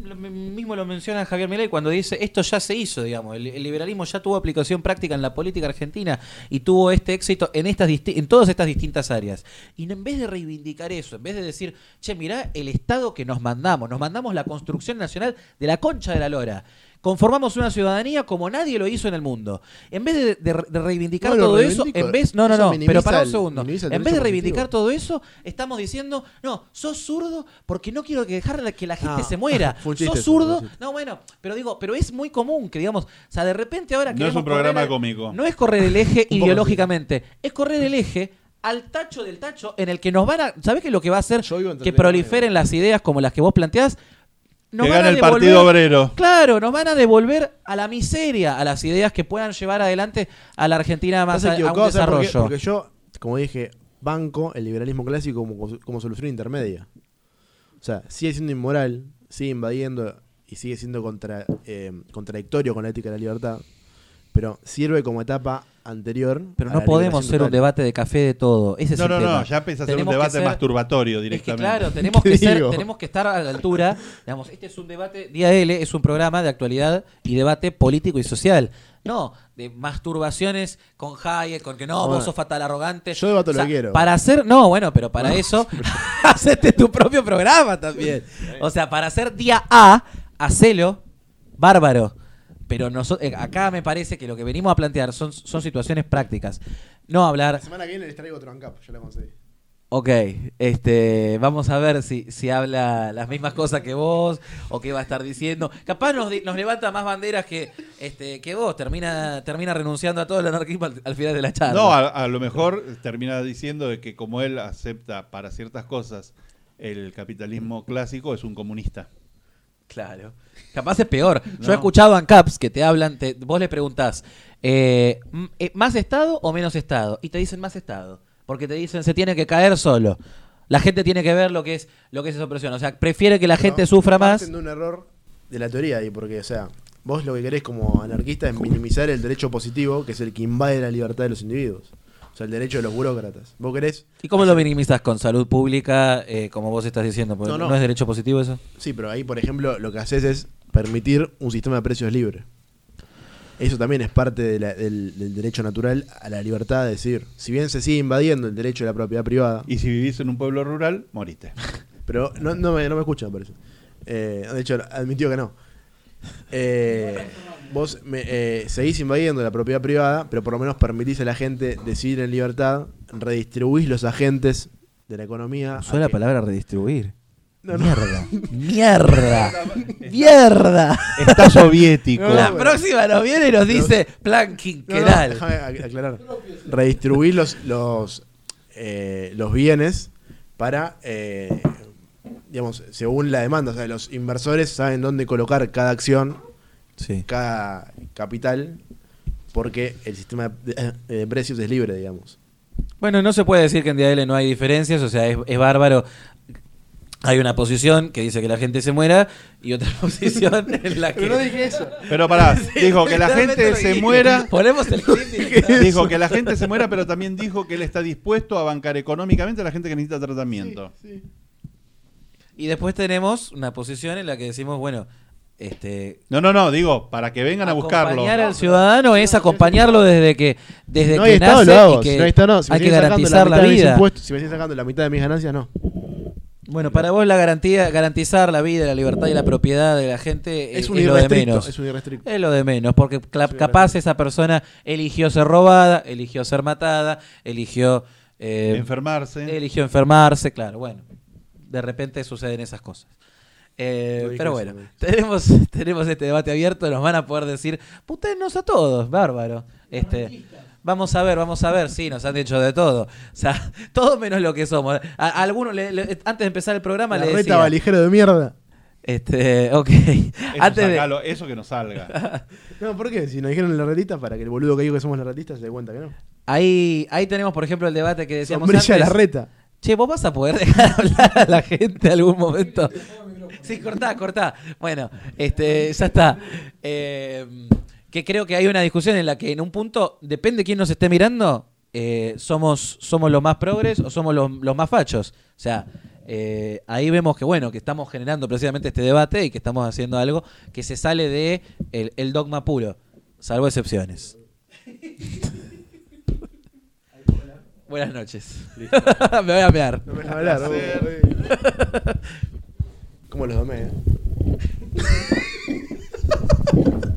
A: Lo mi- mismo lo menciona Javier Milei cuando dice esto ya se hizo, digamos. El, liberalismo ya tuvo aplicación práctica en la política argentina y tuvo este éxito en estas en todas estas distintas áreas. Y en vez de reivindicar eso, en vez de decir, che, mirá el Estado que nos mandamos, nos mandamos la construcción nacional de la concha de la lora. Conformamos una ciudadanía como nadie lo hizo en el mundo. En vez de, de- de reivindicar
B: No,
A: todo eso, en vez. No, no, no, pero para un segundo.
B: el
A: En vez de reivindicar
B: positivo.
A: todo eso, estamos diciendo, no, sos zurdo porque no quiero que dejar que la gente
B: No,
A: se muera. <laughs>
B: chiste
A: sos zurdo. No, bueno, pero digo, pero es muy común que digamos, o sea, de repente ahora
D: No
A: queremos
D: es un programa
A: correr
D: cómico.
A: No es correr el eje <laughs> ideológicamente, es correr el eje al tacho del tacho en el que nos van a, ¿sabés qué es lo que va a hacer que proliferen las ideas como las que vos planteás? Nos
D: que
A: van a
D: gana el
A: devolver-
D: Partido Obrero.
A: Claro, nos van a devolver a la miseria, a las ideas que puedan llevar adelante a la Argentina más a, a un desarrollo.
B: Porque yo, como dije, banco el liberalismo clásico como, como solución intermedia. O sea, sigue siendo inmoral, sigue invadiendo y sigue siendo contra, eh, contradictorio con la ética de la libertad, pero sirve como etapa anterior.
A: Pero no podemos ser un debate de café de todo. Ese es
D: No,
A: el
D: no,
A: tema.
D: no, ya a ser un debate
A: ser-
D: masturbatorio
A: Es que
D: directamente.
A: claro, <laughs> tenemos
B: ¿Qué
A: que, ser, tenemos que estar a la altura. Digamos, este es un debate, Día L es un programa de actualidad y debate político y social. No, de masturbaciones con Hayek, con que no,
B: Bueno,
A: vos sos fatal arrogante.
B: yo debato lo que quiero.
A: Para hacer, no, bueno, pero para eso, <laughs> hacete tu propio programa también. O sea, para hacer día A, hacelo, bárbaro. Pero noso- eh, acá me parece que lo que venimos a plantear son, son situaciones prácticas. No hablar,
B: La semana que viene les traigo otro ANCAP, ya lo conseguí.
A: ok, este, vamos a ver si, si habla las mismas cosas que vos o qué va a estar diciendo. Capaz nos, nos levanta más banderas que, este, que vos, termina, termina renunciando a todo el anarquismo al, al final de la charla.
D: No, a, a lo mejor termina diciendo de que como él acepta para ciertas cosas el capitalismo clásico, es un comunista.
A: Claro. Capaz es peor. Yo he escuchado ANCAPs que te hablan, te- vos le preguntás, eh, eh, ¿más Estado o menos Estado? Y te dicen más Estado. Porque te dicen, se tiene que caer solo. La gente tiene que ver lo que es lo que es esa opresión. O sea, prefiere que la gente sufra más.
B: de un error de la teoría ahí, porque, o sea, vos lo que querés como anarquista es minimizar el derecho positivo, que es el que invade la libertad de los individuos. O sea, el derecho de los burócratas. Vos querés,
A: ¿Y cómo lo minimizas con salud pública, eh, como vos estás diciendo?
B: No,
A: no,
B: no.
A: es derecho positivo eso?
B: sí, pero ahí, por ejemplo, lo que haces es permitir un sistema de precios libre. Eso también es parte de la- del, del derecho natural a la libertad de decir, si bien se sigue invadiendo el derecho de la propiedad privada,
D: Y si vivís en un pueblo rural, moriste. <laughs>
B: Pero no, no, me, no me escuchan, me parece. Eh, de hecho, admitió que no. Eh, vos me, eh, seguís invadiendo la propiedad privada, pero por lo menos permitís a la gente decidir en libertad, redistribuís los agentes de la economía.
A: Usó
B: a
A: la
B: que-
A: palabra redistribuir.
B: No, no.
A: Mierda. <laughs> Mierda. <laughs> Mierda.
D: Está soviético.
B: No,
A: La próxima nos viene y nos dice plan
B: No, no,
A: quinquenal.
B: déjame ac- aclarar. Redistribuir los, los, eh, los bienes para, eh, digamos, según la demanda. O sea, los inversores saben dónde colocar cada acción
A: Sí.
B: cada capital porque el sistema de, de precios es libre, digamos.
A: Bueno, no se puede decir que en DL no hay diferencias, o sea, es, es bárbaro. Hay una posición que dice que la gente se muera y otra <laughs> posición en la que...
B: dije eso.
D: Pero pará, <laughs> dijo que la gente se muera.
A: Ponemos el <laughs>
D: Dijo que la gente se muera, pero también dijo que él está dispuesto a bancar económicamente a la gente que necesita tratamiento.
A: Y después tenemos una posición en la que decimos, bueno, este...
D: No, no, no, digo, para que vengan a buscarlo.
A: Acompañar al ciudadano es acompañarlo desde que desde
B: no
A: que
B: Estado,
A: nace
B: hago.
A: y que
B: si no hay Estado, no. Si
A: hay que garantizar la,
B: mis
A: vida.
B: si me siguen sacando la mitad de mis ganancias, no.
A: Bueno, para vos la garantía, garantizar la vida, la libertad y la propiedad de la gente
B: Es
A: es,
B: un
A: es lo de menos.
B: Es un.
A: Es lo de menos, porque capaz esa persona eligió ser robada, eligió ser matada, eligió eh,
D: Enfermarse.
A: eligió enfermarse, claro, bueno, de repente suceden esas cosas. Eh, pero bueno, tenemos, <laughs> tenemos este debate abierto, nos van a poder decir, putenos a todos, bárbaro. Este, vamos a ver, vamos a ver, sí, nos han dicho de todo. O sea, <laughs> todo menos lo que somos. A, a algunos, le- le- antes de empezar el programa,
B: La
A: le
B: reta
A: decía,
B: valijero de mierda.
A: este, <laughs> ok,
D: Eso,
A: antes de,
D: eso que no salga. <laughs>
B: No, ¿por qué? Si nos dijeron la retita, para que el boludo que digo que somos la retita se dé cuenta que no.
A: ahí, ahí tenemos, por ejemplo, el debate que decíamos
B: Sombrilla
A: antes.
B: la reta.
A: Che, ¿vos vas a poder dejar hablar a la gente en algún momento? Sí, cortá, cortá. Bueno, este, ya está. Eh, que creo que hay una discusión en la que en un punto, depende quién nos esté mirando, eh, somos, somos los más progres o somos los, los más fachos. O sea, eh, ahí vemos que bueno, que estamos generando precisamente este debate y que estamos haciendo algo que se sale de el, el dogma puro, salvo excepciones. Buenas noches. <laughs> Me voy a mear.
B: No me dejan hablar. ¿no? ¿Cómo los domé? eh? <laughs>